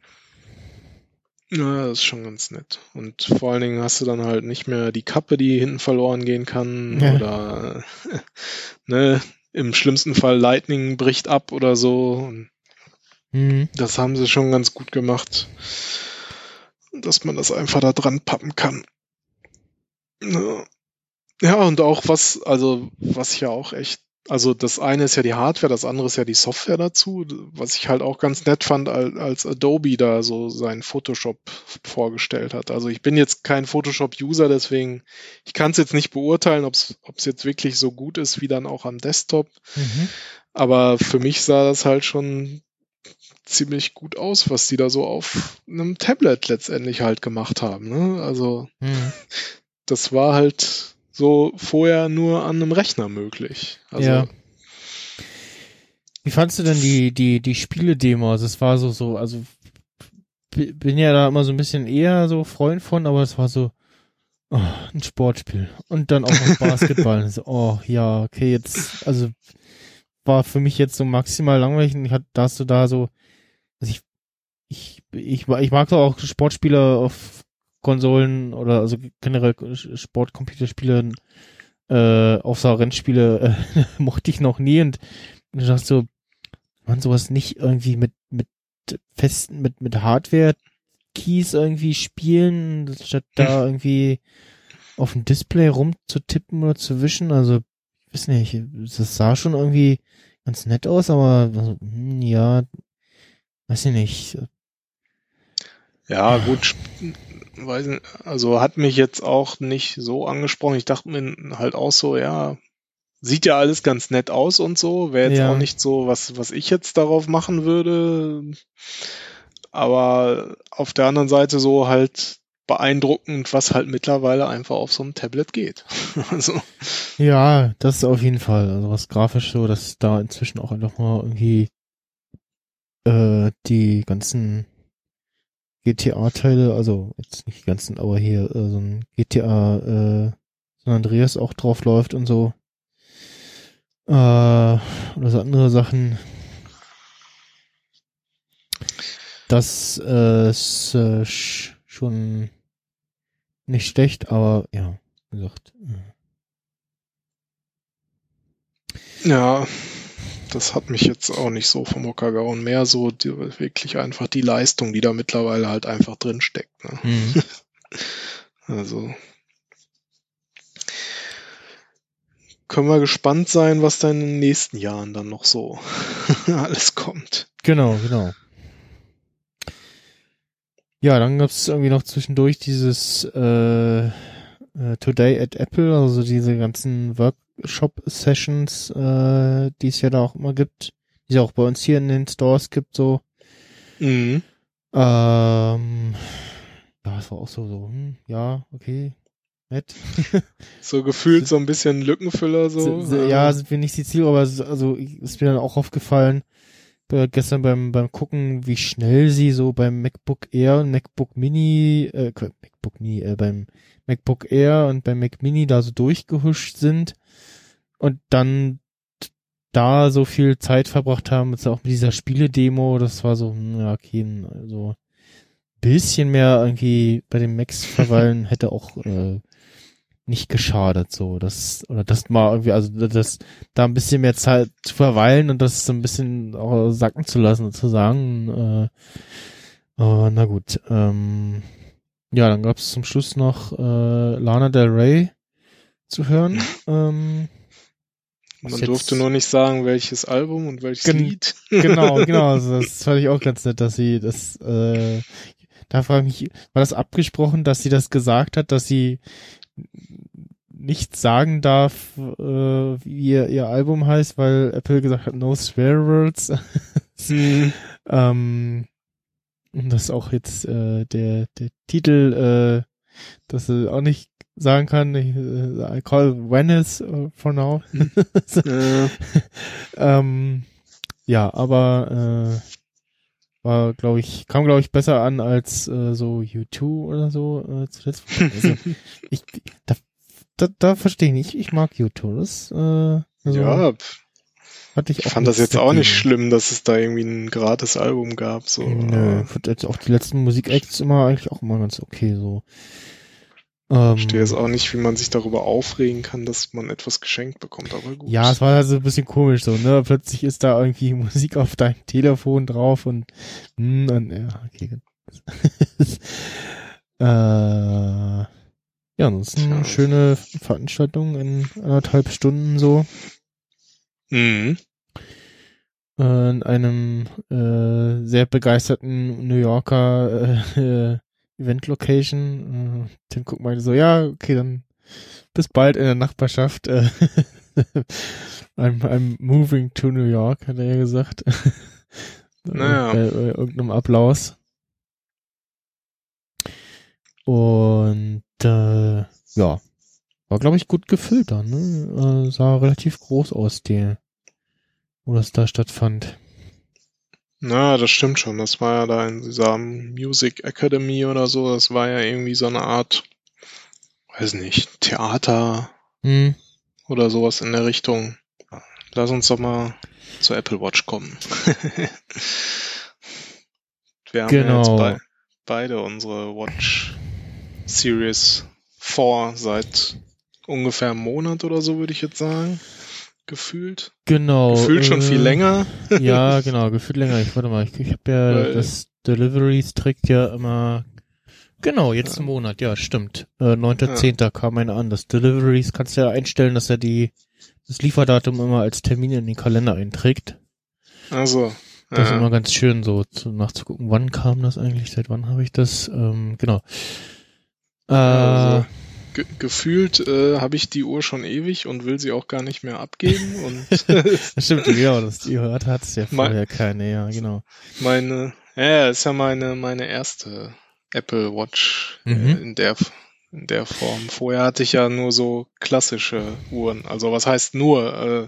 Ja, das ist schon ganz nett. Und vor allen Dingen hast du dann halt nicht mehr die Kappe, die hinten verloren gehen kann Ja. oder *laughs* ne, im schlimmsten Fall Lightning bricht ab oder so. Und Hm, das haben sie schon ganz gut gemacht, dass man das einfach da dran pappen kann. Ja. Ja, und auch was, also was ja auch echt, also das eine ist ja die Hardware, das andere ist ja die Software dazu, was ich halt auch ganz nett fand, als, Adobe da so sein Photoshop vorgestellt hat. Also ich bin jetzt kein Photoshop-User, deswegen, ich kann es jetzt nicht beurteilen, ob es jetzt wirklich so gut ist wie dann auch am Desktop. mhm. Aber für mich sah das halt schon ziemlich gut aus, was die da so auf einem Tablet letztendlich halt gemacht haben. Ne? Also Hm. das war halt so vorher nur an einem Rechner möglich. Also Ja. Wie fandst du denn die, die, die Spiele-Demo? Also es war so, so, also bin ja da immer so ein bisschen eher so Freund von, aber es war so oh, ein Sportspiel. Und dann auch noch *laughs* Basketball. So, oh ja, okay, jetzt, also war für mich jetzt so maximal langweilig. Und ich hat, da hast du da so, also ich, ich, ich, ich mag auch Sportspiele auf Konsolen oder also generell Sportcomputerspiele, äh, außer Rennspiele äh, *laughs* mochte ich noch nie und ich dachte so, man sowas nicht irgendwie mit mit festen mit mit Hardware Keys irgendwie spielen, statt da irgendwie auf dem Display rumzutippen oder zu wischen. Also ich weiß nicht, das sah schon irgendwie ganz nett aus, aber also, hm, ja, weiß ich nicht. Ja, gut, weiß nicht, also hat mich jetzt auch nicht so angesprochen. Ich dachte mir halt auch so, ja, sieht ja alles ganz nett aus und so, wäre jetzt Ja. auch nicht so, was, was ich jetzt darauf machen würde. Aber auf der anderen Seite so halt beeindruckend, was halt mittlerweile einfach auf so einem Tablet geht. *laughs* also, Ja, das ist auf jeden Fall. Also was grafisch so, dass da inzwischen auch einfach mal irgendwie äh, die ganzen GTA-Teile, also jetzt nicht die ganzen, aber hier äh, so ein GTA äh, San Andreas auch drauf läuft und so. Äh, oder so andere Sachen. Das äh, ist äh, sch- schon nicht schlecht, aber ja, wie gesagt. äh, ja, das hat mich jetzt auch nicht so vom Hocker gehauen. Mehr so die, wirklich einfach die Leistung, die da mittlerweile halt einfach drin steckt. Ne? Mhm. *laughs* Also können wir gespannt sein, was da in den nächsten Jahren dann noch so *laughs* alles kommt. Genau, genau. Ja, dann gab's irgendwie noch zwischendurch dieses äh, äh, Today at Apple, also diese ganzen Workshop-Sessions, äh, die es ja da auch immer gibt, die es auch bei uns hier in den Stores gibt, so. Mhm. Ähm, ja, es war auch so, so, hm, ja, okay, nett. *laughs* So gefühlt so ein bisschen Lückenfüller so. S- s- ja, sind wir nicht die Ziel, aber es, also ist mir dann auch aufgefallen, äh, gestern beim, beim Gucken, wie schnell sie so beim MacBook Air und MacBook Mini, äh, MacBook Mini, äh, beim MacBook Air und beim Mac Mini da so durchgehuscht sind und dann da so viel Zeit verbracht haben, jetzt auch mit dieser Spiele-Demo, das war so, hm, ja, okay, also bisschen mehr irgendwie bei den Macs *laughs* verweilen hätte auch äh, nicht geschadet, so, das, oder das mal irgendwie, also das, da ein bisschen mehr Zeit zu verweilen und das so ein bisschen auch sacken zu lassen, sozusagen. Äh, äh, na gut, ähm, ja, dann gab es zum Schluss noch äh, Lana Del Rey zu hören. *laughs* ähm, Man durfte nur nicht sagen, welches Album und welches Gen- Lied. *laughs* genau, *laughs* genau. Also das fand ich auch ganz nett, dass sie das, äh, da frage ich mich, war das abgesprochen, dass sie das gesagt hat, dass sie nicht sagen darf, äh, wie ihr, ihr Album heißt, weil Apple gesagt hat, no swear words. *laughs* Mhm. ähm, und das ist auch jetzt äh, der, der Titel, äh, dass sie auch nicht sagen kann, ich, äh, I call Venice uh, for now. *laughs* Äh, ähm, ja, aber äh, war, glaube ich, kam, glaube ich, besser an als äh, so U2 oder so äh, zuletzt. Also, *laughs* ich, da, da, da verstehe ich nicht. Ich mag U2. Das äh, also, ja, hatte ich ich fand das jetzt auch nicht schlimm, dass es da irgendwie ein gratis Album gab. So. Nö, ich fand jetzt auch die letzten Musikacts immer eigentlich auch immer ganz okay so. Ähm, Ich verstehe jetzt auch nicht, wie man sich darüber aufregen kann, dass man etwas geschenkt bekommt, aber gut. Ja, es war halt so ein bisschen komisch so, ne? Plötzlich ist da irgendwie *laughs* Musik auf deinem Telefon drauf und, hm, und ja, okay. *laughs* äh, ja, ansonsten Tja. schöne Veranstaltung in anderthalb Stunden so. Mhm. Äh, in einem äh, sehr begeisterten New Yorker äh, äh, Event-Location. Äh, Tim Cook meinte so, ja, okay, dann bis bald in der Nachbarschaft. Äh, *laughs* I'm, I'm moving to New York, hat er ja gesagt. *laughs* Naja. Bei, bei irgendeinem Applaus. Und äh, ja, war glaube ich gut gefüllt da, ne? Äh, sah relativ groß aus, die, wo das da stattfand. Na, das stimmt schon. Das war ja da in dieser Music Academy oder so. Das war ja irgendwie so eine Art, weiß nicht, Theater Hm, oder sowas in der Richtung. Lass uns doch mal zur Apple Watch kommen. *laughs* Wir haben Genau. ja jetzt bei, beide unsere Watch Series 4 seit ungefähr einem Monat oder so, würde ich jetzt sagen. Gefühlt. genau. Gefühlt schon äh, viel länger. *laughs* Ja, genau, gefühlt länger. Ich warte mal, ich, ich habe ja Weil- das Deliveries trägt ja immer genau jetzt im Monat. Ja, stimmt. Äh, 9.10. kam einer an. Das Deliveries kannst du ja einstellen, dass er die das Lieferdatum immer als Termin in den Kalender einträgt. Also, Das ist Ja. immer ganz schön, so zu, nachzugucken, wann kam das eigentlich, seit wann habe ich das, ähm, genau. Äh, Also, ge gefühlt äh, habe ich die Uhr schon ewig und will sie auch gar nicht mehr abgeben *laughs* und das stimmt, ja, das die gehört hat ja Mein- vorher keine, ja, genau. meine, ja, ist ja meine, meine erste Apple Watch äh, Mhm. in der in der Form. Vorher hatte ich ja nur so klassische Uhren. Also was heißt nur? Äh,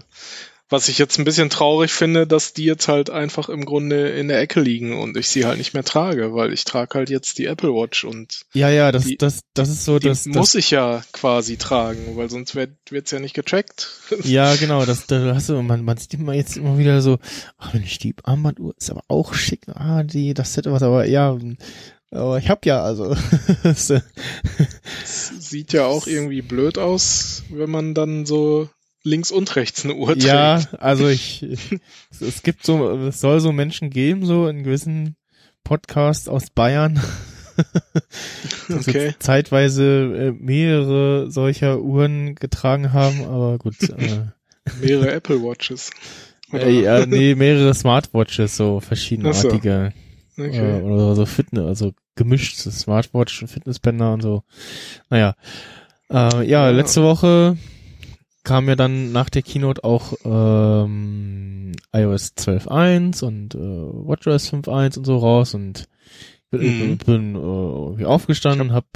was ich jetzt ein bisschen traurig finde, dass die jetzt halt einfach im Grunde in der Ecke liegen und ich sie halt nicht mehr trage, weil ich trage halt jetzt die Apple Watch und Ja, ja, das, Die- das, das ist so, die das, muss ich ja quasi tragen, weil sonst wird wird's ja nicht getrackt. *laughs* ja, genau, das, da hast du, man, man sieht immer jetzt immer wieder so, ach, Mensch, die Armbanduhr ist aber auch schick, ah, die, das Set was, aber ja, aber ich hab ja, also, *laughs* Sieht ja auch irgendwie blöd aus, wenn man dann so links und rechts eine Uhr trägt. Ja, also ich, *laughs* es- es gibt so, es soll so Menschen geben, so in gewissen Podcasts aus Bayern, *laughs* Okay. zeitweise äh, mehrere solcher Uhren getragen haben, aber gut, äh, *laughs* Mehrere Apple Watches. Oder? äh, ja, nee, mehrere Smartwatches, so verschiedenartige, Okay. äh, oder so Fitness, also gemischt, Smartwatch, Fitnessbänder und so. Naja, äh, Ja. letzte Woche kam ja dann nach der Keynote auch ähm, iOS 12.1 und äh, WatchOS 5.1 und so raus und bin, Mhm. bin äh, irgendwie aufgestanden und hab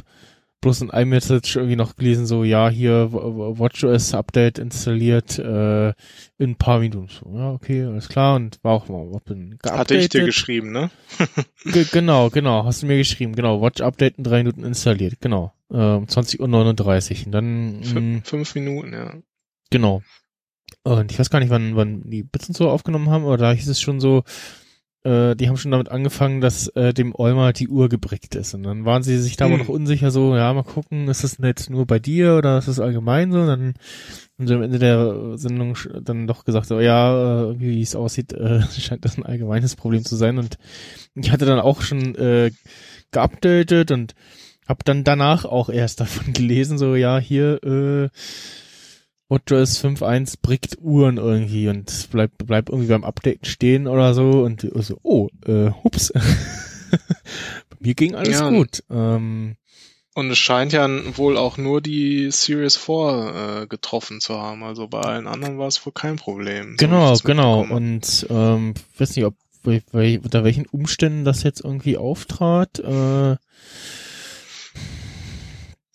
bloß ein iMessage irgendwie noch gelesen, so, ja, hier WatchOS Update installiert äh, in ein paar Minuten. So, ja, okay, alles klar und war auch mal bin Hatte ich dir geupdatet. geschrieben, ne? Ge genau, genau, hast du mir geschrieben, genau, Watch Update in drei Minuten installiert, genau, ähm, 20.39 Uhr und dann, Fün- mh, Fünf Minuten, ja. Genau. Und ich weiß gar nicht, wann, wann die Bits und so aufgenommen haben, aber da hieß es schon so, äh, die haben schon damit angefangen, dass äh, dem Olmer die Uhr gebrickt ist. Und dann waren sie sich da aber Hm. noch unsicher, so, ja, mal gucken, ist das jetzt nur bei dir oder ist das allgemein so? Und dann haben sie am Ende der Sendung dann doch gesagt, so, ja, äh, wie es aussieht, äh, *laughs* scheint das ein allgemeines Problem zu sein. Und ich hatte dann auch schon äh, geupdatet und hab dann danach auch erst *laughs* davon gelesen, so, ja, hier, äh, WatchOS 5.1 brickt Uhren irgendwie und bleibt bleibt irgendwie beim Updaten stehen oder so und so, oh, äh, hups. *laughs* Bei mir ging alles Ja. gut. Ähm, Und es scheint ja wohl auch nur die Series 4 äh, getroffen zu haben. Also bei allen anderen war es wohl kein Problem. so genau, das genau. mitbekommen Und ähm, weiß nicht, ob wel- wel- unter welchen Umständen das jetzt irgendwie auftrat. Äh,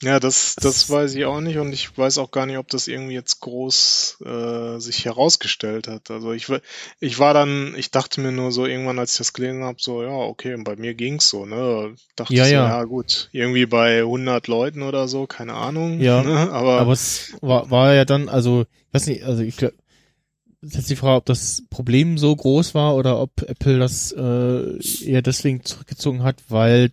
Ja, das, das weiß ich auch nicht und ich weiß auch gar nicht, ob das irgendwie jetzt groß äh, sich herausgestellt hat. Also ich, ich war dann, ich dachte mir nur so irgendwann, als ich das gelesen habe, so ja, okay, und bei mir ging's so, ne? Dachte Ja, ich so, ja. ja gut, irgendwie bei 100 Leuten oder so, keine Ahnung. Ja, ne? aber, aber es war, war ja dann, also, ich weiß nicht, also ich glaube, das ist die Frage, ob das Problem so groß war oder ob Apple das äh, eher deswegen zurückgezogen hat, weil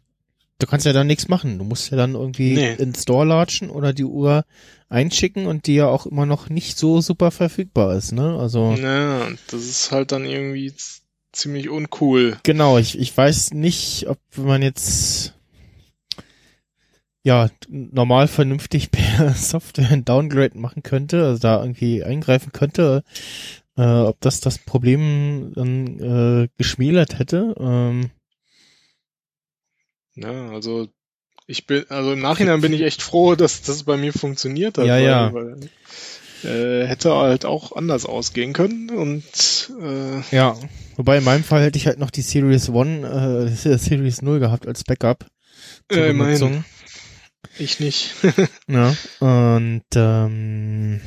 du kannst ja dann nichts machen. Du musst ja dann irgendwie Nee. ins Store latschen oder die Uhr einschicken und die ja auch immer noch nicht so super verfügbar ist, ne? Also ja, das ist halt dann irgendwie ziemlich uncool. genau, ich, ich weiß nicht, ob man jetzt ja normal vernünftig *laughs* per Software ein Downgrade machen könnte, also da irgendwie eingreifen könnte, äh, ob das das Problem dann äh, geschmälert hätte. Ähm, Ja, also ich bin, also im Nachhinein bin ich echt froh, dass das bei mir funktioniert hat. Ja, weil, ja. Weil, äh, hätte halt auch anders ausgehen können und äh, Ja, wobei in meinem Fall hätte ich halt noch die Series One, äh, *laughs* Series 0 gehabt als Backup Äh, immerhin. Ich nicht. *laughs* Ja, und ähm,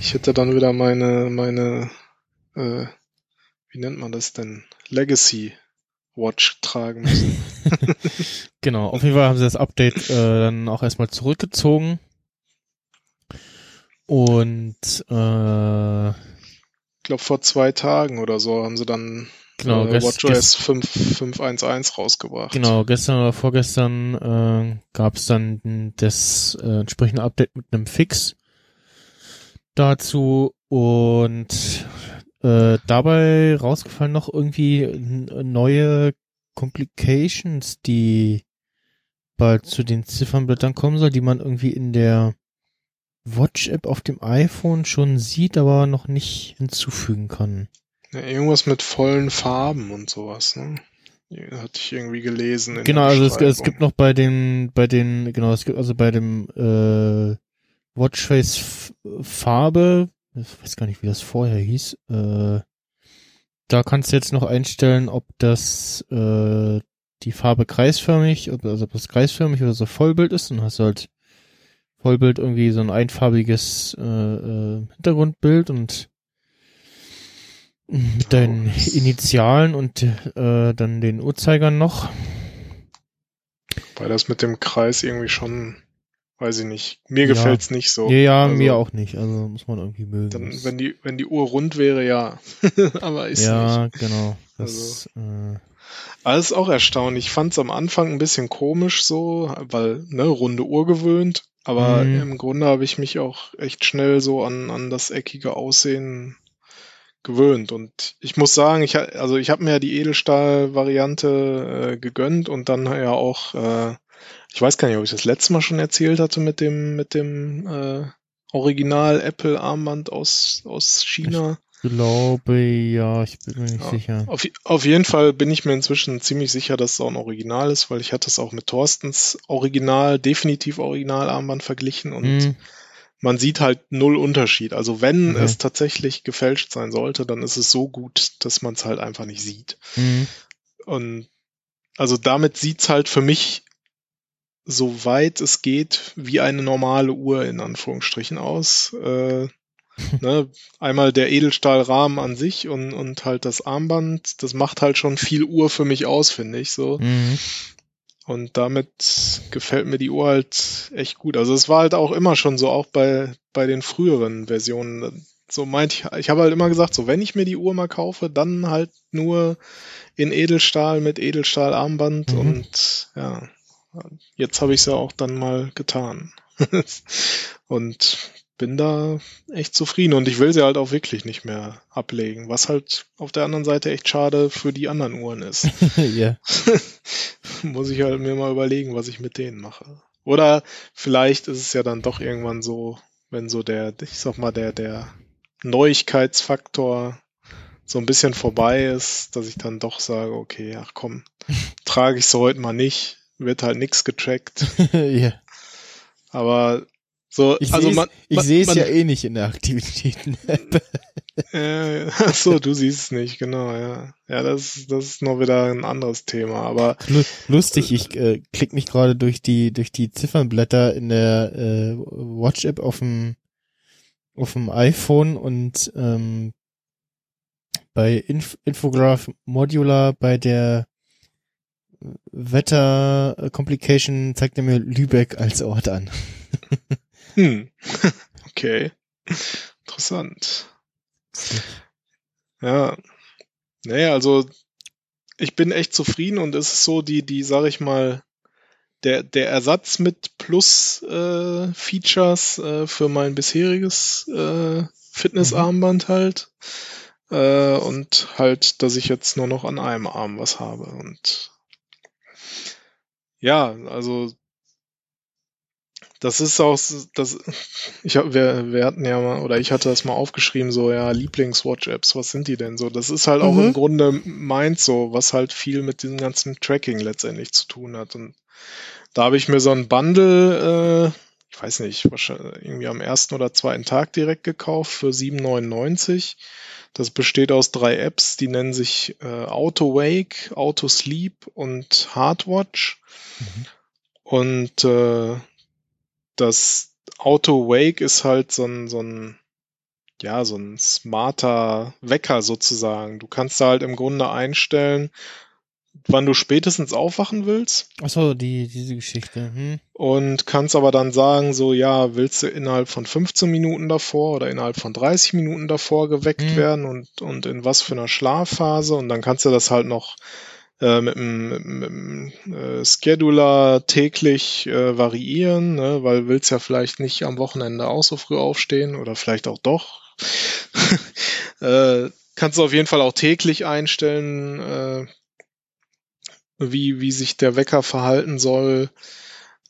Ich hätte dann wieder meine, meine, äh, wie nennt man das denn? Legacy Watch tragen müssen. *laughs* genau, auf jeden Fall haben sie das Update äh, dann auch erstmal zurückgezogen. Und äh, Ich glaube vor zwei Tagen oder so haben sie dann genau, äh, WatchOS gest, 5, 5.1.1 rausgebracht. genau, gestern oder vorgestern äh, gab es dann das äh, entsprechende Update mit einem Fix dazu und äh, dabei rausgefallen noch irgendwie neue Complications, die bald zu den Ziffernblättern kommen soll, die man irgendwie in der Watch-App auf dem iPhone schon sieht, aber noch nicht hinzufügen kann. Ja, irgendwas mit vollen Farben und sowas, ne? Hatte ich irgendwie gelesen. Genau, also es, es gibt noch bei den, bei den, genau, es gibt also bei dem äh, Watchface Farbe, ich weiß gar nicht, wie das vorher hieß, äh, da kannst du jetzt noch einstellen, ob das äh, die Farbe kreisförmig, ob- also ob das kreisförmig oder so Vollbild ist, dann hast du halt Vollbild irgendwie so ein einfarbiges äh, äh, Hintergrundbild und mit deinen das- Initialen und äh, dann den Uhrzeiger noch. Weil das mit dem Kreis irgendwie schon, weiß ich nicht. Mir Ja. gefällt's nicht so. Ja, ja, Also, mir auch nicht. Also muss man irgendwie mögen. Dann, wenn die, wenn die Uhr rund wäre, ja. *laughs* Aber ist nicht. ja, genau. Das, äh, Alles auch erstaunlich. Ich fand es am Anfang ein bisschen komisch so, weil, ne, runde Uhr gewöhnt. Aber Mhm. im Grunde habe ich mich auch echt schnell so an, an das eckige Aussehen gewöhnt. Und ich muss sagen, ich, also ich habe mir ja die Edelstahl-Variante äh, gegönnt und dann ja auch, äh, ich weiß gar nicht, ob ich das letzte Mal schon erzählt hatte mit dem, mit dem äh, Original Apple Armband aus, aus China. glaube, ja, ich bin mir nicht Ja. sicher. Auf, auf jeden Fall bin ich mir inzwischen ziemlich sicher, dass es auch ein Original ist, weil ich hatte es auch mit Thorstens Original, definitiv Originalarmband verglichen und Hm, man sieht halt null Unterschied. Also wenn Okay. es tatsächlich gefälscht sein sollte, dann ist es so gut, dass man es halt einfach nicht sieht. hm, Und also damit sieht's halt für mich soweit es geht wie eine normale Uhr in Anführungsstrichen aus. Äh, *laughs* ne, einmal der Edelstahlrahmen an sich und, und halt das Armband, das macht halt schon viel Uhr für mich aus, finde ich so. hm, Und damit gefällt mir die Uhr halt echt gut. Also es war halt auch immer schon so, auch bei, bei den früheren Versionen. So meinte ich, ich habe halt immer gesagt, so wenn ich mir die Uhr mal kaufe, dann halt nur in Edelstahl mit Edelstahlarmband Mhm. und ja, jetzt habe ich es ja auch dann mal getan. *laughs* und bin da echt zufrieden. Und ich will sie halt auch wirklich nicht mehr ablegen, was halt auf der anderen Seite echt schade für die anderen Uhren ist. *laughs* *laughs* Muss ich halt mir mal überlegen, was ich mit denen mache. Oder vielleicht ist es ja dann doch irgendwann so, wenn so der, ich sag mal, der, der Neuigkeitsfaktor so ein bisschen vorbei ist, dass ich dann doch sage, okay, ach komm, trage ich so heute mal nicht, wird halt nix getrackt. *laughs* ja. Aber so, Ich also sehe man, ich sehe es ja eh nicht in der Aktivitäten-App. *laughs* Äh, ach so, du siehst es nicht, genau, ja. Ja, das, das ist noch wieder ein anderes Thema, aber Lu- Lustig, ich äh, klick mich gerade durch die durch die Ziffernblätter in der äh, Watch App auf dem auf dem iPhone und ähm, bei Inf Infograph Modular bei der Wetter äh, Complication zeigt er mir Lübeck als Ort an. *laughs* hm, *laughs* okay, interessant. Ja. Nee, also ich bin echt zufrieden und es ist so die, die, sag ich mal, der, der Ersatz mit Plus-Features äh, für mein bisheriges äh, Fitnessarmband halt. Äh, und halt, dass ich jetzt nur noch an einem Arm was habe. Und ja, also das ist auch das ich hab, wir, wir hatten ja mal oder ich hatte das mal aufgeschrieben so ja Lieblings-Watch Apps was sind die denn so das ist halt auch Mhm. im Grunde meins so was halt viel mit diesem ganzen Tracking letztendlich zu tun hat und da habe ich mir so ein Bundle äh, ich weiß nicht wahrscheinlich irgendwie am ersten oder zweiten Tag direkt gekauft für 7,99 das besteht aus drei Apps die nennen sich äh, Auto Wake Auto Sleep und Hardwatch. Und äh, das Auto Wake ist halt so ein, so ein, ja, so ein smarter Wecker sozusagen. Du kannst da halt im Grunde einstellen, wann du spätestens aufwachen willst Achso, die diese Geschichte. Hm. und kannst aber dann sagen, so, ja, willst du innerhalb von 15 Minuten davor oder innerhalb von 30 Minuten davor geweckt Mhm. werden und, und in was für einer Schlafphase und dann kannst du das halt noch äh, mit dem, mit dem äh, Scheduler täglich äh, variieren, ne? weil willst ja vielleicht nicht am Wochenende auch so früh aufstehen oder vielleicht auch doch. *laughs* äh, kannst du auf jeden Fall auch täglich einstellen, äh, wie, wie sich der Wecker verhalten soll.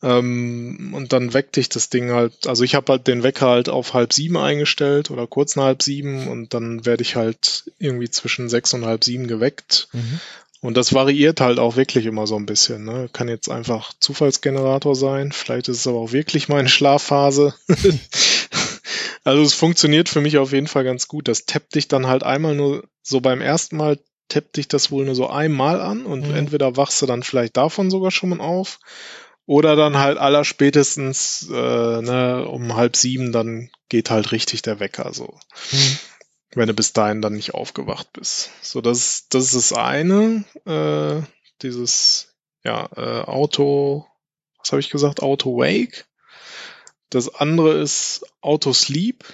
Ähm, und dann weckt dich das Ding halt, also ich habe halt den Wecker halt auf halb sieben eingestellt oder kurz nach halb sieben und dann werde ich halt irgendwie zwischen sechs und halb sieben geweckt. Mhm. Und das variiert halt auch wirklich immer so ein bisschen. Ne? Kann jetzt einfach Zufallsgenerator sein, vielleicht ist es aber auch wirklich meine Schlafphase. *laughs* also es funktioniert für mich auf jeden Fall ganz gut. Das tappt dich dann halt einmal nur so beim ersten Mal tappt dich das wohl nur so einmal an und Mhm. entweder wachst du dann vielleicht davon sogar schon mal auf oder dann halt aller spätestens äh, ne, um halb sieben, dann geht halt richtig der Wecker so Mhm. wenn du bis dahin dann nicht aufgewacht bist. So, das, das ist das eine, äh, dieses, ja, äh, Auto, was habe ich gesagt, Auto Wake. Das andere ist Auto Sleep.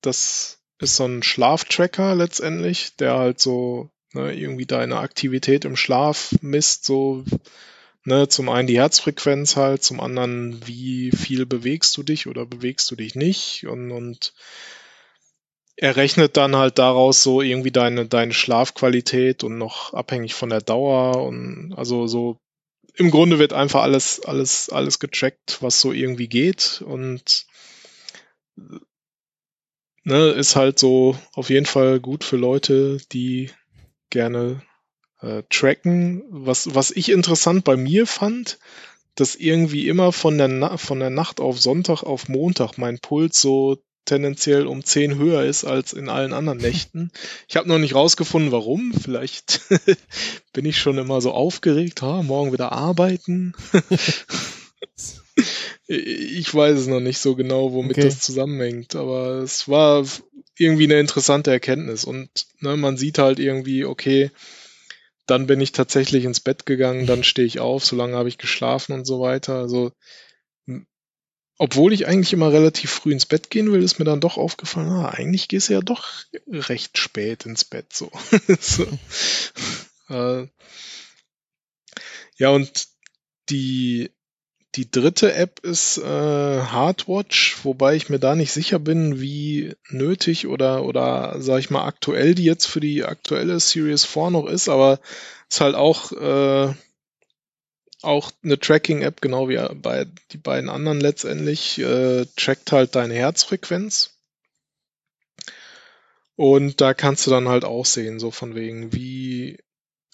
Das ist so ein Schlaftracker letztendlich, der halt so ne, irgendwie deine Aktivität im Schlaf misst, so ne, zum einen die Herzfrequenz halt, zum anderen wie viel bewegst du dich oder bewegst du dich nicht und, und er rechnet dann halt daraus so irgendwie deine, deine Schlafqualität und noch abhängig von der Dauer und also so im Grunde wird einfach alles, alles, alles getrackt, was so irgendwie geht und ne, ist halt so auf jeden Fall gut für Leute, die gerne äh, tracken. Was, was ich interessant bei mir fand, dass irgendwie immer von der, Na von der Nacht auf Sonntag auf Montag mein Puls so tendenziell um 10 höher ist als in allen anderen *laughs* Nächten. Ich habe noch nicht rausgefunden, warum. Vielleicht *laughs* bin ich schon immer so aufgeregt, ha, morgen wieder arbeiten. *laughs* ich weiß es noch nicht so genau, womit Okay. das zusammenhängt, aber es war irgendwie eine interessante Erkenntnis und ne, man sieht halt irgendwie, okay, dann bin ich tatsächlich ins Bett gegangen, dann stehe ich auf, so lange habe ich geschlafen und so weiter. Also obwohl ich eigentlich immer relativ früh ins Bett gehen will, ist mir dann doch aufgefallen, ah, eigentlich gehst du ja doch recht spät ins Bett so. *laughs* so. Äh, ja, und die, die dritte App ist äh, Hardwatch, wobei ich mir da nicht sicher bin, wie nötig oder, oder sag ich mal, aktuell die jetzt für die aktuelle Series 4 noch ist, aber ist halt auch, äh, auch eine Tracking-App, genau wie bei die beiden anderen letztendlich, äh, trackt halt deine Herzfrequenz. Und da kannst du dann halt auch sehen, so von wegen, wie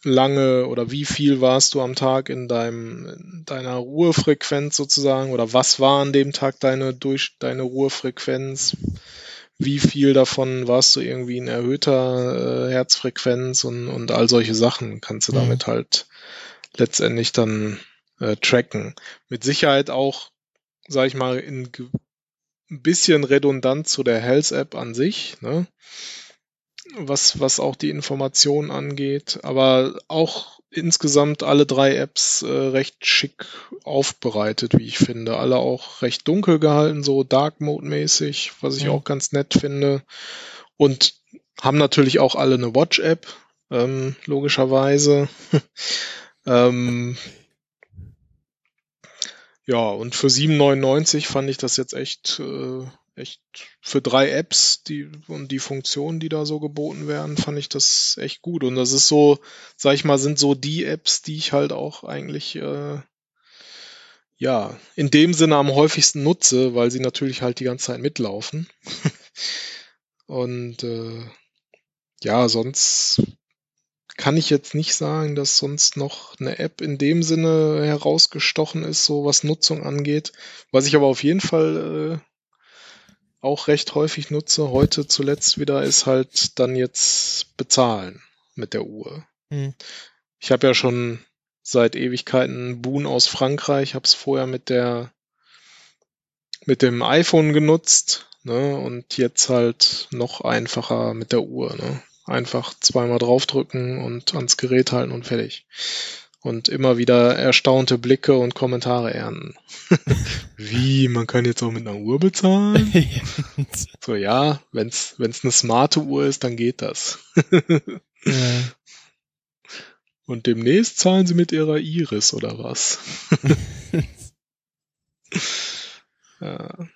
lange oder wie viel warst du am Tag in deinem in deiner Ruhefrequenz sozusagen oder was war an dem Tag deine durch deine Ruhefrequenz? Wie viel davon warst du irgendwie in erhöhter äh, Herzfrequenz und und all solche Sachen kannst du Mhm. damit halt letztendlich dann äh, tracken. Mit Sicherheit auch, sag ich mal, in ein bisschen redundant zu der Health App an sich, ne? Was, was auch die Informationen angeht, aber auch insgesamt alle drei Apps äh, recht schick aufbereitet, wie ich finde. Alle auch recht dunkel gehalten, so Dark Mode mäßig, was ich Mhm. auch ganz nett finde. Und haben natürlich auch alle eine Watch App, ähm, logischerweise. *laughs* ähm, ja, und für 7,99 fand ich das jetzt echt, äh, echt für drei Apps die, und die Funktionen, die da so geboten werden, fand ich das echt gut. Und das ist so, sag ich mal, sind so die Apps, die ich halt auch eigentlich, äh, ja, in dem Sinne am häufigsten nutze, weil sie natürlich halt die ganze Zeit mitlaufen. *laughs* und äh, ja, sonst kann ich jetzt nicht sagen, dass sonst noch eine App in dem Sinne herausgestochen ist, so was Nutzung angeht. Was ich aber auf jeden Fall äh, auch recht häufig nutze, heute zuletzt wieder, ist halt dann jetzt bezahlen mit der Uhr. Mhm. Ich habe ja schon seit Ewigkeiten Boon aus Frankreich, habe es vorher mit der mit dem iPhone genutzt, ne, und jetzt halt noch einfacher mit der Uhr, ne. Einfach zweimal draufdrücken und ans Gerät halten und fertig. Und immer wieder erstaunte Blicke und Kommentare ernten. *laughs* Wie, man kann jetzt auch mit einer Uhr bezahlen? *laughs* So, ja, wenn's, wenn's eine smarte Uhr ist, dann geht das. ja. *laughs* Und demnächst zahlen sie mit ihrer Iris oder was? ja.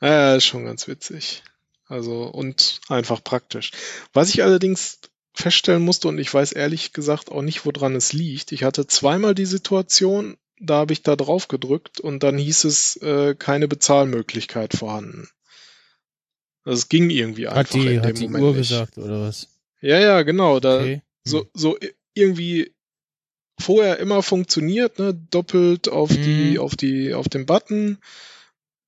ja, ist schon ganz witzig. Also, und einfach praktisch. Was ich allerdings feststellen musste, und ich weiß ehrlich gesagt auch nicht, woran es liegt. Ich hatte zweimal die Situation, da habe ich da drauf gedrückt und dann hieß es äh, keine Bezahlmöglichkeit vorhanden. Also es ging irgendwie einfach Hat die, in dem hat die Moment Uhr nicht. gesagt, oder was? Ja, ja, genau. Da Okay. so so irgendwie vorher immer funktioniert, ne? Doppelt auf die Mhm. auf die auf den Button.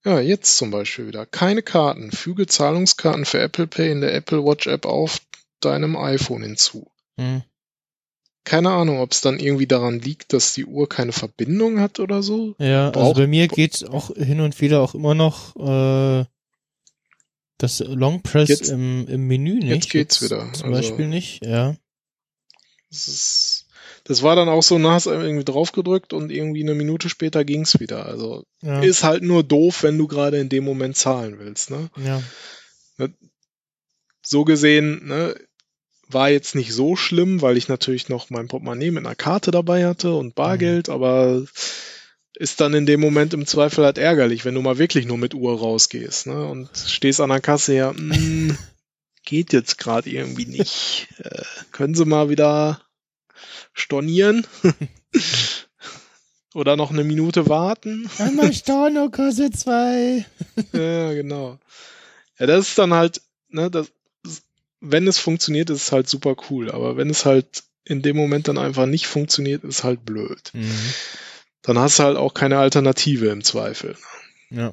Ja, jetzt zum Beispiel wieder keine Karten. Füge Zahlungskarten für Apple Pay in der Apple Watch App auf deinem iPhone hinzu. Hm. Keine Ahnung, ob es dann irgendwie daran liegt, dass die Uhr keine Verbindung hat oder so. Ja, also Braucht- bei mir geht's auch hin und wieder auch immer noch äh, das Long Press Jetzt- im, im Menü nicht. jetzt geht's wieder, Zum also- Beispiel nicht, ja. Das, ist, das war dann auch so, na, hast irgendwie drauf gedrückt und irgendwie eine Minute später ging's wieder. Also Ja, ist halt nur doof, wenn du gerade in dem Moment zahlen willst. Ne? ja. So gesehen, ne, war jetzt nicht so schlimm, weil ich natürlich noch mein Portemonnaie mit einer Karte dabei hatte und Bargeld, aber ist dann in dem Moment im Zweifel halt ärgerlich, wenn du mal wirklich nur mit Uhr rausgehst ne, und stehst an der Kasse ja, mm, *laughs* geht jetzt gerade irgendwie nicht. *laughs* Äh, können Sie mal wieder stornieren? *laughs* Oder noch eine Minute warten? Einmal Storno kostet zwei. Ja, genau. Ja, das ist dann halt, ne, das, wenn es funktioniert, ist es halt super cool. Aber wenn es halt in dem Moment dann einfach nicht funktioniert, ist halt blöd. Mhm. Dann hast du halt auch keine Alternative im Zweifel. Ja.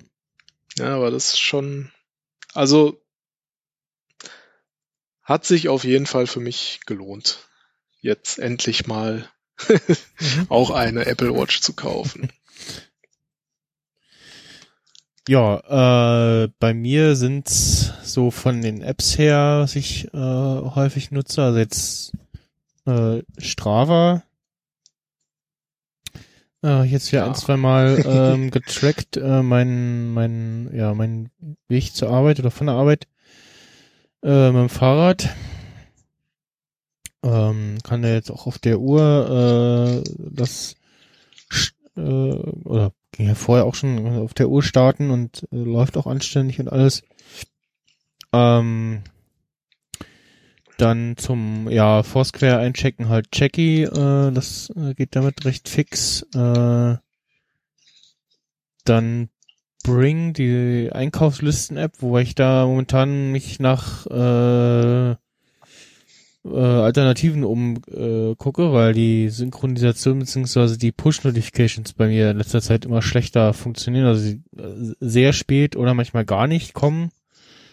Ja, aber das ist schon, also hat sich auf jeden Fall für mich gelohnt, jetzt endlich mal Mhm. *laughs* auch eine Apple Watch zu kaufen. Ja, äh, bei mir sind's so von den Apps her, was ich äh, häufig nutze, also jetzt äh, Strava. Äh, jetzt wieder Ja. ein, zwei Mal ähm, *laughs* getrackt, äh, mein, mein, ja, mein Weg zur Arbeit oder von der Arbeit äh, mit dem Fahrrad. Ähm, kann der jetzt auch auf der Uhr äh, das äh, oder ging ja vorher auch schon auf der Uhr starten und äh, läuft auch anständig und alles. Ähm, dann zum ja Foursquare einchecken halt Checky, äh, das äh, geht damit recht fix. Äh, dann Bring, die Einkaufslisten-App, wobei ich da momentan mich nach äh, äh, Alternativen umgucke, äh, gucke, weil die Synchronisation bzw. die Push-Notifications bei mir in letzter Zeit immer schlechter funktionieren, also sie äh, sehr spät oder manchmal gar nicht kommen,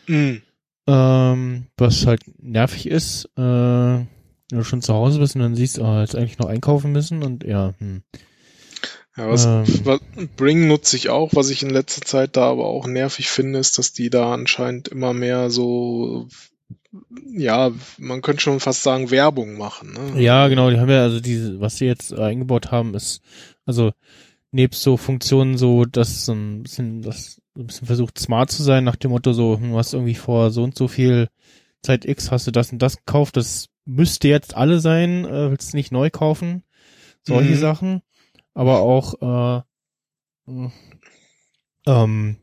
Mm. ähm, was halt nervig ist, äh, wenn du schon zu Hause bist und dann siehst, ah, jetzt eigentlich noch einkaufen müssen und ja, hm. Ja, was, Ähm. was Bring nutze ich auch, was ich in letzter Zeit da aber auch nervig finde, ist, dass die da anscheinend immer mehr so, ja, man könnte schon fast sagen, Werbung machen. Ne? Ja, genau, die haben ja, also diese, was sie jetzt eingebaut haben, ist, also nebst so Funktionen so, dass so ein bisschen, das so ein bisschen versucht smart zu sein, nach dem Motto so, hm, du hast irgendwie vor so und so viel Zeit X hast du das und das gekauft, das müsste jetzt alle sein, äh, willst du nicht neu kaufen, solche Mhm. Sachen, aber auch, äh, mh, ähm,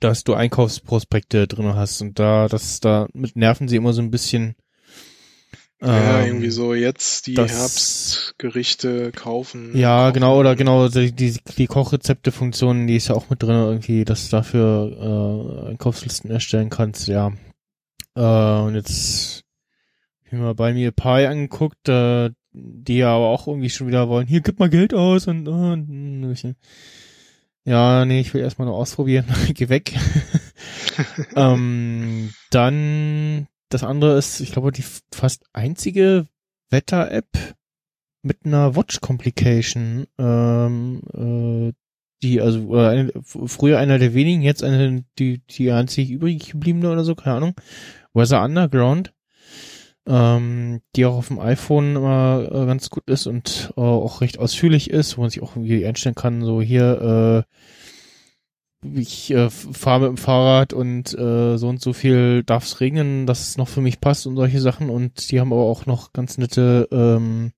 dass du Einkaufsprospekte drin hast und da, das, da mit nerven sie immer so ein bisschen. Ja, ähm, irgendwie so jetzt die das- Herbstgerichte kaufen. Ja, kochen. genau, oder genau, die, die, die Kochrezepte-Funktion, die ist ja auch mit drin, irgendwie, dass du dafür äh, Einkaufslisten erstellen kannst, ja. Äh, und jetzt hab ich mir mal bei mir Pi angeguckt, äh, die ja aber auch irgendwie schon wieder wollen, hier, gib mal Geld aus und, äh, und ich, ja, nee, ich will erstmal nur ausprobieren, *laughs* geh weg. *laughs* ähm, dann, das andere ist, ich glaube, die fast einzige Wetter-App, mit einer Watch Complication, ähm, äh, die, also, oder eine, früher einer der wenigen, jetzt eine, die, die einzig übrig gebliebene oder so, keine Ahnung, Weather Underground, ähm, die auch auf dem iPhone immer äh, ganz gut ist und äh, auch recht ausführlich ist, wo man sich auch irgendwie einstellen kann, so hier, äh, ich äh, fahre mit dem Fahrrad und äh, so und so viel darf es regnen, dass es noch für mich passt und solche Sachen. Und die haben aber auch noch ganz nette ähm,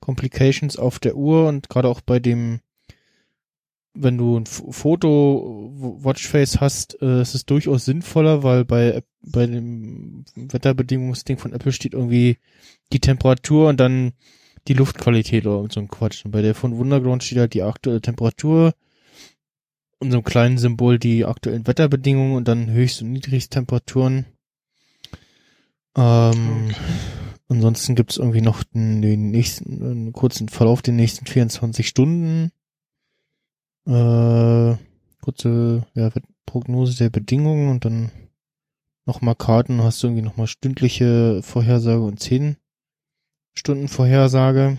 Complications auf der Uhr und gerade auch bei dem, wenn du ein Foto Watchface hast, äh, ist es durchaus sinnvoller, weil bei App- bei dem Wetterbedingungsding von Apple steht irgendwie die Temperatur und dann die Luftqualität oder so ein Quatsch. Und bei der von Wunderground steht halt die aktuelle Temperatur und so einem kleinen Symbol die aktuellen Wetterbedingungen und dann Höchst- und Niedrigtemperaturen. Ähm, Okay. Ansonsten gibt's irgendwie noch den, den nächsten, einen kurzen Verlauf der nächsten 24 Stunden. Äh, kurze ja, Prognose der Bedingungen und dann nochmal Karten, hast du irgendwie nochmal stündliche Vorhersage und 10 Stunden Vorhersage.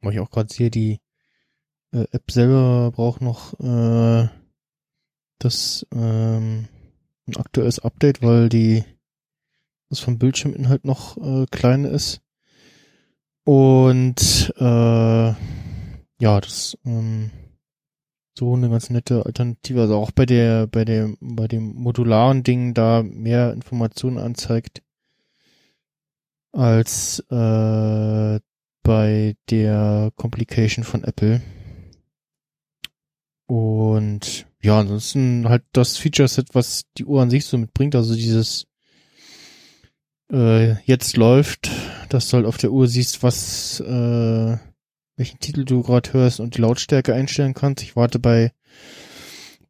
Weil ich auch gerade sehe, die äh, App selber braucht noch äh, das ähm, ein aktuelles Update, weil die das vom Bildschirminhalt noch äh, klein ist. Und äh, ja, das ähm, so eine ganz nette Alternative. Also auch bei der, bei der, bei dem modularen Ding da mehr Informationen anzeigt als äh, bei der Complication von Apple. Und ja, ansonsten halt das Feature-Set, was die Uhr an sich so mitbringt, also dieses äh, jetzt läuft, dass du halt auf der Uhr siehst, was äh, welchen Titel du gerade hörst und die Lautstärke einstellen kannst. Ich warte bei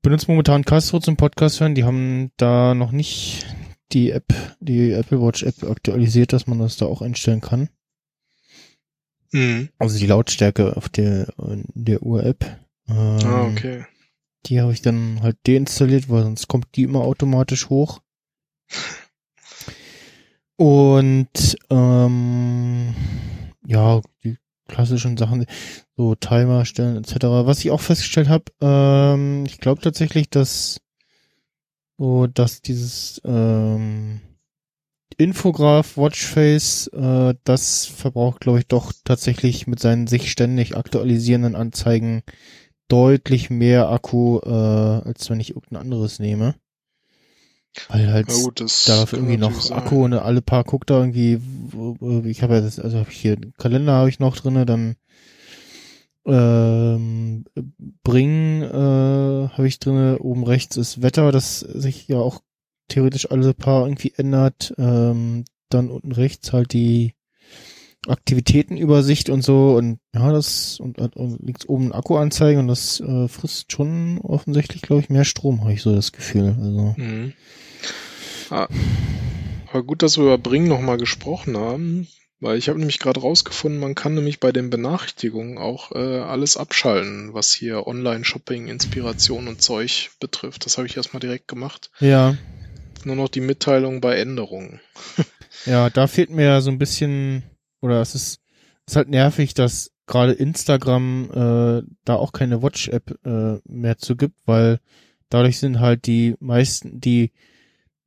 benutze momentan Castro zum Podcast hören. Die haben da noch nicht die App, die Apple Watch App aktualisiert, dass man das da auch einstellen kann. Mhm. Also die Lautstärke auf der der Uhr App. Ähm, Ah, okay. Die habe ich dann halt deinstalliert, weil sonst kommt die immer automatisch hoch. Und ähm, ja, die klassischen Sachen, so Timer stellen etc. Was ich auch festgestellt habe, ähm, ich glaube tatsächlich, dass so, dass dieses ähm, Infograph Watchface, äh, das verbraucht, glaube ich, doch tatsächlich mit seinen sich ständig aktualisierenden Anzeigen deutlich mehr Akku, äh, als wenn ich irgendein anderes nehme. Weil halt Na gut, kann irgendwie noch sein. Akku und alle paar guckt da irgendwie, ich habe ja das, also habe ich hier einen Kalender habe ich noch drinne, dann ähm, Bring äh, habe ich drinne, oben rechts ist Wetter, das sich ja auch theoretisch alle paar irgendwie ändert, ähm, dann unten rechts halt die Aktivitätenübersicht und so und ja, das und, und, links oben ein Akku anzeigen und das äh, frisst schon offensichtlich, glaube ich, mehr Strom, habe ich so das Gefühl. Also Mhm. Ah, aber gut, dass wir über Bring nochmal gesprochen haben, weil ich habe nämlich gerade rausgefunden, man kann nämlich bei den Benachrichtigungen auch äh, alles abschalten, was hier Online-Shopping, Inspiration und Zeug betrifft. Das habe ich erstmal direkt gemacht. ja, Nur noch die Mitteilung bei Änderungen. Ja, da fehlt mir ja so ein bisschen, oder es ist, ist halt nervig, dass gerade Instagram äh, da auch keine Watch-App äh, mehr zu gibt, weil dadurch sind halt die meisten, die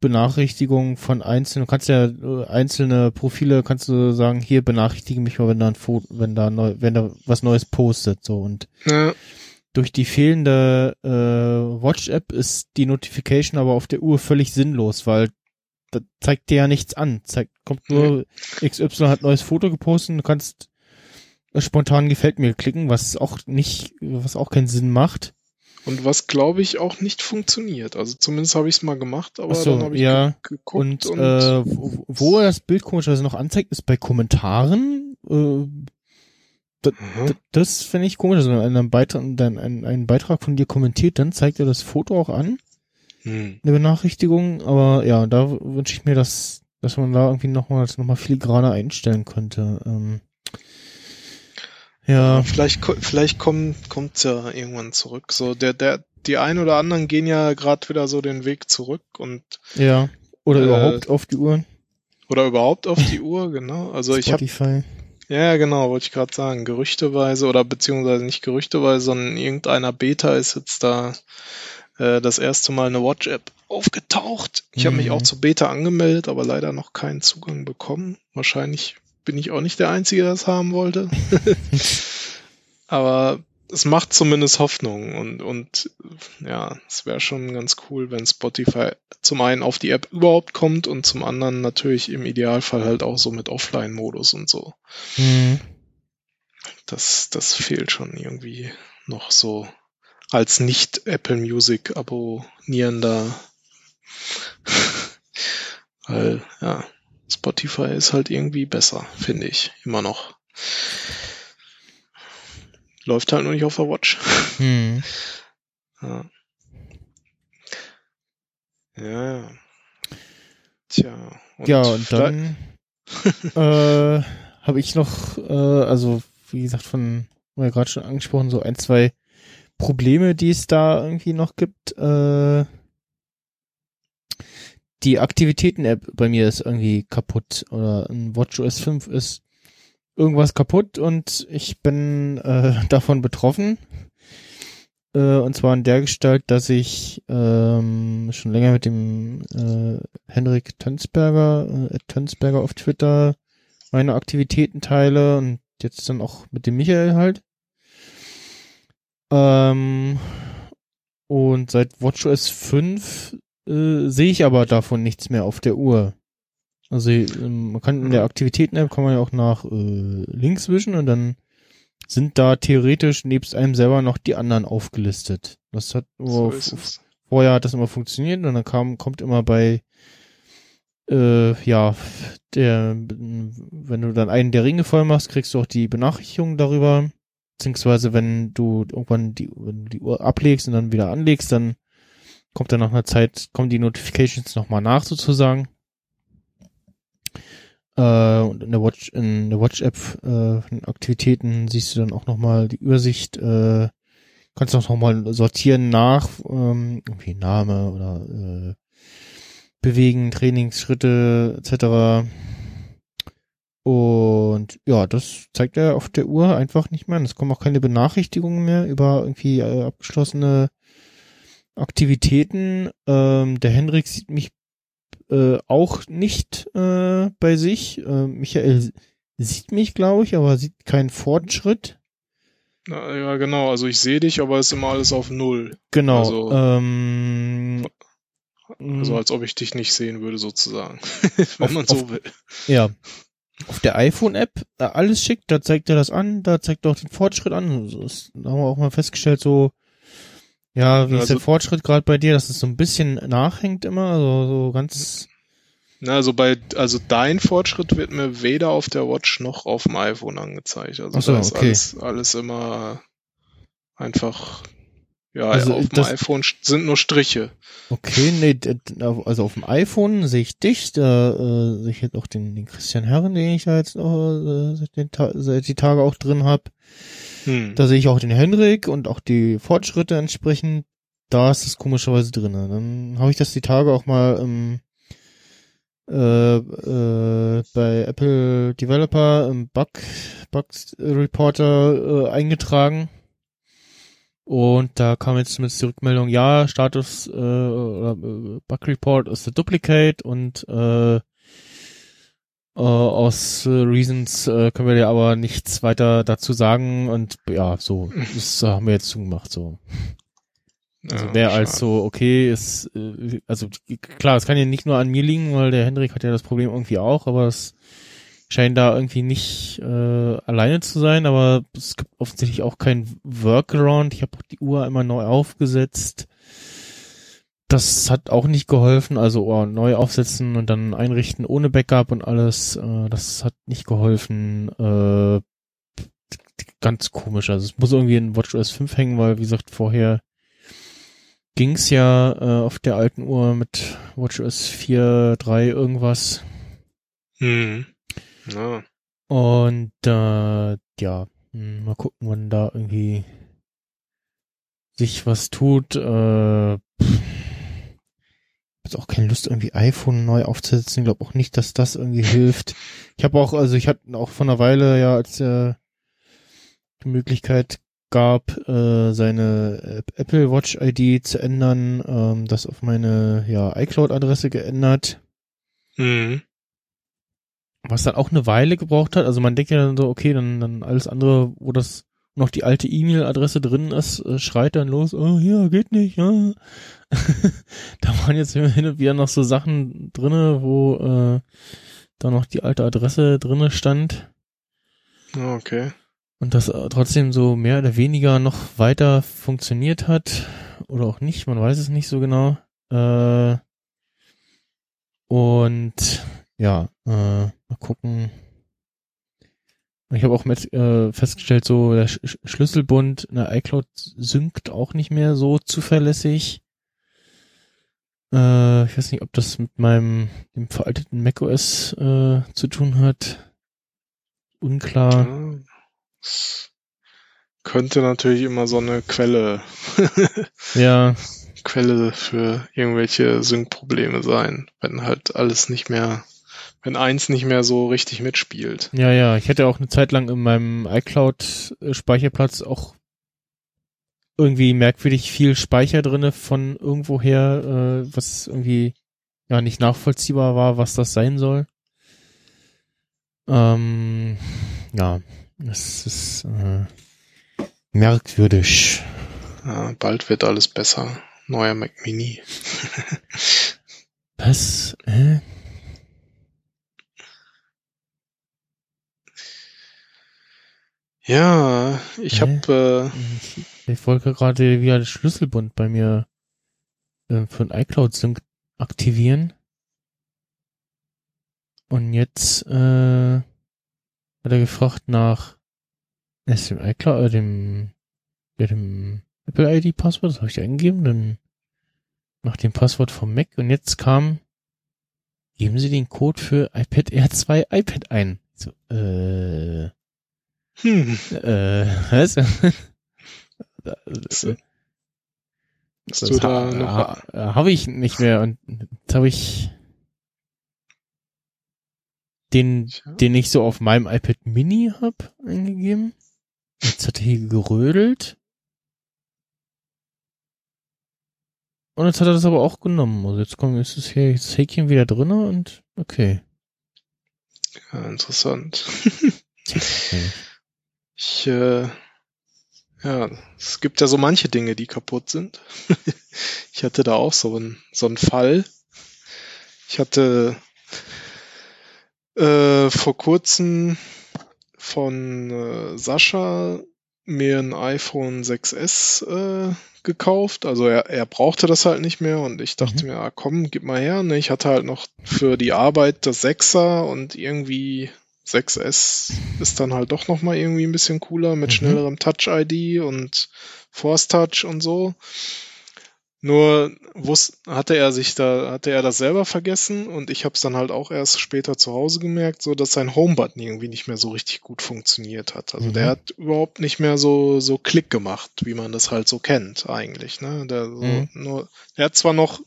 Benachrichtigungen von einzelnen, du kannst ja äh, einzelne Profile, kannst du sagen, hier benachrichtige mich mal, wenn da ein Foto, wenn da neu, wenn da was Neues postet, so. Und Ja, durch die fehlende äh, Watch-App ist die Notification aber auf der Uhr völlig sinnlos, weil da zeigt dir ja nichts an. Zeigt, kommt nur XY hat neues Foto gepostet du kannst äh, spontan gefällt mir klicken, was auch nicht, was auch keinen Sinn macht. und was glaube ich auch nicht funktioniert. Also zumindest habe ich es mal gemacht, aber so, dann habe ich ja. ge geguckt Und, und, äh, wo, wo er das Bild komischerweise noch anzeigt, ist bei Kommentaren. Äh, Aha. d- das finde ich komisch. Also wenn einer einen Beitrag, dann einen, einen Beitrag von dir kommentiert, dann zeigt er das Foto auch an. Hm. eine Benachrichtigung, aber ja, da wünsche ich mir, dass, dass man da irgendwie nochmal noch mal filigraner einstellen könnte. Ähm, ja, Vielleicht, vielleicht kommt kommt's ja irgendwann zurück. So der der die ein oder anderen gehen ja gerade wieder so den Weg zurück und ja. Oder Äh, überhaupt auf die Uhren. oder überhaupt auf die Uhr, genau. Also ich habe Spotify. ja genau, wollte ich gerade sagen, gerüchteweise oder beziehungsweise nicht gerüchteweise, sondern in irgendeiner Beta ist jetzt da äh, das erste Mal eine Watch-App aufgetaucht. Ich habe mich Mhm. auch zur Beta angemeldet, aber leider noch keinen Zugang bekommen. Wahrscheinlich bin ich auch nicht der Einzige, der das haben wollte. *laughs* aber es macht zumindest Hoffnung und, und ja, es wäre schon ganz cool, wenn Spotify zum einen auf die App überhaupt kommt und zum anderen natürlich im Idealfall halt auch so mit Offline-Modus und so. Mhm. Das, das fehlt schon irgendwie noch so als nicht Apple Music abonnierender. *laughs* Weil, ja, Spotify ist halt irgendwie besser, finde ich, immer noch. Läuft halt nur nicht auf der Watch. *laughs* Hm. Ja. Ja, ja. Tja. ja, und dann *laughs* äh, habe ich noch, äh, also wie gesagt, von, haben wir gerade schon angesprochen, so ein, zwei Probleme, die es da irgendwie noch gibt. Äh, die Aktivitäten-App bei mir ist irgendwie kaputt oder ein WatchOS 5 ist irgendwas kaputt und ich bin äh, *laughs* davon betroffen. Äh, und zwar in der Gestalt, dass ich ähm, schon länger mit dem äh, Henrik Tönsberger, äh, Tönsberger auf Twitter meine Aktivitäten teile und jetzt dann auch mit dem Michael halt. Ähm, und seit WatchOS 5 äh, sehe ich aber davon nichts mehr auf der Uhr. Also ähm, man kann in der Aktivitäten-App kann man ja auch nach äh, links wischen und dann sind da theoretisch nebst einem selber noch die anderen aufgelistet. Das hat so vorher hat das immer funktioniert und dann kam, kommt immer bei äh, ja, der, wenn du dann einen der Ringe voll machst, kriegst du auch die Benachrichtigung darüber. Beziehungsweise wenn du irgendwann die, wenn du die Uhr ablegst und dann wieder anlegst, dann kommt dann nach einer Zeit, kommen die Notifications nochmal nach sozusagen. Äh, und in der Watch, in der Watch-App äh, in Aktivitäten siehst du dann auch nochmal die Übersicht, äh, kannst auch nochmal sortieren nach, ähm, irgendwie Name oder äh, Bewegen, Trainingsschritte etc. Und ja, das zeigt er auf der Uhr einfach nicht mehr. an. Es kommen auch keine Benachrichtigungen mehr über irgendwie äh, abgeschlossene Aktivitäten. Ähm, der Henrik sieht mich äh, auch nicht äh, bei sich. Äh, Michael sieht mich, glaube ich, aber sieht keinen Fortschritt. Na, ja, genau. Also ich sehe dich, aber es ist immer alles auf Null. Genau. Also- ähm, Also als ob ich dich nicht sehen würde, sozusagen. *laughs* Wenn Auf- man so will. Ja. Auf der iPhone-App alles schick, da zeigt er das an, da zeigt er auch den Fortschritt an. So ist, da haben wir auch mal festgestellt, so, ja, wie ist Also- der Fortschritt gerade bei dir, dass es so ein bisschen nachhängt immer, also so ganz, Na, also bei, also dein Fortschritt wird mir weder auf der Watch noch auf dem iPhone angezeigt. Also so, da ist okay. alles, alles immer einfach, ja, Also auf dem iPhone sind nur Striche. okay, nee, also auf dem iPhone sehe ich dich, da äh, sehe ich jetzt auch den, den Christian Herren, den ich da jetzt noch, äh, seit, den Ta seit die Tage auch drin hab. Hm. Da sehe ich auch den Henrik und auch die Fortschritte entsprechend. Da ist es komischerweise drinne. Dann habe ich das die Tage auch mal im, äh, äh, bei Apple Developer im Bug, Bug Reporter äh, eingetragen. Und da kam jetzt zumindest die Rückmeldung, ja, Status äh, oder äh, Bug Report ist der Duplicate und äh, äh, aus äh, Reasons äh, können wir dir aber nichts weiter dazu sagen und ja, so, *laughs* das haben wir jetzt zugemacht, so. Also Ja, mehr als schade. so, okay, ist, äh, also klar, es kann ja nicht nur an mir liegen, weil der Hendrik hat ja das Problem irgendwie auch, aber es scheint da irgendwie nicht äh, alleine zu sein, aber es gibt offensichtlich auch kein Workaround. Ich habe die Uhr einmal neu aufgesetzt. Das hat auch nicht geholfen, also oh, neu aufsetzen und dann einrichten ohne Backup und alles, äh, das hat nicht geholfen. Äh, ganz komisch, also es muss irgendwie in WatchOS 5 hängen, weil wie gesagt vorher ging's ja äh, auf der alten Uhr mit WatchOS 4, 3 irgendwas. Hm. Ja. Und äh, ja, hm, mal gucken, wann da irgendwie sich was tut. Äh, jetzt auch keine Lust, irgendwie iPhone neu aufzusetzen. Ich glaube auch nicht, dass das irgendwie hilft. Ich habe auch, also ich hatte auch vor einer Weile ja, als äh, die Möglichkeit gab, äh, seine App- Apple Watch ID zu ändern, ähm, das auf meine ja iCloud-Adresse geändert Hm. Was dann auch eine Weile gebraucht hat. Also man denkt ja dann so, okay, dann, dann alles andere, wo das noch die alte E-Mail-Adresse drin ist, äh, schreit dann los, oh, ja, geht nicht, ja. *laughs* da waren jetzt hin und wieder noch so Sachen drinne, wo äh, da noch die alte Adresse drinne stand Ja, Okay. und das äh, trotzdem so mehr oder weniger noch weiter funktioniert hat oder auch nicht, man weiß es nicht so genau. Äh, und ja, äh, mal gucken. Ich habe auch mit äh, festgestellt, so der Sch Sch- Schlüsselbund in der iCloud synkt auch nicht mehr so zuverlässig. Äh, ich weiß nicht, ob das mit meinem dem veralteten macOS äh, zu tun hat. Unklar. Ja, könnte natürlich immer so eine Quelle, *laughs* Ja, Quelle für irgendwelche Sync-Probleme sein, wenn halt alles nicht mehr, wenn eins nicht mehr so richtig mitspielt. ja, ja. Ich hatte auch eine Zeit lang in meinem iCloud-Speicherplatz auch irgendwie merkwürdig viel Speicher drinne von irgendwoher, äh, was irgendwie ja nicht nachvollziehbar war, was das sein soll. Ähm, ja, das ist äh, merkwürdig. Ja, bald wird alles besser. Neuer Mac Mini. Was? Hä? Ja, ich Hä? habe Ich, ich wollte gerade wieder das Schlüsselbund bei mir äh, für den iCloud Sync aktivieren. Und jetzt äh, hat er gefragt nach erst dem iCloud, äh, dem, ja, dem Apple ID Passwort, das habe ich eingegeben, dann nach dem Passwort vom Mac und jetzt kam, geben Sie den Code für iPad Air 2 iPad ein. So, äh, äh, hm, äh, was? Da- Hast hast das du da ha habe ich nicht mehr und jetzt habe ich den, den ich so auf meinem iPad Mini hab eingegeben. Jetzt hat er hier gerödelt. Und jetzt hat er das aber auch genommen. Also jetzt kommt, ist es hier, ist Häkchen wieder drinne und okay. ja, interessant. Okay. *laughs* Ich, äh, ja, es gibt ja so manche Dinge, die kaputt sind. *laughs* ich hatte da auch so einen, so einen Fall. Ich hatte äh, vor kurzem von äh, Sascha mir ein iPhone 6S äh, gekauft. Also er, er brauchte das halt nicht mehr und ich dachte Mhm. mir, ah, komm, gib mal her. Ne? Ich hatte halt noch für die Arbeit das 6er und irgendwie 6S ist dann halt doch nochmal irgendwie ein bisschen cooler mit Mhm. schnellerem Touch-ID und Force Touch und so. Nur wus hatte er sich da, hatte er das selber vergessen und ich habe es dann halt auch erst später zu Hause gemerkt, so dass sein Home-Button irgendwie nicht mehr so richtig gut funktioniert hat. Also Mhm. der hat überhaupt nicht mehr so so Klick gemacht, wie man das halt so kennt eigentlich. Ne? Der, so Mhm. nur, der hat zwar noch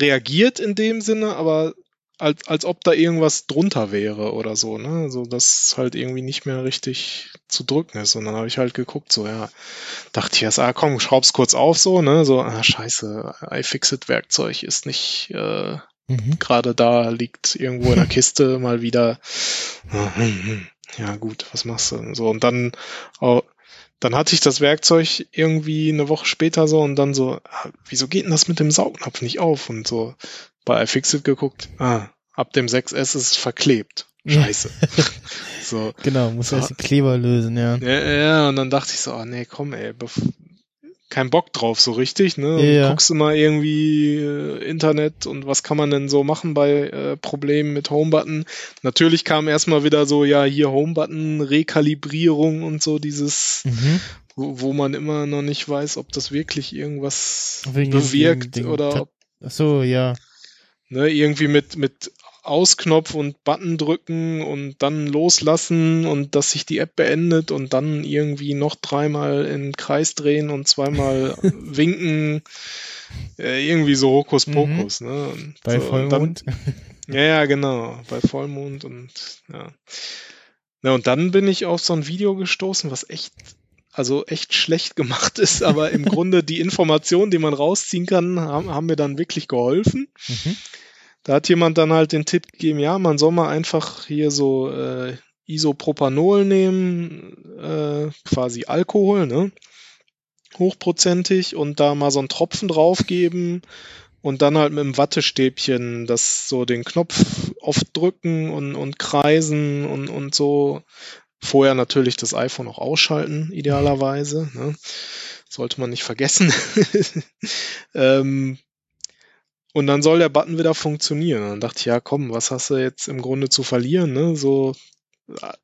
reagiert in dem Sinne, aber als, als ob da irgendwas drunter wäre oder so, ne? So dass es halt irgendwie nicht mehr richtig zu drücken ist. Und dann habe ich halt geguckt, so, ja, dachte ich erst, ah komm, schraub's kurz auf, so, ne? So, ah, scheiße, iFixit-Werkzeug ist nicht äh, Mhm. gerade da, liegt irgendwo in der Kiste mal wieder. *laughs* Ja, gut, was machst du? So, und dann auch, dann hatte ich das Werkzeug irgendwie eine Woche später so und dann so, ah, wieso geht denn das mit dem Saugnapf nicht auf? Und so bei iFixit geguckt, ah, ab dem 6S ist es verklebt. Scheiße. *laughs* so, Genau, muss So. erst den Kleber lösen, ja. ja, ja, und dann dachte ich so, ah nee, komm, ey, bef- kein Bock drauf so richtig, ne? Ja, ja. Guckst du mal irgendwie äh, Internet und was kann man denn so machen bei äh, Problemen mit Homebutton? Natürlich kam erstmal wieder so, ja, hier Homebutton, Rekalibrierung und so dieses, Mhm. wo, wo man immer noch nicht weiß, ob das wirklich irgendwas Wegen bewirkt dem oder ob Ach so, ja. ne, irgendwie mit, mit Ausknopf und Button drücken und dann loslassen und dass sich die App beendet und dann irgendwie noch dreimal im Kreis drehen und zweimal *laughs* winken. Äh, irgendwie so Hokuspokus, ne? Und Mhm. Bei so, Vollmond. Dann, *laughs* ja, ja, genau. Bei Vollmond und ja. Na, und dann bin ich auf so ein Video gestoßen, was echt, also echt schlecht gemacht ist, aber im *laughs* Grunde die Informationen, die man rausziehen kann, haben, haben mir dann wirklich geholfen. Mhm. Da hat jemand dann halt den Tipp gegeben, ja, man soll mal einfach hier so äh, Isopropanol nehmen, äh, quasi Alkohol, ne? Hochprozentig und da mal so einen Tropfen draufgeben und dann halt mit dem Wattestäbchen das so den Knopf oft drücken und, und kreisen und, und so. Vorher natürlich das iPhone auch ausschalten, idealerweise. Ne? Sollte man nicht vergessen. *laughs* ähm, und dann soll der Button wieder funktionieren. Und dann dachte ich, ja komm, was hast du jetzt im Grunde zu verlieren? Ne? So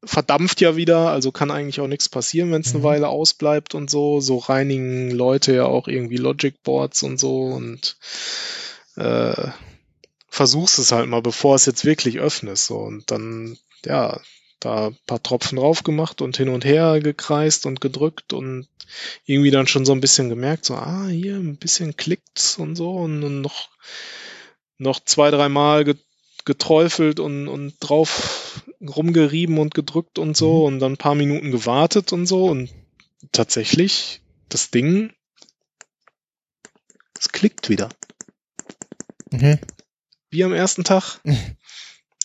verdampft ja wieder, also kann eigentlich auch nichts passieren, wenn es eine Mhm. Weile ausbleibt und so. So reinigen Leute ja auch irgendwie Logic Boards und so und äh, versuchst es halt mal, bevor es jetzt wirklich öffnest. So. Und dann, ja, da ein paar Tropfen drauf gemacht und hin und her gekreist und gedrückt und irgendwie dann schon so ein bisschen gemerkt, so, ah, hier ein bisschen klickt's und so und, und noch, noch zwei, dreimal get geträufelt und, und drauf rumgerieben und gedrückt und so und dann ein paar Minuten gewartet und so und tatsächlich das Ding, es klickt wieder. Okay. Wie am ersten Tag. *laughs*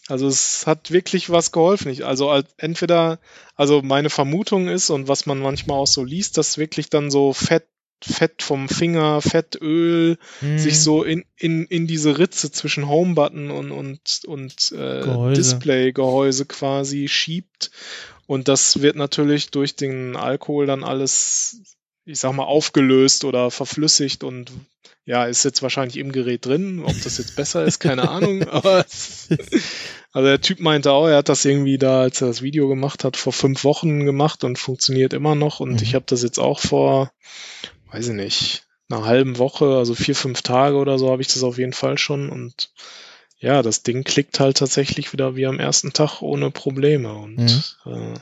Also es hat wirklich was geholfen. Ich, also al- entweder, also meine Vermutung ist und was man manchmal auch so liest, dass wirklich dann so Fett, Fett vom Finger, Fettöl Hm. sich so in, in, in diese Ritze zwischen Home-Button und, und, und äh, Gehäuse. Display-Gehäuse quasi schiebt. Und das wird natürlich durch den Alkohol dann alles, ich sag mal, aufgelöst oder verflüssigt und ja, ist jetzt wahrscheinlich im Gerät drin. Ob das jetzt besser ist, keine Ahnung. *laughs* Aber also der Typ meinte auch, er hat das irgendwie da, als er das Video gemacht hat, vor fünf Wochen gemacht und funktioniert immer noch. Und Mhm. ich habe das jetzt auch vor, weiß ich nicht, einer halben Woche, also vier, fünf Tage oder so, habe ich das auf jeden Fall schon. Und ja, das Ding klickt halt tatsächlich wieder wie am ersten Tag ohne Probleme. Und äh,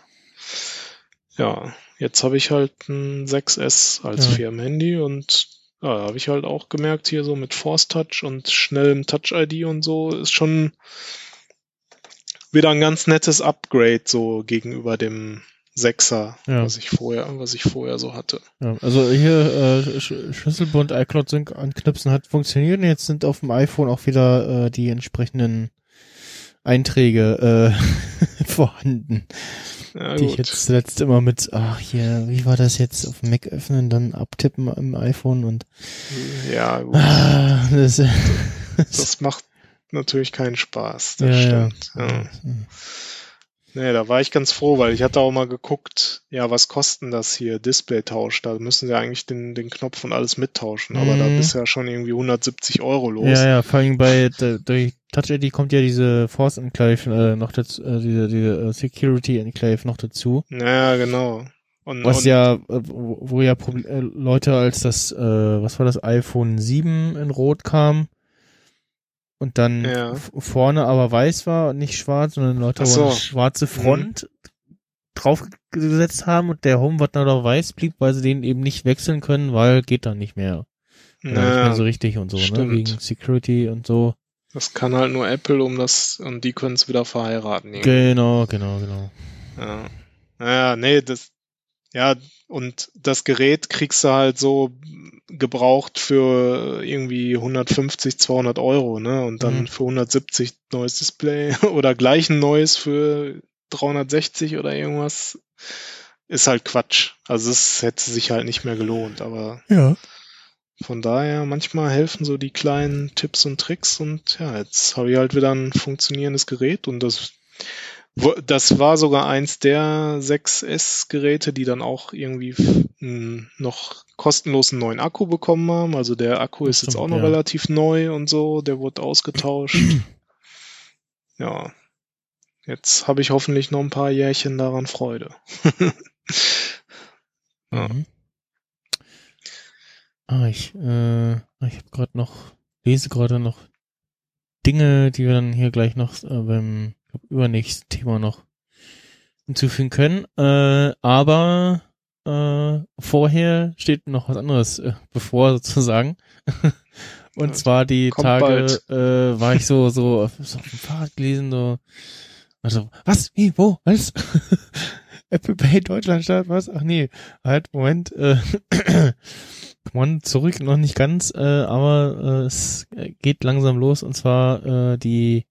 ja, jetzt habe ich halt ein 6S als Ja. Firmenhandy und ja, da habe ich halt auch gemerkt, hier so mit Force Touch und schnellem Touch-ID und so ist schon wieder ein ganz nettes Upgrade so gegenüber dem 6er, Ja. was ich vorher, was ich vorher so hatte. Ja, also hier äh, Sch Schlüsselbund iCloud Sync anknipsen hat funktioniert und jetzt sind auf dem iPhone auch wieder äh, die entsprechenden Einträge äh, *laughs* vorhanden, Ja, die ich gut. jetzt zuletzt immer mit, ach hier, wie war das jetzt, auf dem Mac öffnen, dann abtippen im iPhone und ja, gut. ah, das, das macht natürlich keinen Spaß, das ja. stimmt. Ja. Nee, da war ich ganz froh, weil ich hatte auch mal geguckt, ja, was kosten das hier, Displaytausch? Da müssen sie eigentlich den, den Knopf und alles mittauschen, aber da Mhm. bist du ja schon irgendwie 170 Euro los. Ja, ja, vor allem bei durch Touch ID kommt ja diese Force Enclave äh, noch dazu, äh, diese, diese äh, Security Enclave noch dazu. Ja, genau. Und, Was und, ja, äh, wo, wo ja äh, Leute, als das, äh, was war das, iPhone 7 in Rot kam und dann Ja. vorne aber weiß war und nicht schwarz, sondern Leute so. eine schwarze Front draufgesetzt haben und der Home-Button noch weiß blieb, weil sie den eben nicht wechseln können, weil geht dann nicht mehr. Ja, nicht ja, mehr so richtig und so, ne? stimmt. Wegen Security und so. das kann halt nur Apple, um das, und die können es wieder verheiraten. irgendwie. Genau, genau, genau. Ja. Naja, nee, das, ja, und das Gerät kriegst du halt so gebraucht für irgendwie 150, 200 Euro, ne? Und dann Mhm. für 170 neues Display *laughs* oder gleich ein neues für 360 oder irgendwas ist halt Quatsch. Also es hätte sich halt nicht mehr gelohnt, aber Ja. von daher manchmal helfen so die kleinen Tipps und Tricks und ja, jetzt habe ich halt wieder ein funktionierendes Gerät und das das war sogar eins der 6S-Geräte, die dann auch irgendwie f- m, noch kostenlos einen neuen Akku bekommen haben. Also der Akku ist jetzt auch noch ja. relativ neu und so. Der wurde ausgetauscht. *clears throat* ja. Jetzt habe ich hoffentlich noch ein paar Jährchen daran Freude. *laughs* Ja. Mhm. Ah, ich, äh, ich habe gerade noch, lese gerade noch Dinge, die wir dann hier gleich noch äh, beim übernächsten Thema noch hinzufügen können. Äh, aber äh, vorher steht noch was anderes äh, bevor sozusagen. *laughs* Und Ja, zwar die Tage äh, war ich so so auf, so auf dem Fahrrad gelesen so. Also was? Wie? Wo? Was? *laughs* Apple Pay Deutschland Start was? Ach nee halt Moment äh, *clears throat* come on zurück noch nicht ganz äh, aber äh, es geht langsam los. Und zwar äh, die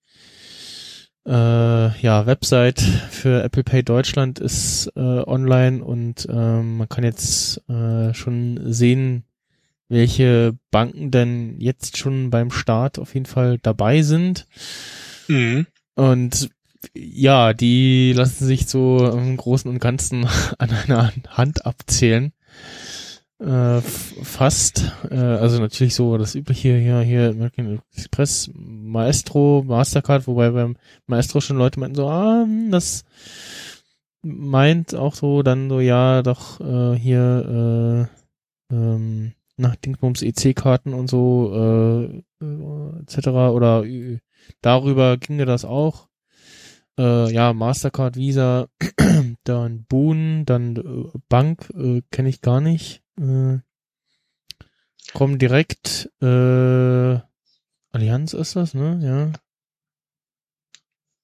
äh, ja Website für Apple Pay Deutschland ist äh, online und ähm, man kann jetzt äh, schon sehen welche Banken denn jetzt schon beim Start auf jeden Fall dabei sind. Mhm. Und ja, die lassen sich so im Großen und Ganzen *laughs* an einer Hand abzählen. Äh, fast. Äh, also natürlich so das übliche hier, hier American Express, Maestro, Mastercard, wobei beim Maestro schon Leute meinten so, ah, hm, das meint auch so dann so, ja, doch äh, hier äh, ähm, nach Dingsbums EC-Karten und so äh, äh, etc. oder äh, darüber ginge das auch. Äh, ja, Mastercard, Visa, *clears throat* dann Boon, dann äh, Bank, äh, kenne ich gar nicht. Äh, komm direkt, äh, Allianz ist das, ne? Ja.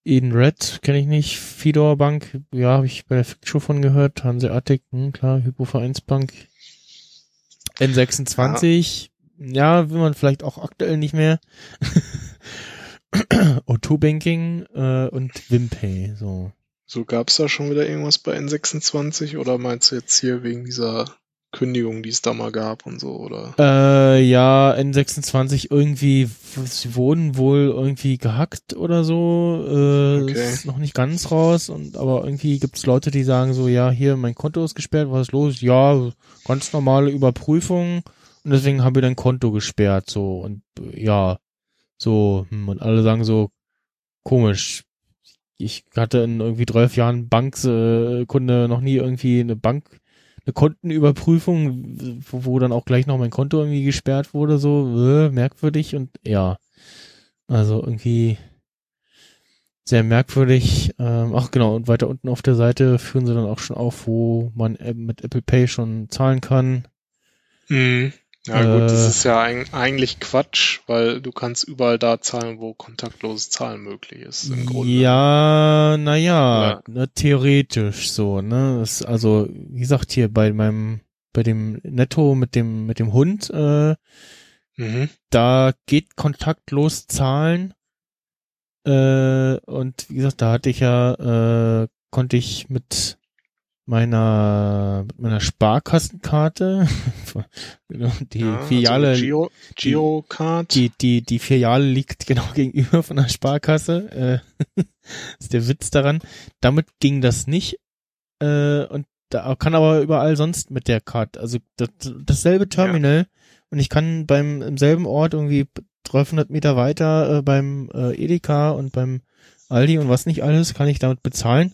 Eden Red kenne ich nicht. Fidor Bank, ja, habe ich bei der Fick Show von gehört. Hanseatic, hm, klar, Hypovereinsbank. N26, ja. will man vielleicht auch aktuell nicht mehr. *laughs* O2 Banking äh, und Wimpay, so. So gab's da schon wieder irgendwas bei N26 oder meinst du jetzt hier wegen dieser Kündigung, die es da mal gab und so, oder? Äh, ja, N26 irgendwie, sie wurden wohl irgendwie gehackt oder so, äh, Okay. ist noch nicht ganz raus und aber irgendwie gibt's Leute, die sagen so, ja, hier, mein Konto ist gesperrt, was ist los? Ja, ganz normale Überprüfung und deswegen habe ich dein Konto gesperrt, so und äh, ja, so, hm, und alle sagen so, komisch. Ich hatte in irgendwie 12 Jahren Bankkunde noch nie irgendwie eine Bank, eine Kontenüberprüfung, wo, wo dann auch gleich noch mein Konto irgendwie gesperrt wurde, so äh, merkwürdig und ja, also irgendwie sehr merkwürdig. Ähm, ach genau, und weiter unten auf der Seite führen sie dann auch schon auf, wo man mit Apple Pay schon zahlen kann. Mhm. Ja gut, das Äh. ist ja eig- eigentlich Quatsch, weil du kannst überall da zahlen, wo kontaktloses Zahlen möglich ist, im Grunde. Ja, naja, Ja. ne, theoretisch so, ne? Das, also, wie gesagt, hier bei meinem, bei dem Netto mit dem, mit dem Hund, äh, Mhm. da geht kontaktlos zahlen. Äh, und wie gesagt, da hatte ich ja, äh, konnte ich mit meiner, meiner Sparkassenkarte, *laughs* die ja, Filiale, Also Giro, Girocard. die, die, die Filiale liegt genau *laughs* gegenüber von der Sparkasse. Äh, *laughs* ist der Witz daran. Damit ging das nicht. Äh, und da kann aber überall sonst mit der Karte. Also das, dasselbe Terminal. Und ich kann beim im selben Ort irgendwie 300 Meter weiter äh, beim äh, Edeka und beim Aldi und was nicht alles kann ich damit bezahlen.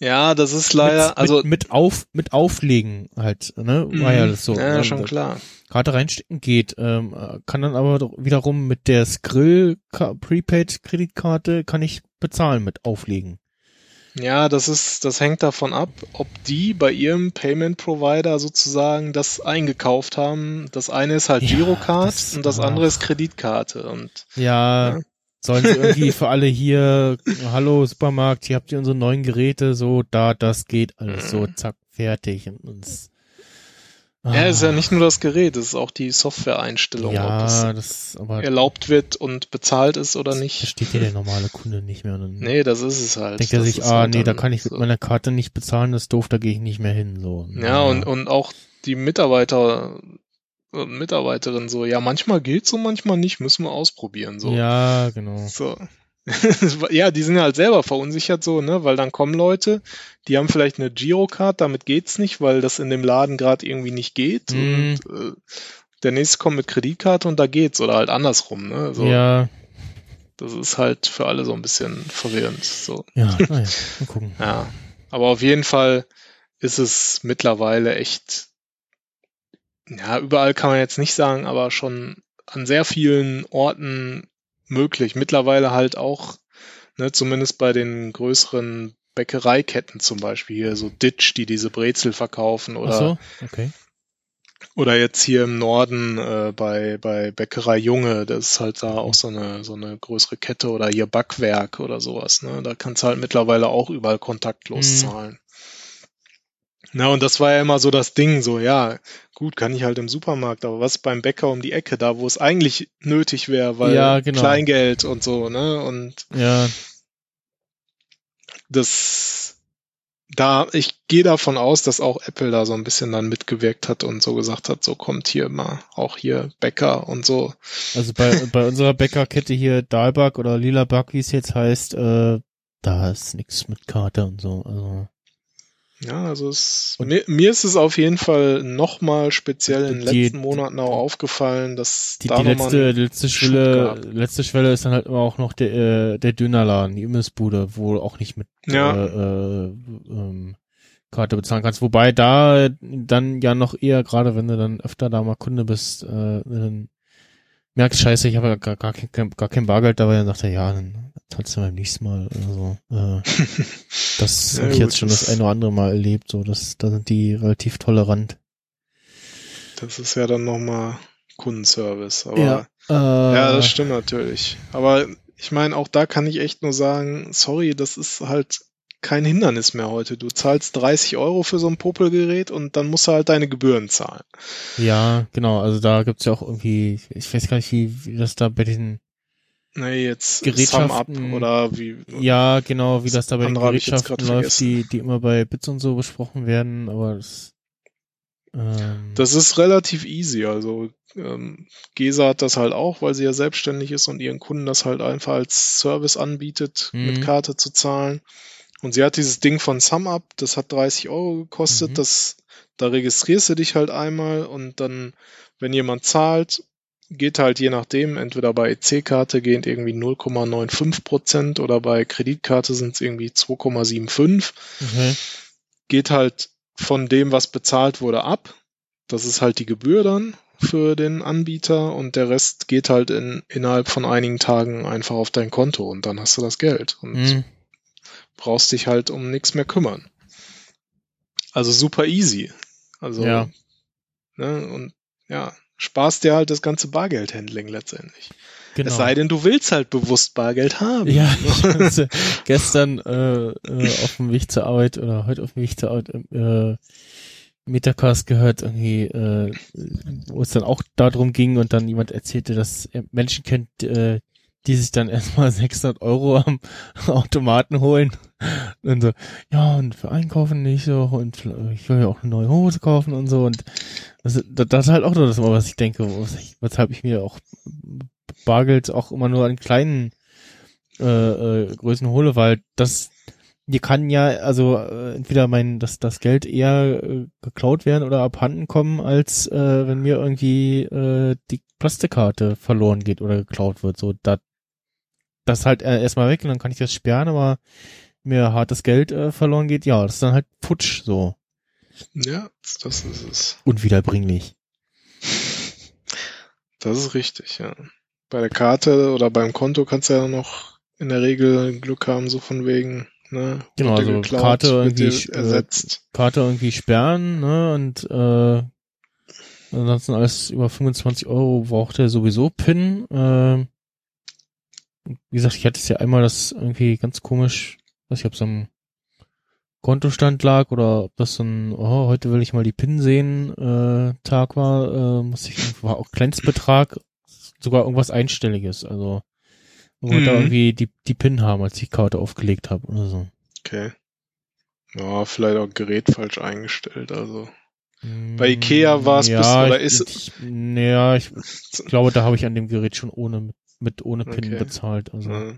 Ja, das ist leider, mit, also mit, mit auf mit auflegen halt, ne? War ja Mhm. das so. Ja, Ähm, schon klar. Karte reinstecken geht, ähm, äh, kann dann aber doch wiederum mit der Skrill Prepaid Kreditkarte kann ich bezahlen mit auflegen. Ja, das ist, das hängt davon ab, ob die bei ihrem Payment Provider sozusagen das eingekauft haben. Das eine ist halt Ja, Girocard das- und das andere ach. ist Kreditkarte und Ja, Ja. Sollen sie *laughs* irgendwie für alle hier, hallo Supermarkt, hier habt ihr unsere neuen Geräte, so, da, das geht alles so, zack, fertig. Und uns, ja, ist ja Ah, nicht nur das Gerät, es ist auch die Software-Einstellung, ob Ja, das das, aber erlaubt wird und bezahlt ist oder das nicht. versteht ja der normale Kunde nicht mehr. Dann Nee, das ist es halt. denkt er Das sich, ah, halt nee, da kann ich mit meiner Karte nicht bezahlen, das ist doof, da gehe ich nicht mehr hin, so. Ja, und, und auch die Mitarbeiter und Mitarbeiterinnen so, ja, manchmal geht's und manchmal nicht, müssen wir ausprobieren, so. Ja, genau. So. *laughs* ja, die sind halt selber verunsichert so, ne, weil dann kommen Leute, die haben vielleicht eine Girocard, damit geht's nicht, weil das in dem Laden gerade irgendwie nicht geht Mhm. und äh, der nächste kommt mit Kreditkarte und da geht's oder halt andersrum, ne, so. Ja, Das ist halt für alle so ein bisschen verwirrend, so. ja, *laughs* naja, mal gucken. Ja, aber auf jeden Fall ist es mittlerweile echt, ja, überall kann man jetzt nicht sagen, aber schon an sehr vielen Orten möglich. Mittlerweile halt auch, ne, zumindest bei den größeren Bäckereiketten zum Beispiel, hier so Ditch, die diese Brezel verkaufen oder, so, okay. oder jetzt hier im Norden äh, bei, bei Bäckerei Junge, das ist halt da auch so eine, so eine größere Kette oder hier Backwerk oder sowas, ne, da kannst du halt mittlerweile auch überall kontaktlos Mhm. zahlen. Na, und das war ja immer so das Ding, so, ja, gut, kann ich halt im Supermarkt, aber was beim Bäcker um die Ecke, da wo es eigentlich nötig wäre, weil Ja, genau. Kleingeld und so, ne, und Ja, das, da, ich gehe davon aus, dass auch Apple da so ein bisschen dann mitgewirkt hat und so gesagt hat, so kommt hier mal auch hier Bäcker und so. also bei, *laughs* bei unserer Bäckerkette hier Dahlback oder Lila Back, wie es jetzt heißt, äh, da ist nix mit Karte und so. Also Ja, also es, mir, mir ist es auf jeden Fall nochmal speziell in den letzten Monaten auch aufgefallen, dass Die, da die letzte, die letzte Schwelle, letzte Schwelle ist dann halt immer auch noch der, äh, der Dönerladen, die Imbissbude, wo du auch nicht mit Ja. äh, äh, ähm, Karte bezahlen kannst. Wobei da dann ja noch eher, gerade wenn du dann öfter da mal Kunde bist, äh, dann merkst, scheiße, ich habe ja gar, gar, kein, gar kein Bargeld dabei, sagt er, ja, dann zahlst du beim nächsten Mal oder so. Äh, *laughs* das Ja, habe ich jetzt schon das eine oder andere Mal erlebt, so, das, da sind die relativ tolerant. Das ist ja dann nochmal Kundenservice. Aber Ja, ja, äh, das stimmt natürlich. Aber ich meine, auch da kann ich echt nur sagen, sorry, das ist halt kein Hindernis mehr heute. Du zahlst 30 Euro für so ein Popelgerät und dann musst du halt deine Gebühren zahlen. Ja, genau, also da gibt's ja auch irgendwie, ich weiß gar nicht, wie, wie das da bei diesen, Nee, jetzt Gerätschaften- oder wie. ja, genau, wie das da bei den Gerätschaften läuft, die, die immer bei Bits und so besprochen werden, aber das, ähm, Das ist relativ easy. Also ähm, Gesa hat das halt auch, weil sie ja selbstständig ist und ihren Kunden das halt einfach als Service anbietet, Mhm. mit Karte zu zahlen. Und sie hat dieses Ding von SumUp, das hat 30 Euro gekostet. Mhm. Das, da registrierst du dich halt einmal und dann, wenn jemand zahlt, geht halt je nachdem, entweder bei EC-Karte geht irgendwie 0,95 Prozent oder bei Kreditkarte sind es irgendwie 2,75 okay. geht halt von dem, was bezahlt wurde, ab. Das ist halt die Gebühr dann für den Anbieter und der Rest geht halt in, innerhalb von einigen Tagen einfach auf dein Konto und dann hast du das Geld und Mhm. Brauchst dich halt um nichts mehr kümmern. Also super easy. Also, Ja. ne, und ja, sparst dir halt das ganze Bargeldhandling letztendlich. Genau. Es sei denn, du willst halt bewusst Bargeld haben. Ja, *laughs* ich gestern äh, äh, auf dem Weg zur Arbeit oder heute auf dem Weg zur Arbeit äh, Metacast gehört, irgendwie, äh, wo es dann auch darum ging und dann jemand erzählte, dass er Menschen kennt, äh, die sich dann erstmal *laughs* 600 Euro am Automaten holen. Und so, ja, und für Einkaufen nicht so und ich will ja auch eine neue Hose kaufen und so und das, das, das ist halt auch nur das, was ich denke, was ich, weshalb ich mir auch Bargeld auch immer nur an kleinen äh, äh, Größen hole, weil das hier kann ja also äh, entweder mein das das Geld eher äh, geklaut werden oder abhanden kommen, als äh, wenn mir irgendwie äh, die Plastikkarte verloren geht oder geklaut wird. So da das halt äh, erstmal weg und dann kann ich das sperren, aber mir hartes Geld äh, verloren geht, ja, das ist dann halt futsch so Ja, das ist es. unwiederbringlich. Das ist richtig, ja. Bei der Karte oder beim Konto kannst du ja noch in der Regel Glück haben, so von wegen, ne? Genau, also Karte wird dir irgendwie, äh, ersetzt. Karte irgendwie sperren, ne, und äh, ansonsten alles über 25 Euro braucht er sowieso PIN. Äh, wie gesagt, ich hatte es ja einmal, das irgendwie ganz komisch, weiß ich, ob es am Kontostand lag oder ob das so ein, oh, heute will ich mal die PIN sehen, äh, Tag war, äh, muss ich, war auch Kleinstbetrag, sogar irgendwas Einstelliges, also ich wollte da Mhm. irgendwie die, die PIN haben, als ich die Karte aufgelegt habe oder so. Okay. Ja, vielleicht auch Gerät falsch eingestellt, also. Bei Ikea war es bis- ja, oder ich, ist- ich, ja, ich *laughs* glaube, da habe ich an dem Gerät schon ohne mit, mit ohne PIN Okay. bezahlt. Also äh,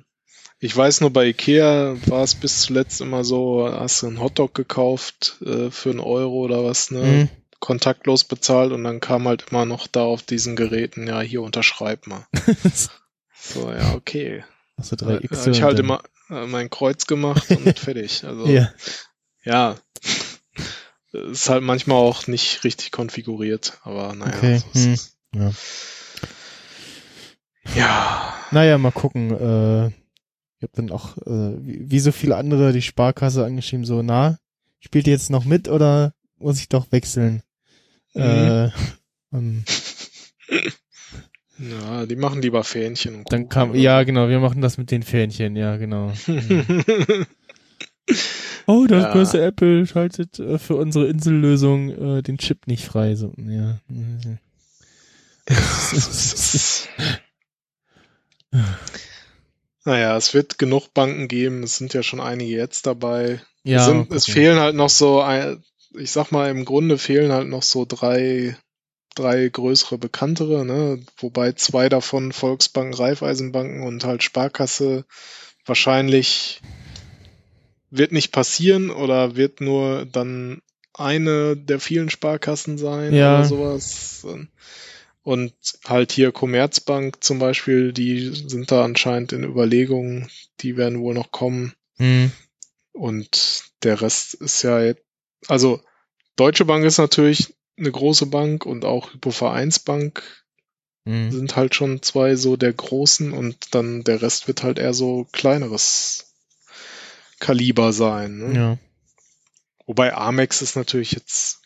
Ich weiß nur, bei Ikea war es bis zuletzt immer so, hast du einen Hotdog gekauft äh, für einen Euro oder was, ne? Mhm. Kontaktlos bezahlt und dann kam halt immer noch da auf diesen Geräten, ja, hier unterschreib mal. *laughs* So, ja, okay. hast du drei X hab ich halt immer äh, mein Kreuz gemacht und *laughs* fertig. Also Ja, ja. Ist halt manchmal auch nicht richtig konfiguriert, aber naja. Okay, so ist hm. es. ja. Ja. Naja, mal gucken. Äh, ich habe dann auch, äh, wie, wie so viele andere, die Sparkasse angeschrieben, so, na, spielt ihr jetzt noch mit oder muss ich doch wechseln? Mhm. Äh, ähm, *laughs* Ja, die machen lieber Fähnchen und dann kam, oder ja, genau, wir machen das mit den Fähnchen, ja, genau. *laughs* *laughs* Oh, das Ja. böse Apple schaltet äh, für unsere Insellösung äh, den Chip nicht frei. So, ja. Naja, es wird genug Banken geben. Es sind ja schon einige jetzt dabei. ja, es, sind, mal es fehlen halt noch so, ich sag mal, im Grunde fehlen halt noch so drei, drei größere bekanntere, ne? wobei zwei davon Volksbanken, Raiffeisenbanken und halt Sparkasse wahrscheinlich wird nicht passieren oder wird nur dann eine der vielen Sparkassen sein Ja. oder sowas. Und halt hier Commerzbank zum Beispiel, die sind da anscheinend in Überlegungen, die werden wohl noch kommen. Hm. Und der Rest ist ja jetzt, also Deutsche Bank ist natürlich eine große Bank und auch Hypovereinsbank Hm. sind halt schon zwei so der großen und dann der Rest wird halt eher so kleineres Kaliber sein. Ne? Ja. Wobei Amex ist natürlich jetzt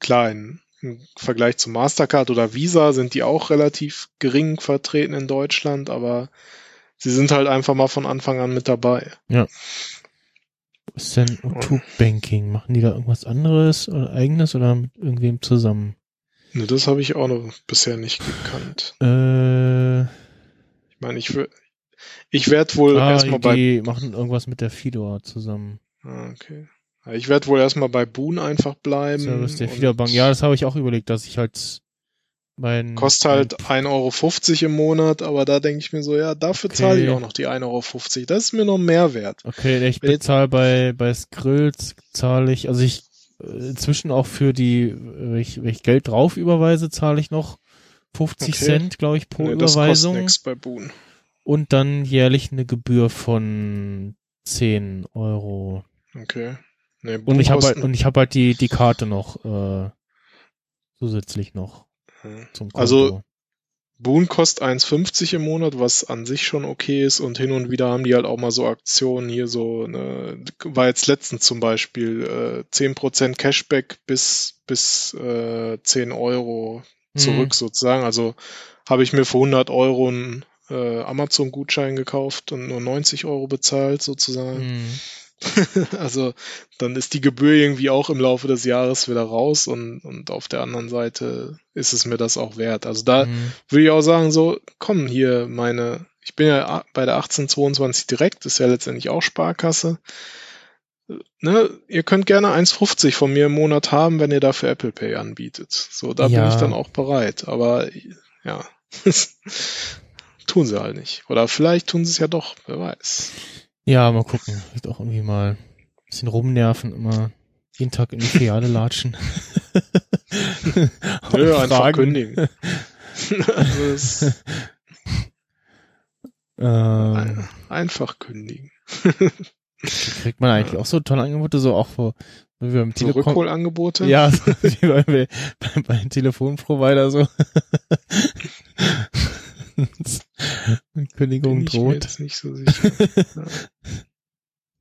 klein. Im Vergleich zu Mastercard oder Visa sind die auch relativ gering vertreten in Deutschland, aber sie sind halt einfach mal von Anfang an mit dabei. Was ist denn O2 Banking? Machen die da irgendwas anderes oder eigenes oder mit irgendwem zusammen? Ne, das habe ich auch noch bisher nicht gekannt. Äh, Ich meine, ich, ich werde wohl ah, erstmal bei die machen irgendwas mit der Fidor zusammen. Ah, okay. Ich werde wohl erstmal bei Boon einfach bleiben. Service der und Fidor Bank. Ja, das habe ich auch überlegt, dass ich halt mein Kostet halt 1,50 Euro im Monat, aber da denke ich mir so, ja, dafür Okay. zahle ich auch noch die 1,50 Euro. Das ist mir noch mehr wert. Okay, ich bezahle bei, bei Skrills zahle ich, also ich äh, inzwischen auch für die, wenn ich, wenn ich Geld drauf überweise, zahle ich noch 50 Okay. Cent, glaube ich, pro Nee, das kostet Überweisung. bei Boon. Und dann jährlich eine Gebühr von 10 Euro. Okay. Nee, Und ich habe halt, und ich habe halt die, die Karte noch, äh, zusätzlich noch Hm. zum Konto. Also, Boon kostet 1,50 im Monat, was an sich schon okay ist und hin und wieder haben die halt auch mal so Aktionen hier so, ne, war jetzt letztens zum Beispiel äh, 10% Cashback bis, bis äh, 10 Euro zurück sozusagen. Also habe ich mir für 100 Euro einen äh, Amazon-Gutschein gekauft und nur 90 Euro bezahlt sozusagen. Hm. *laughs* Also dann ist die Gebühr irgendwie auch im Laufe des Jahres wieder raus und, und auf der anderen Seite ist es mir das auch wert. Also da Hm. würde ich auch sagen, so, komm hier, meine, ich bin ja bei der 1822 direkt, ist ja letztendlich auch Sparkasse. Ne, ihr könnt gerne 1,50 von mir im Monat haben, wenn ihr dafür Apple Pay anbietet. So, da bin Ja. ich dann auch bereit. Aber ja, *laughs* tun sie halt nicht. Oder vielleicht tun sie es ja doch, wer weiß. Ja, mal gucken. Vielleicht auch irgendwie mal ein bisschen rumnerven, immer jeden Tag in die Filiale latschen. *laughs* Nö, einfach kündigen. *laughs* also Ähm, einfach kündigen. *laughs* kriegt man eigentlich auch so tolle Angebote, so auch wo wenn wir im So Telekom. Rückholangebote? Ja, so wie bei, bei, bei Telefonprovider so. *laughs* Kündigung Bin ich mir droht. jetzt nicht so sicher. *laughs* ja.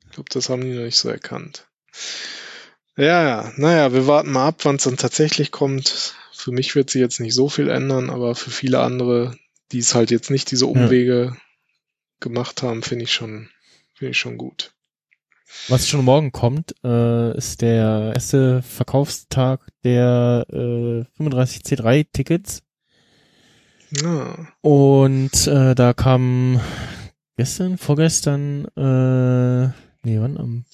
Ich glaube, das haben die noch nicht so erkannt. Ja, ja, naja, wir warten mal ab, wann es dann tatsächlich kommt. Für mich wird sie jetzt nicht so viel ändern, aber für viele andere, die es halt jetzt nicht diese Umwege gemacht haben, finde ich schon, finde ich schon gut. Was schon morgen kommt, äh, ist der erste Verkaufstag der äh, 35C3-Tickets. Ja, Und äh, da kam gestern, vorgestern, äh, nee, wann? Am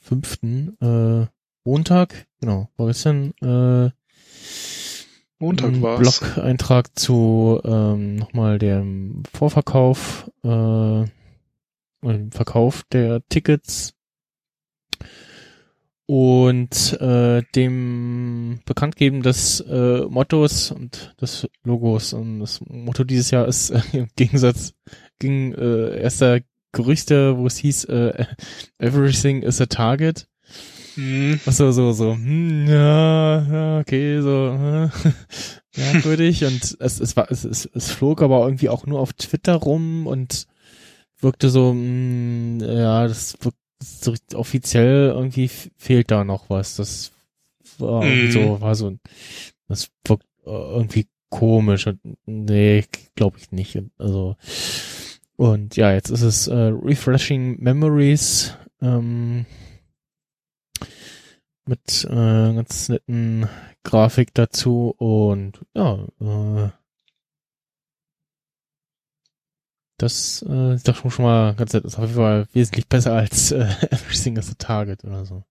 5. Äh, Montag, genau, vorgestern, äh, Montag war's. Blog-Eintrag zu ähm, nochmal dem Vorverkauf, äh, dem Verkauf der Tickets und äh, dem Bekanntgeben des äh, Mottos und des Logos. Und das Motto dieses Jahr ist äh, im Gegensatz ging äh, erster Gerüchte, wo es hieß, äh, Everything is a Target. Mhm. Was so, so, so, hm, ja, ja, okay, so, äh, *laughs* merkwürdig. und es, es war, es, es, es flog aber irgendwie auch nur auf Twitter rum und wirkte so, hm, ja, das wirkt so offiziell irgendwie fehlt da noch was. Das war Mhm. so, war so, das wirkt äh, irgendwie komisch und nee, glaube ich nicht. Und, Also, und ja, jetzt ist es äh, Refreshing Memories, ähm, mit äh, ganz netten Grafik dazu und ja, äh, das äh, ist doch schon, mal ganz nett. Ist auf jeden Fall wesentlich besser als äh, *laughs* Everything is a Target oder so.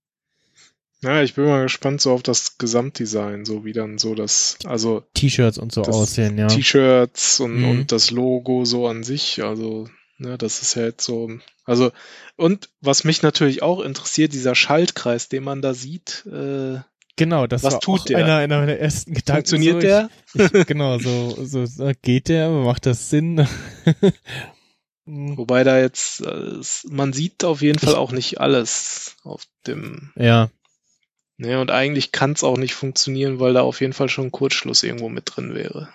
Ja, ich bin mal gespannt so auf das Gesamtdesign, so wie dann so das, also T-Shirts und so aussehen, ja. T-Shirts und, Mhm. und das Logo so an sich. Also Ne, das ist ja jetzt so, also, und was mich natürlich auch interessiert, dieser Schaltkreis, den man da sieht, äh, Genau, das Was war tut der? einer, einer meiner ersten Gedanken. funktioniert so, der? Ich, ich, genau, so, so so geht der, macht das Sinn? *laughs* Wobei da jetzt, äh, man sieht auf jeden Fall auch nicht alles auf dem, ja, ne, und eigentlich kann es auch nicht funktionieren, weil da auf jeden Fall schon ein Kurzschluss irgendwo mit drin wäre.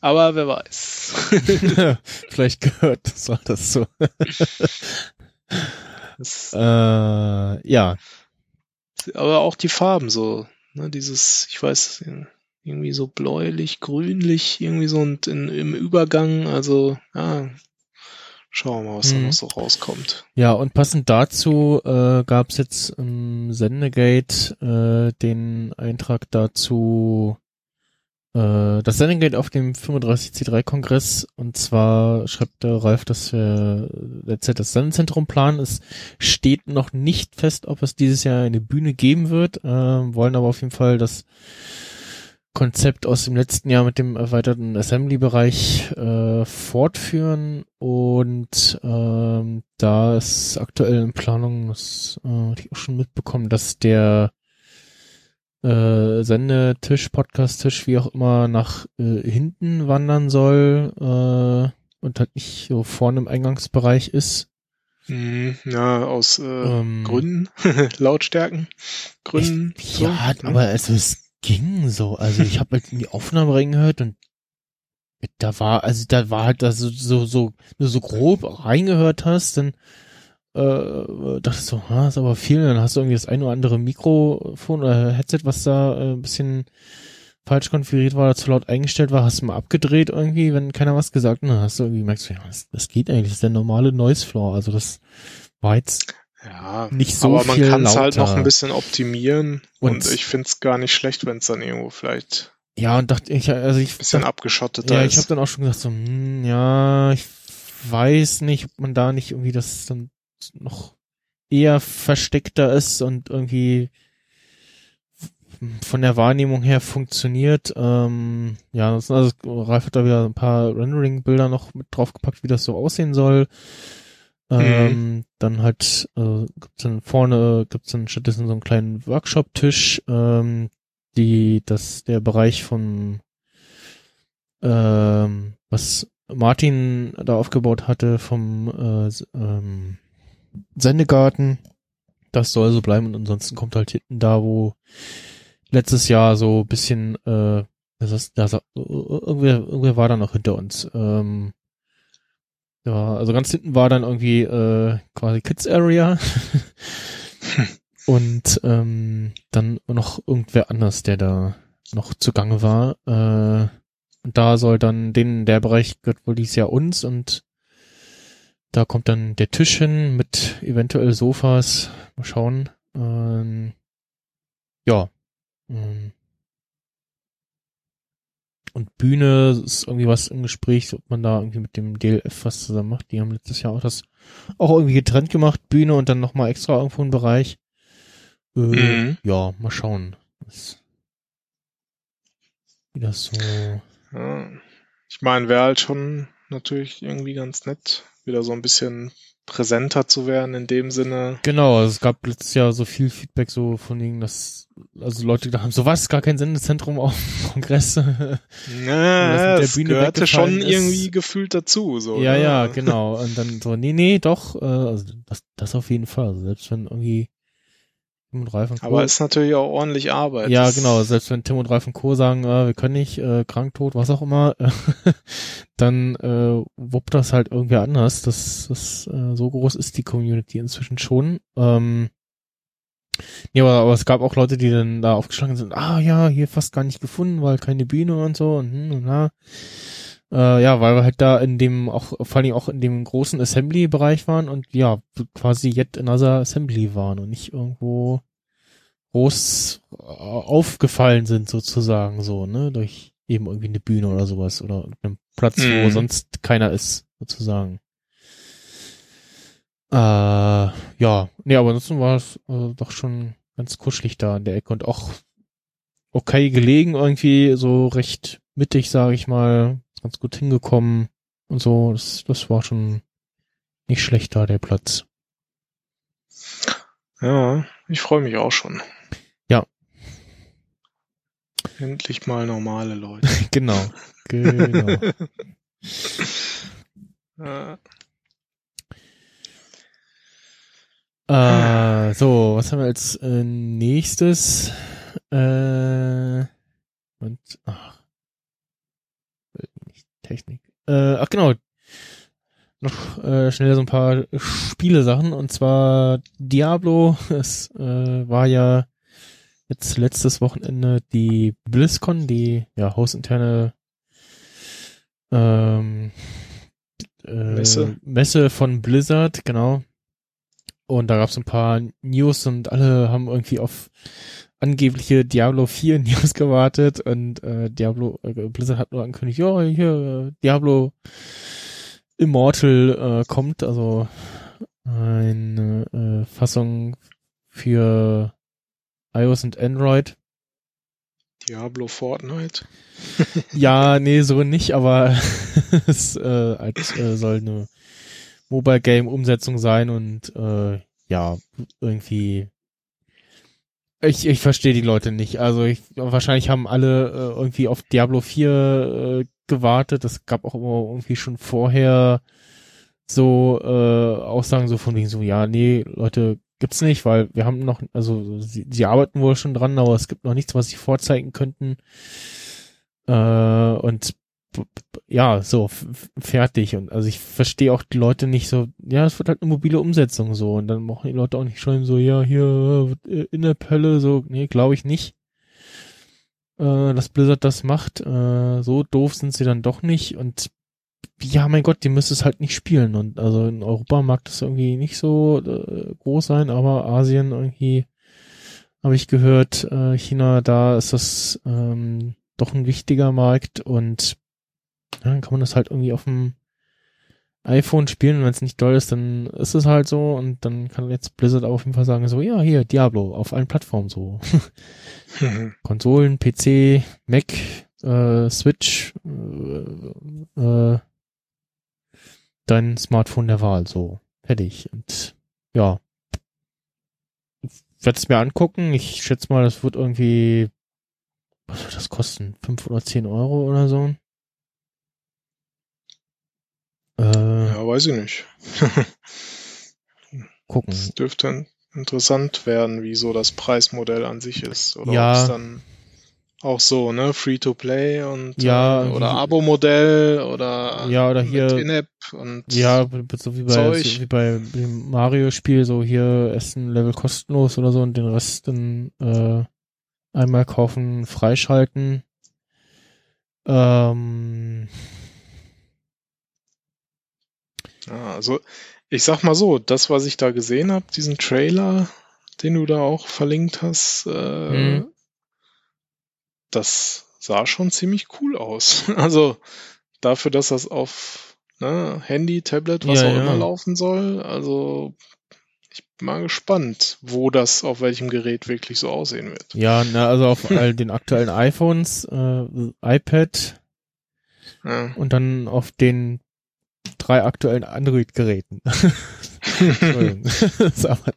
Aber wer weiß. *laughs* vielleicht gehört das war das so. *laughs* Das, Äh, ja, aber auch die Farben so, ne, dieses, ich weiß, irgendwie so bläulich, grünlich, irgendwie so und in, im Übergang, also, ja, schauen wir mal, was da Mhm. noch so rauskommt. ja, und passend dazu äh, gab es jetzt im Sendegate äh, den Eintrag dazu, äh, das Sendegate auf dem 35C3-Kongress. Und zwar schreibt der Ralf, dass wir derzeit das Sendezentrum planen. Es steht noch nicht fest, ob es dieses Jahr eine Bühne geben wird, äh, wollen aber auf jeden Fall das Konzept aus dem letzten Jahr mit dem erweiterten Assembly-Bereich äh, fortführen und ähm, da ist aktuell in Planung, das äh, hatte ich auch schon mitbekommen, dass der äh, Sendetisch, Podcast-Tisch, wie auch immer, nach äh, hinten wandern soll äh, und halt nicht so vorne im Eingangsbereich ist. Mhm, ja, aus äh, Ähm, Gründen, *laughs* Lautstärken, Gründen. Ich, so, ja, ne? aber also es ging so. Also ich habe halt in die Aufnahme reingehört und da war, also da war halt, also so, so, nur so grob reingehört hast, dann äh, dachtest du, ha, ist aber viel, dann hast du irgendwie das ein oder andere Mikrofon oder Headset, was da äh, ein bisschen falsch konfiguriert war oder zu laut eingestellt war, hast du mal abgedreht irgendwie, wenn keiner was gesagt hat, dann hast du irgendwie merkst ja, das, das geht eigentlich, das ist der normale Noise Floor, also das war jetzt Ja, nicht so aber man kann es halt noch ein bisschen optimieren. Und, Und- ich finde es gar nicht schlecht, wenn es dann irgendwo vielleicht ja, und dachte ich, also ich ein bisschen abgeschotteter Ja, ist. ich habe dann auch schon gesagt, so, hm, ja, ich weiß nicht, ob man da nicht irgendwie das dann noch eher versteckter ist und irgendwie von der Wahrnehmung her funktioniert. Ähm, ja, also Ralf hat da wieder ein paar Rendering-Bilder noch mit draufgepackt, wie das so aussehen soll. Ähm, Dann halt äh, gibt's dann vorne gibt's dann stattdessen so einen kleinen Workshop-Tisch, ähm, die das der Bereich von ähm, was Martin da aufgebaut hatte vom äh, ähm, Sendegarten. Das soll so bleiben und ansonsten kommt halt hinten da, wo letztes Jahr so ein bisschen, äh, das ist, das, irgendwer, irgendwer war da noch hinter uns. Ähm, ja, also ganz hinten war dann irgendwie äh, quasi Kids Area *laughs* und ähm, dann noch irgendwer anders, der da noch zugange war. Äh, und da soll dann den, der Bereich gehört wohl dieses Jahr uns und da kommt dann der Tisch hin mit eventuell Sofas. Mal schauen. Ähm, ja. Ähm, und Bühne ist irgendwie was im Gespräch, ob man da irgendwie mit dem DLF was zusammen macht. Die haben letztes Jahr auch das auch irgendwie getrennt gemacht, Bühne und dann nochmal extra irgendwo einen Bereich. Äh, Mhm. Ja, mal schauen. Was, wie das so. Ja. Ich meine, wäre halt schon natürlich irgendwie ganz nett, wieder so ein bisschen präsenter zu werden in dem Sinne. Genau, also es gab letztes Jahr so viel Feedback so von denen, dass also Leute gedacht haben, so was, gar kein Sendezentrum auf dem *laughs* Kongress. Ja, das gehörte schon ist. irgendwie gefühlt dazu. So, ja, ne? ja, genau. Und dann so, nee, nee, doch, äh, also das, das auf jeden Fall. Also selbst wenn irgendwie Tim und Ralf und Co. Aber ist natürlich auch ordentlich Arbeit. ja, genau, selbst wenn Tim und Ralf und Co. sagen, äh, wir können nicht, äh, krank, tot, was auch immer, *laughs* dann äh, wuppt das halt irgendwer anders. Das, das äh, so groß ist die Community inzwischen schon. Ähm, ja, aber, aber es gab auch Leute, die dann da aufgeschlagen sind, ah ja, hier fast gar nicht gefunden, weil keine Bühne und so und, hm, und na. Äh, ja, weil wir halt da in dem, auch vor allem auch in dem großen Assembly-Bereich waren und ja, quasi yet another Assembly waren und nicht irgendwo groß äh, aufgefallen sind sozusagen so, ne, durch eben irgendwie eine Bühne oder sowas oder einen Platz, wo Mhm. sonst keiner ist, sozusagen. Äh, ja, nee, aber ansonsten war es äh, doch schon ganz kuschelig da an der Ecke und auch okay gelegen irgendwie, so recht mittig, sage ich mal, ganz gut hingekommen. und so. Das, das war schon nicht schlecht da, der Platz. Ja, ich freue mich auch schon. Endlich mal normale Leute. *laughs* genau. Genau. Ja. *laughs* äh, so, was haben wir als äh, nächstes? Äh, und, ach, Technik. Äh, ach genau, noch äh, schnell so ein paar Spielesachen und zwar Diablo. Es äh, war ja jetzt letztes Wochenende die BlizzCon, die ja hausinterne ähm, äh, Messe. Messe von Blizzard, genau. Und da gab es ein paar News und alle haben irgendwie auf angebliche Diablo 4 *laughs* News gewartet und äh, Diablo äh, Blizzard hat nur angekündigt, ja, hier äh, Diablo Immortal äh, kommt, also eine äh, Fassung für iOS und Android. Diablo Fortnite. *laughs* Ja, nee, so nicht, aber *laughs* es äh, als, äh, soll eine Mobile Game Umsetzung sein und äh, ja, irgendwie ich, ich verstehe die Leute nicht. Also ich, wahrscheinlich haben alle äh, irgendwie auf Diablo 4 äh, gewartet. Es gab auch immer irgendwie schon vorher so äh, Aussagen so von wegen so, ja, nee, Leute, gibt's nicht, weil wir haben noch, also sie, sie arbeiten wohl schon dran, aber es gibt noch nichts, was sie vorzeigen könnten. Äh, und ja, so, fertig. Und also ich verstehe auch die Leute nicht so, ja, es wird halt eine mobile Umsetzung so. Und dann machen die Leute auch nicht schreiben so, ja, hier äh, in der Pölle, so, nee, glaube ich nicht. Äh, dass Blizzard das macht. Äh, so doof sind sie dann doch nicht. Und ja, mein Gott, die müsste es halt nicht spielen. Und also in Europa mag das irgendwie nicht so äh, groß sein, aber Asien irgendwie habe ich gehört, äh, China, da ist das ähm, doch ein wichtiger Markt und ja, dann kann man das halt irgendwie auf dem iPhone spielen wenn es nicht doll ist, dann ist es halt so und dann kann jetzt Blizzard auf jeden Fall sagen, so, ja, hier, Diablo, auf allen Plattformen so. *laughs* Konsolen, PC, Mac, äh, Switch, äh, äh, dein Smartphone der Wahl, so. Fertig. Und ja. Werde es mir angucken. Ich schätze mal, das wird irgendwie, was wird das kosten? Fünf oder zehn Euro oder so? Äh, ja, weiß ich nicht. *laughs* gucken. Es dürfte interessant werden, wie so das Preismodell an sich ist. Oder Ja. ob es dann auch so, ne, Free-to-Play und Ja, äh, oder Abo-Modell oder Ja, oder hier- In-App und Ja, so wie bei, Zeug. wie bei dem Mario-Spiel, so hier erst ein Level kostenlos oder so und den Rest dann äh, einmal kaufen, freischalten. Ähm, Ja, also ich sag mal so, das, was ich da gesehen habe, diesen Trailer, den du da auch verlinkt hast, äh, Mhm. Das sah schon ziemlich cool aus. *laughs* Also dafür, dass das auf ne, Handy, Tablet, was Ja, auch ja. immer laufen soll, also ich bin mal gespannt, wo das auf welchem Gerät wirklich so aussehen wird. ja, na, also auf *laughs* all den aktuellen iPhones, äh, iPad Ja. und dann auf den drei aktuellen Android-Geräten. *laughs*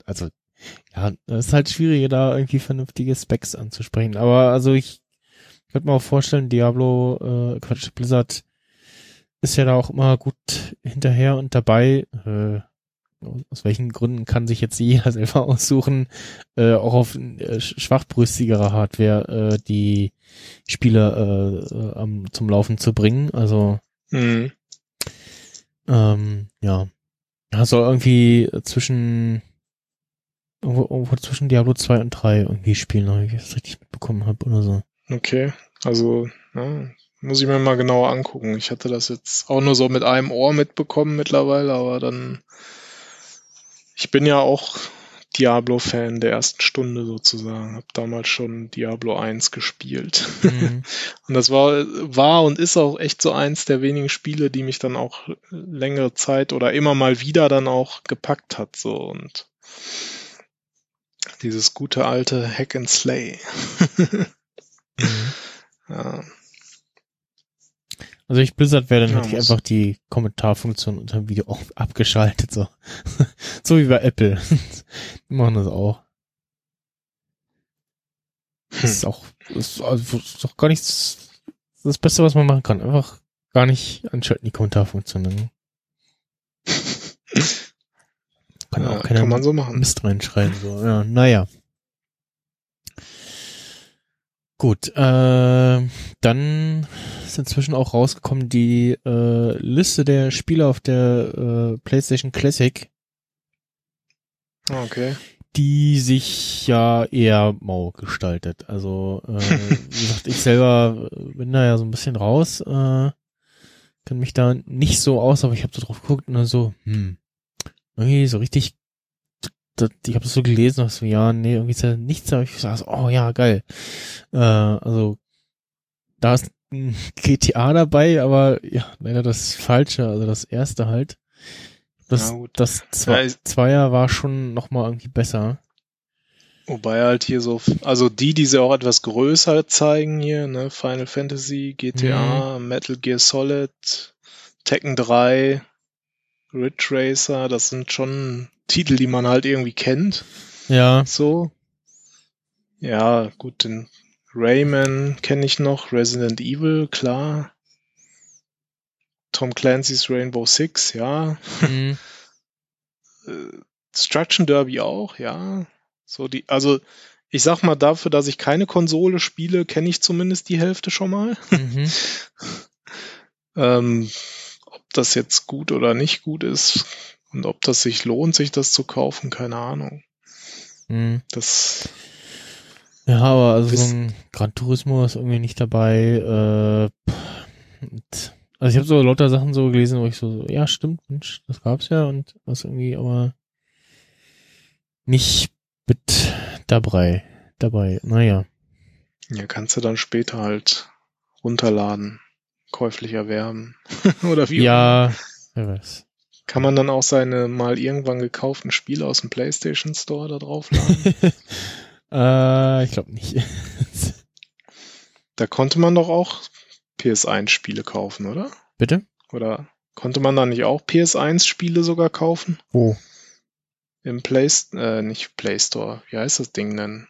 Also, ja, es ist halt schwierig, da irgendwie vernünftige Specs anzusprechen. Aber also ich könnte mir auch vorstellen, Diablo, äh, Quatsch, Blizzard ist ja da auch immer gut hinterher und dabei. Äh, aus welchen Gründen kann sich jetzt jeder *laughs* selber aussuchen, äh, auch auf äh, schwachbrüstigere Hardware äh, die Spiele äh, äh, am, zum Laufen zu bringen. Also Mhm. ähm, ja. Ja, soll irgendwie zwischen irgendwo, irgendwo zwischen Diablo 2 und 3 irgendwie spielen, wenn ich das richtig mitbekommen habe oder so. Okay, also ja, muss ich mir mal genauer angucken. Ich hatte das jetzt auch nur so mit einem Ohr mitbekommen mittlerweile, aber dann ich bin ja auch Diablo-Fan der ersten Stunde sozusagen. Hab damals schon Diablo 1 gespielt. Mhm. *laughs* Und das war, war und ist auch echt so eins der wenigen Spiele, die mich dann auch längere Zeit oder immer mal wieder dann auch gepackt hat. So und dieses gute alte Hack and Slay. *laughs* Mhm. ja. Also ich Blizzard wäre dann Ja, hätte ich einfach die Kommentarfunktion unter dem Video auch abgeschaltet, so. *laughs* so wie bei Apple. *laughs* Die machen das auch. Das ist auch, ist, also, ist doch gar nichts, das Beste, was man machen kann. Einfach gar nicht anschalten, die Kommentarfunktion. Dann *laughs* kann Ja, auch keiner kann man so machen. Mist reinschreien, so. Ja, naja. Gut, äh, dann ist inzwischen auch rausgekommen die äh, Liste der Spieler auf der äh, PlayStation Classic, Okay. die sich ja eher mau gestaltet. Also, äh, wie gesagt, ich selber bin da ja so ein bisschen raus, äh, kenne mich da nicht so aus, aber ich habe so drauf geguckt und dann so, hm, irgendwie so richtig, das, ich habe das so gelesen, und so, ja, nee, irgendwie ist ja nichts, aber ich sag so, oh ja, geil. Äh, also, da ist ein *laughs* GTA dabei, aber ja, leider das Falsche, also das erste halt. Das, das Zwei, Ja, Zweier war schon noch mal irgendwie besser. Wobei halt hier so, also die, die sie auch etwas größer zeigen hier, ne, Final Fantasy, GTA, Metal Gear Solid, Tekken 3, Ridge Racer, das sind schon Titel, die man halt irgendwie kennt, Ja, so. Ja, gut, den Rayman kenne ich noch, Resident Evil, klar. Tom Clancy's Rainbow Six, ja. mhm. *laughs* äh, Destruction Derby auch, ja. So die, also ich sag mal dafür, dass ich keine Konsole spiele, kenne ich zumindest die Hälfte schon mal. *laughs* mhm. Ähm, ob das jetzt gut oder nicht gut ist und ob das sich lohnt, sich das zu kaufen, keine Ahnung. Mhm. Das, Ja, aber also so ein Gran Turismo ist irgendwie nicht dabei. Äh, also ich habe so lauter Sachen so gelesen, wo ich so, ja stimmt, Mensch, das gab's ja und was irgendwie aber nicht mit dabei. Dabei, naja. ja, kannst du dann später halt runterladen, käuflich erwerben. *laughs* oder wie? Ja, wer weiß. Kann man dann auch seine mal irgendwann gekauften Spiele aus dem PlayStation Store da draufladen? *laughs* äh, ich glaube nicht. *laughs* Da konnte man doch auch PS1-Spiele kaufen, oder? Bitte? Oder konnte man da nicht auch PS1-Spiele sogar kaufen? Wo? Im Play, äh, nicht Play Store, wie heißt das Ding denn?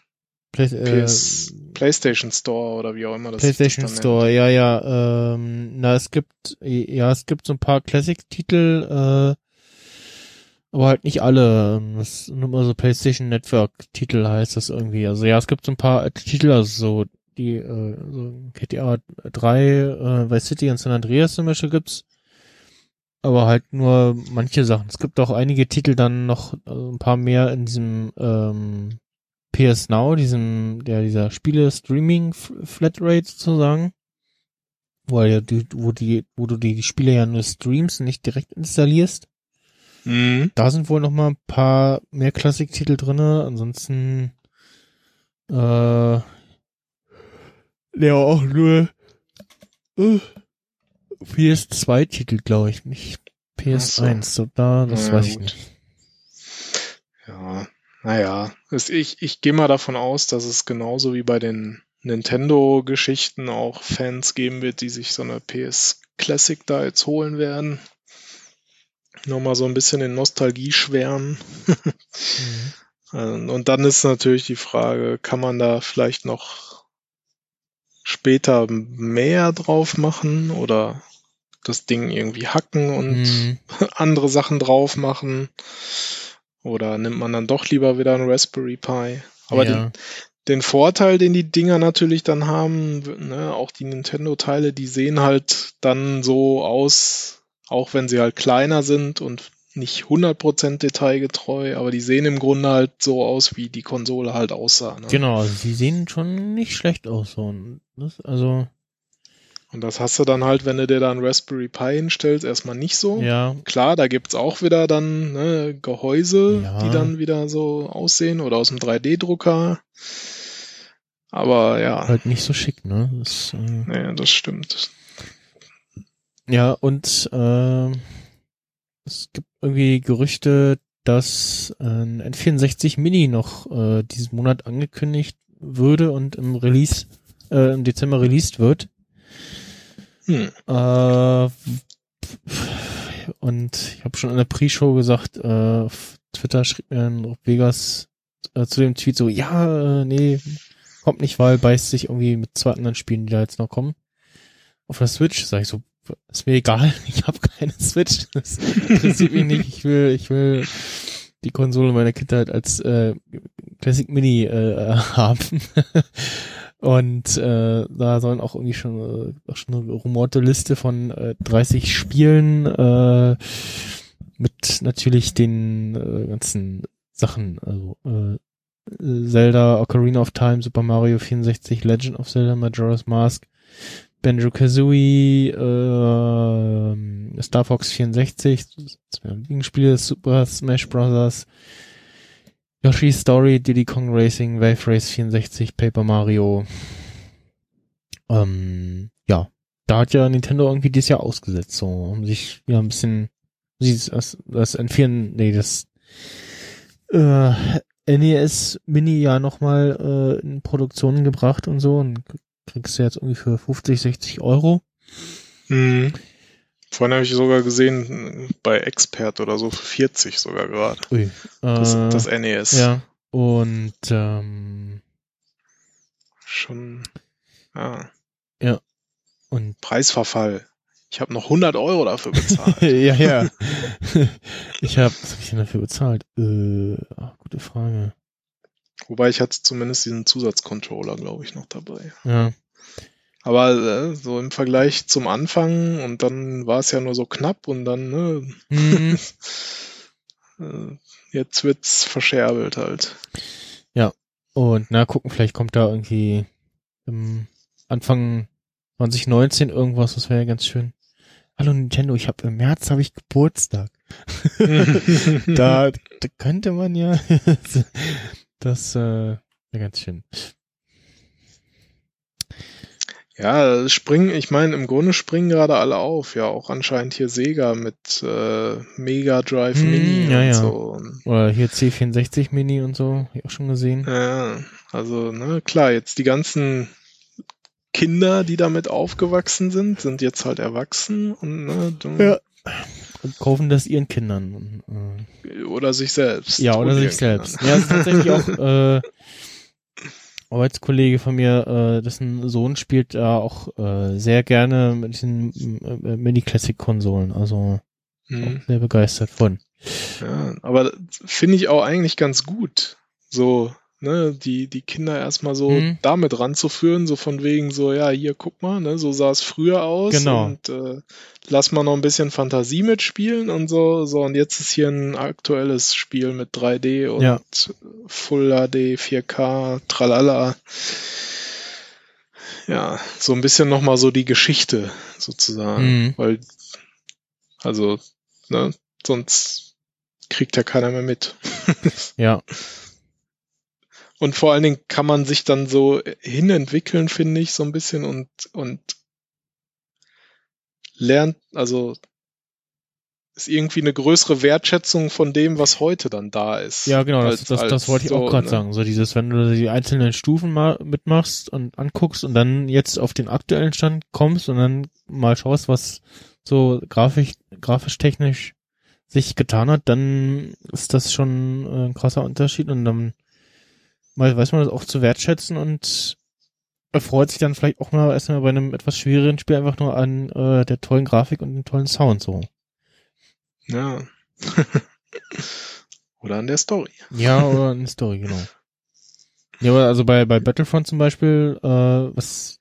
Play, äh, PS, PlayStation Store oder wie auch immer das PlayStation das Store, ja, ja. Ähm, na, es gibt, ja, es gibt so ein paar Classic-Titel, äh, aber halt nicht alle. Ähm, Das sind immer so PlayStation Network-Titel heißt das irgendwie. Also ja, es gibt so ein paar Titel, also so die, äh, so GTA 3, äh, Vice City und San Andreas zum Beispiel gibt's. Aber halt nur manche Sachen. Es gibt auch einige Titel dann noch, also ein paar mehr in diesem ähm, PS Now, diesem, der dieser Spiele Streaming Flatrate sozusagen, wo ja die, wo die, wo du die, die Spiele ja nur streamst und nicht direkt installierst. Mhm. Da sind wohl noch mal ein paar mehr Klassiktitel drinne. Ansonsten äh, ja auch nur äh, PS2-Titel, glaube ich, nicht PS1. So, da, das Ja, weiß ich gut. nicht. Ja, naja. Ich, ich gehe mal davon aus, dass es genauso wie bei den Nintendo-Geschichten auch Fans geben wird, die sich so eine PS Classic da jetzt holen werden. Nochmal so ein bisschen in Nostalgie schwärmen. Mhm. *laughs* Ähm, Und dann ist natürlich die Frage, kann man da vielleicht noch später mehr drauf machen oder das Ding irgendwie hacken und Mhm. *laughs* andere Sachen drauf machen? Oder nimmt man dann doch lieber wieder einen Raspberry Pi? Aber ja. den, den Vorteil, den die Dinger natürlich dann haben, ne, auch die Nintendo-Teile, die sehen halt dann so aus, auch wenn sie halt kleiner sind und nicht 100% detailgetreu, aber die sehen im Grunde halt so aus, wie die Konsole halt aussah. Ne? Genau, also sie sehen schon nicht schlecht aus. So. Das, also, Und das hast du dann halt, wenn du dir da einen Raspberry Pi hinstellst, erstmal nicht so. ja, Klar, da gibt's auch wieder dann ne, Gehäuse, Ja. die dann wieder so aussehen oder aus dem 3D-Drucker. Aber ja, halt nicht so schick, ne? Das, äh, ja, das stimmt. ja, und äh, es gibt irgendwie Gerüchte, dass ein N64 Mini noch äh, diesen Monat angekündigt würde und im Release, äh, im Dezember released wird. Hm. Äh, und ich habe schon in der Pre-Show gesagt, äh, Twitter schrieb mir ein Vegas äh, zu dem Tweet so, ja, äh, nee, kommt nicht, weil beißt sich irgendwie mit zwei anderen Spielen, die da jetzt noch kommen. Auf der Switch sage ich so, ist mir egal, *laughs* ich habe keine Switch, das interessiert mich nicht, ich will, ich will die Konsole meiner Kindheit als äh, Classic Mini äh, haben. *laughs* Und äh, da sollen auch irgendwie schon, äh, auch schon eine rumorte Liste von äh, 30 Spielen äh, mit natürlich den äh, ganzen Sachen, also äh, Zelda, Ocarina of Time, Super Mario 64, Legend of Zelda, Majora's Mask, Banjo Kazooie, äh, Star Fox 64, das wäre ein Spiel, Super Smash Bros., Yoshi's Story, Diddy Kong Racing, Wave Race 64, Paper Mario. Ähm, ja, da hat ja Nintendo irgendwie dieses Jahr ausgesetzt, so, um sich wieder ein bisschen, das, das N4, nee, das äh, NES Mini ja nochmal äh, in Produktion gebracht und so und kriegst du jetzt irgendwie für 50, 60 Euro. Mhm. Vorhin habe ich sogar gesehen, bei Expert oder so für 40 sogar gerade. Ui. Das, Äh, das NES. ja. Und ähm, Schon. Ja. und Preisverfall. Ich habe noch 100 Euro dafür bezahlt. *laughs* ja, ja. *laughs* ich habe, was habe ich denn dafür bezahlt? Äh, ach, gute Frage. Wobei ich hatte zumindest diesen Zusatzcontroller, glaube ich, noch dabei. Ja. Aber äh, so im Vergleich zum Anfang und dann war es ja nur so knapp und dann, ne, Hm, *laughs* äh, jetzt wird's verscherbelt halt. und na, gucken, vielleicht kommt da irgendwie im Anfang 2019 irgendwas, das wäre ja ganz schön. Hallo Nintendo, ich habe im März habe ich Geburtstag. *laughs* *laughs* da, da könnte man ja das äh, wäre ganz schön. Ja, springen, ich meine, im Grunde springen gerade alle auf. Ja, auch anscheinend hier Sega mit äh, Mega Drive Hm, Mini ja, und ja. so. Oder hier C64 Mini und so, hab ich auch schon gesehen. Ja, also, ne, klar, jetzt die ganzen Kinder, die damit aufgewachsen sind, sind jetzt halt erwachsen und ne, Ja. Und kaufen das ihren Kindern. Äh, oder sich selbst. Ja, oder sich selbst. Kindern. Ja, das ist tatsächlich *laughs* auch äh, Arbeitskollege von mir, äh, dessen Sohn spielt da auch äh, sehr gerne mit den äh, Mini-Classic-Konsolen, also Hm. auch sehr begeistert von. Ja, aber finde ich auch eigentlich ganz gut. So, ne, die, die Kinder erstmal so Mhm. damit ranzuführen, so von wegen so, ja, hier, guck mal, ne, so sah es früher aus Genau. und äh, lass mal noch ein bisschen Fantasie mitspielen und so, so, und jetzt ist hier ein aktuelles Spiel mit 3D und Ja. Full HD, 4K, tralala. Ja, so ein bisschen nochmal so die Geschichte sozusagen, Mhm. weil, also, ne, sonst kriegt ja keiner mehr mit. *laughs* Ja, Und vor allen Dingen kann man sich dann so hinentwickeln, finde ich, so ein bisschen und, und lernt, also ist irgendwie eine größere Wertschätzung von dem, was heute dann da ist. ja, genau, das, Als- das, das als wollte ich auch so, gerade ne? sagen. So dieses, wenn du die einzelnen Stufen mal mitmachst und anguckst und dann jetzt auf den aktuellen Stand kommst und dann mal schaust, was so grafisch, grafisch technisch sich getan hat, dann ist das schon äh, ein krasser Unterschied und dann mal weiß man das auch zu wertschätzen und erfreut sich dann vielleicht auch mal erstmal bei einem etwas schwierigeren Spiel einfach nur an äh, der tollen Grafik und dem tollen Sound so. Ja. *laughs* Oder an der Story. Ja, oder eine Story, genau. Ja, aber also bei, bei Battlefront zum Beispiel, äh, was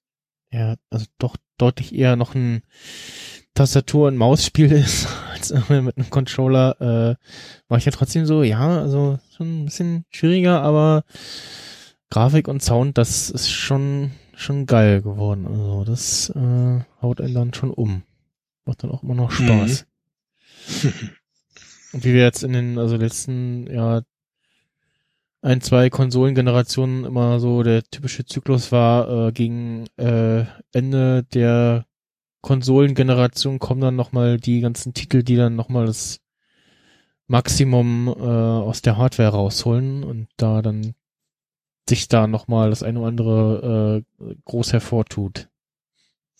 ja, also doch deutlich eher noch ein Tastatur- und Mausspiel *laughs* ist, mit einem Controller, äh, war ich ja trotzdem so, ja, also schon ein bisschen schwieriger, aber Grafik und Sound, das ist schon, schon geil geworden. Also das äh, haut einen dann schon um. Macht dann auch immer noch Spaß. Und wie wir jetzt in den also letzten ja ein, zwei Konsolengenerationen immer so der typische Zyklus war, äh, gegen äh, Ende der Konsolengeneration kommen dann nochmal die ganzen Titel, die dann nochmal das Maximum äh, aus der Hardware rausholen und da dann sich da nochmal das eine oder andere äh, groß hervortut.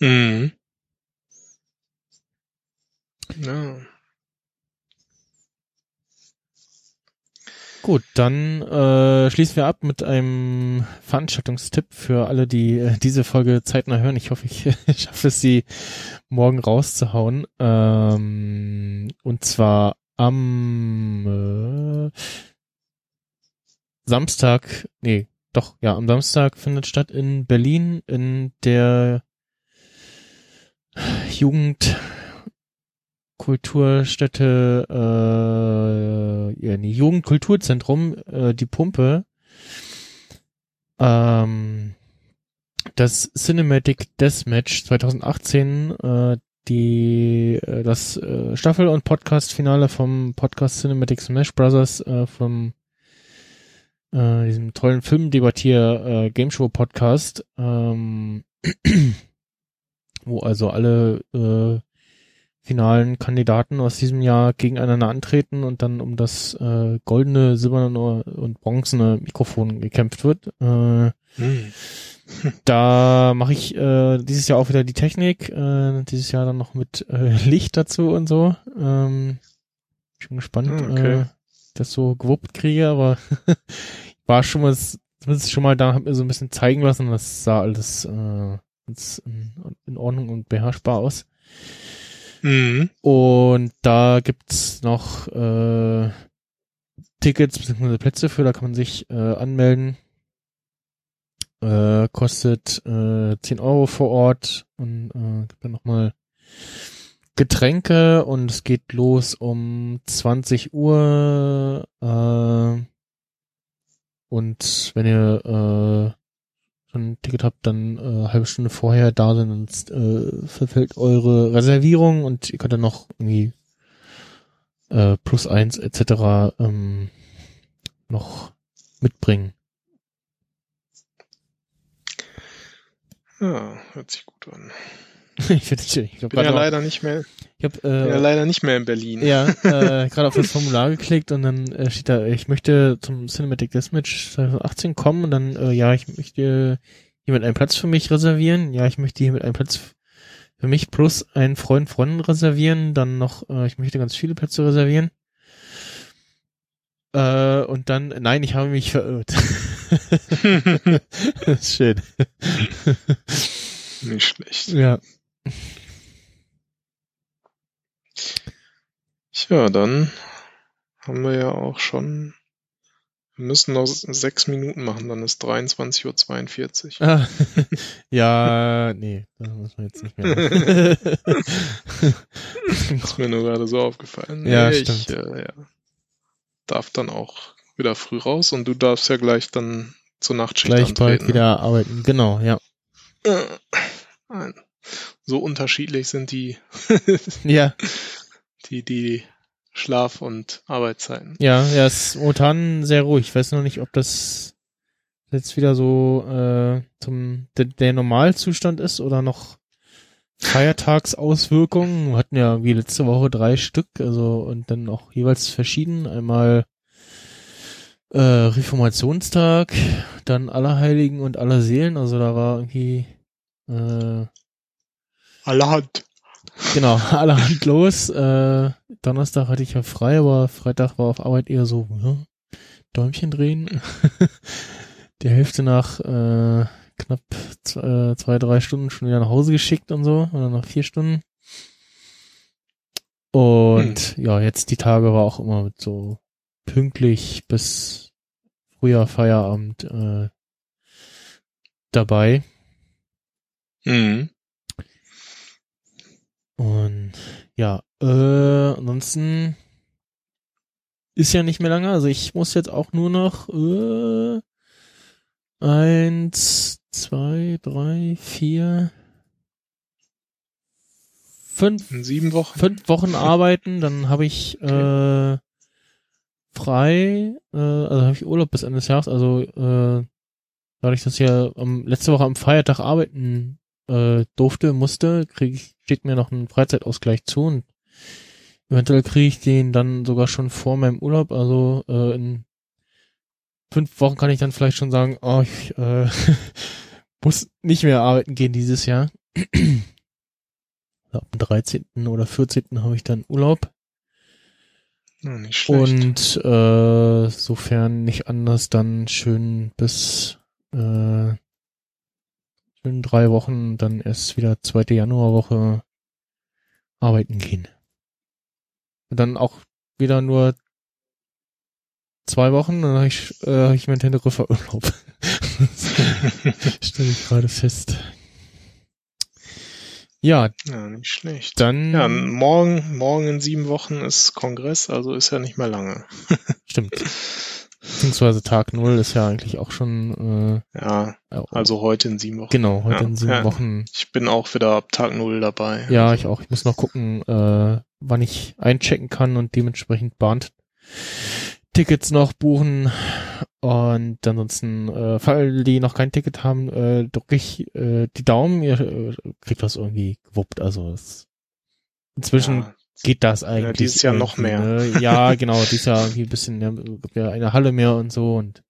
Mhm. Ja. Gut, dann äh, schließen wir ab mit einem Veranstaltungstipp für alle, die äh, diese Folge zeitnah hören. Ich hoffe, ich *laughs* schaffe es, sie morgen rauszuhauen. Ähm, und zwar am äh, Samstag, nee, doch, ja, am Samstag findet statt in Berlin in der Jugendkulturstätte, äh, ja, nee, Jugendkulturzentrum, äh, die Pumpe, ähm, das Cinematic Deathmatch 2018, äh, die äh, das äh, Staffel- und Podcast-Finale vom Podcast Cinematic Smash Brothers äh, vom äh, diesem tollen Filmdebattier äh, Gameshow Podcast, ähm, *clears throat* wo also alle äh, finalen Kandidaten aus diesem Jahr gegeneinander antreten und dann um das äh, goldene, silberne und bronzene Mikrofon gekämpft wird. Äh, Hm. *laughs* da mache ich äh, dieses Jahr auch wieder die Technik, äh, dieses Jahr dann noch mit äh, *laughs* Licht dazu und so. Ähm, ich bin gespannt, Ah, okay. äh, das so gewuppt kriege, aber *laughs* war schon mal, zumindest schon mal da, hab mir so ein bisschen zeigen lassen, das sah alles äh, ganz in, in Ordnung und beherrschbar aus. Mhm. Und da gibt's noch äh, Tickets bzw. Plätze für, da kann man sich äh, anmelden. Äh, kostet äh, 10 Euro vor Ort und äh, gibt dann nochmal Getränke und es geht los um 20 Uhr. Äh, und wenn ihr äh, ein Ticket habt, dann äh, halbe Stunde vorher da sind, sonst äh, verfällt eure Reservierung und ihr könnt dann noch irgendwie äh, plus eins etc. Ähm, noch mitbringen. Ja, hört sich gut an. *laughs* ich ich Ich bin ja leider nicht mehr, ich hab, bin ja äh, leider nicht mehr in Berlin. ja, *laughs* äh, gerade auf das Formular geklickt und dann äh, steht da, ich möchte zum Cinematic Deathmatch 2018 kommen und dann, äh, ja, ich möchte hiermit einen Platz für mich reservieren. Ja, ich möchte hiermit einen Platz für mich plus einen Freund, Freundin reservieren. Dann noch, äh, ich möchte ganz viele Plätze reservieren. Äh, und dann, nein, ich habe mich verirrt. das *laughs* ist schön. Nicht schlecht. Ja. Tja, dann haben wir ja auch schon. Wir müssen noch sechs Minuten machen, dann ist 23.42 Uhr. Ah, *laughs* ja, nee, das muss man jetzt nicht mehr. machen. *laughs* Ist mir nur gerade so aufgefallen. Ja, Nee, stimmt. Ich äh, ja, darf dann auch wieder früh raus und du darfst ja gleich dann zur Nachtschicht Gleich antreten. bald wieder arbeiten. Genau, ja. Äh, nein. So unterschiedlich sind die, *laughs* Ja, *laughs* die, die Schlaf- und Arbeitszeiten. ja, ja, ist momentan sehr ruhig. Ich weiß noch nicht, ob das jetzt wieder so äh, zum der, der Normalzustand ist oder noch Feiertagsauswirkungen. Wir hatten ja wie letzte Woche drei Stück, also und dann auch jeweils verschieden. Einmal äh, Reformationstag, dann Allerheiligen und Allerseelen. Also da war irgendwie äh, Allerhand. Genau, *laughs* allerhand los. Äh, Donnerstag hatte ich ja frei, aber Freitag war auf Arbeit eher so, ja, Däumchen drehen. *laughs* Die Hälfte nach äh, knapp zwei, äh, zwei, drei Stunden schon wieder nach Hause geschickt und so, oder nach vier Stunden. Und ja, jetzt die Tage war auch immer mit so pünktlich bis früher Feierabend äh, dabei. Mhm. Und ja, äh, ansonsten ist ja nicht mehr lange. Also ich muss jetzt auch nur noch äh, eins, zwei, drei, vier, fünf, In sieben Wochen. fünf Wochen *laughs* arbeiten. Dann habe ich äh, frei, äh, also habe ich Urlaub bis Ende des Jahres. Also äh, dadurch, dass ich ja am, letzte Woche am Feiertag arbeiten äh, durfte, musste, krieg ich, steht mir noch ein Freizeitausgleich zu und eventuell kriege ich den dann sogar schon vor meinem Urlaub. Also äh, in fünf Wochen kann ich dann vielleicht schon sagen, oh, ich äh, *laughs* muss nicht mehr arbeiten gehen dieses Jahr. Ab dem 13. oder 14. habe ich dann Urlaub. Ja, nicht schlecht. Und äh, sofern nicht anders, dann schön bis äh, schön drei Wochen, dann erst wieder zweite Januarwoche arbeiten gehen. Und dann auch wieder nur zwei Wochen, dann habe ich, äh, hab ich meinen Teneriffa Urlaub. *laughs* Stelle ich gerade fest. Ja. Ja, nicht schlecht. Dann. Ja, morgen, morgen in sieben Wochen ist Kongress, also ist ja nicht mehr lange. Stimmt. *laughs* Beziehungsweise Tag Null ist ja eigentlich auch schon. Äh, ja, also heute in sieben Wochen. Genau, heute ja, in sieben ja. Wochen. Ich bin auch wieder ab Tag Null dabei. Ja, ich auch. Ich muss noch gucken, äh, wann ich einchecken kann und dementsprechend Bahnt Tickets noch buchen. Und ansonsten, äh, falls die noch kein Ticket haben, äh, drücke ich äh, die Daumen. Ihr äh, kriegt das irgendwie gewuppt. Also es, inzwischen Ja, geht das eigentlich. Ja, dieses Jahr noch mehr. Ne? Ja, *laughs* genau, dieses Jahr irgendwie ein bisschen, ja eine Halle mehr und so und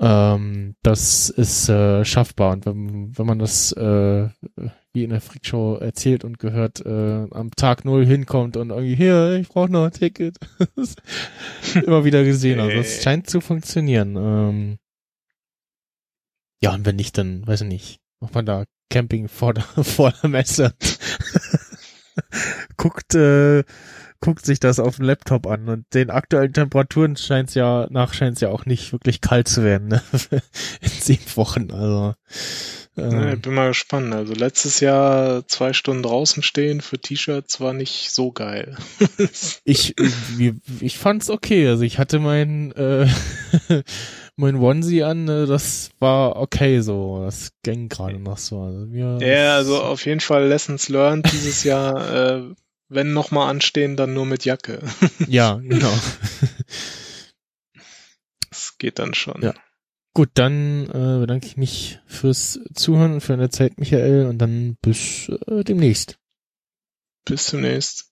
ähm, das ist äh, schaffbar. Und wenn, wenn man das äh, wie in der Freakshow erzählt und gehört, äh, am Tag null hinkommt und irgendwie, hier, ich brauche noch ein Ticket. *laughs* Immer wieder gesehen. Also es Äh. scheint zu funktionieren. Ähm, ja, und wenn nicht, dann weiß ich nicht. Macht man da Camping vor der, *laughs* vor der Messe. Guckt, äh, guckt sich das auf dem Laptop an und den aktuellen Temperaturen scheint es ja, nach scheint es ja auch nicht wirklich kalt zu werden, ne? *laughs* In sieben Wochen, also. Ja, Äh, ich bin mal gespannt. Also letztes Jahr zwei Stunden draußen stehen für T-Shirts war nicht so geil. *laughs* ich, ich, ich fand's okay. Also ich hatte mein, äh, *laughs* mein Onesie an, äh, das war okay so. Das ging gerade noch so. Also mir ja, also auf jeden Fall Lessons learned dieses Jahr. Äh, wenn nochmal anstehen, dann nur mit Jacke. *laughs* Ja, genau. Das geht dann schon. Ja. Gut, dann äh, bedanke ich mich fürs Zuhören und für deine Zeit, Michael, und dann bis äh, demnächst. Bis zunächst.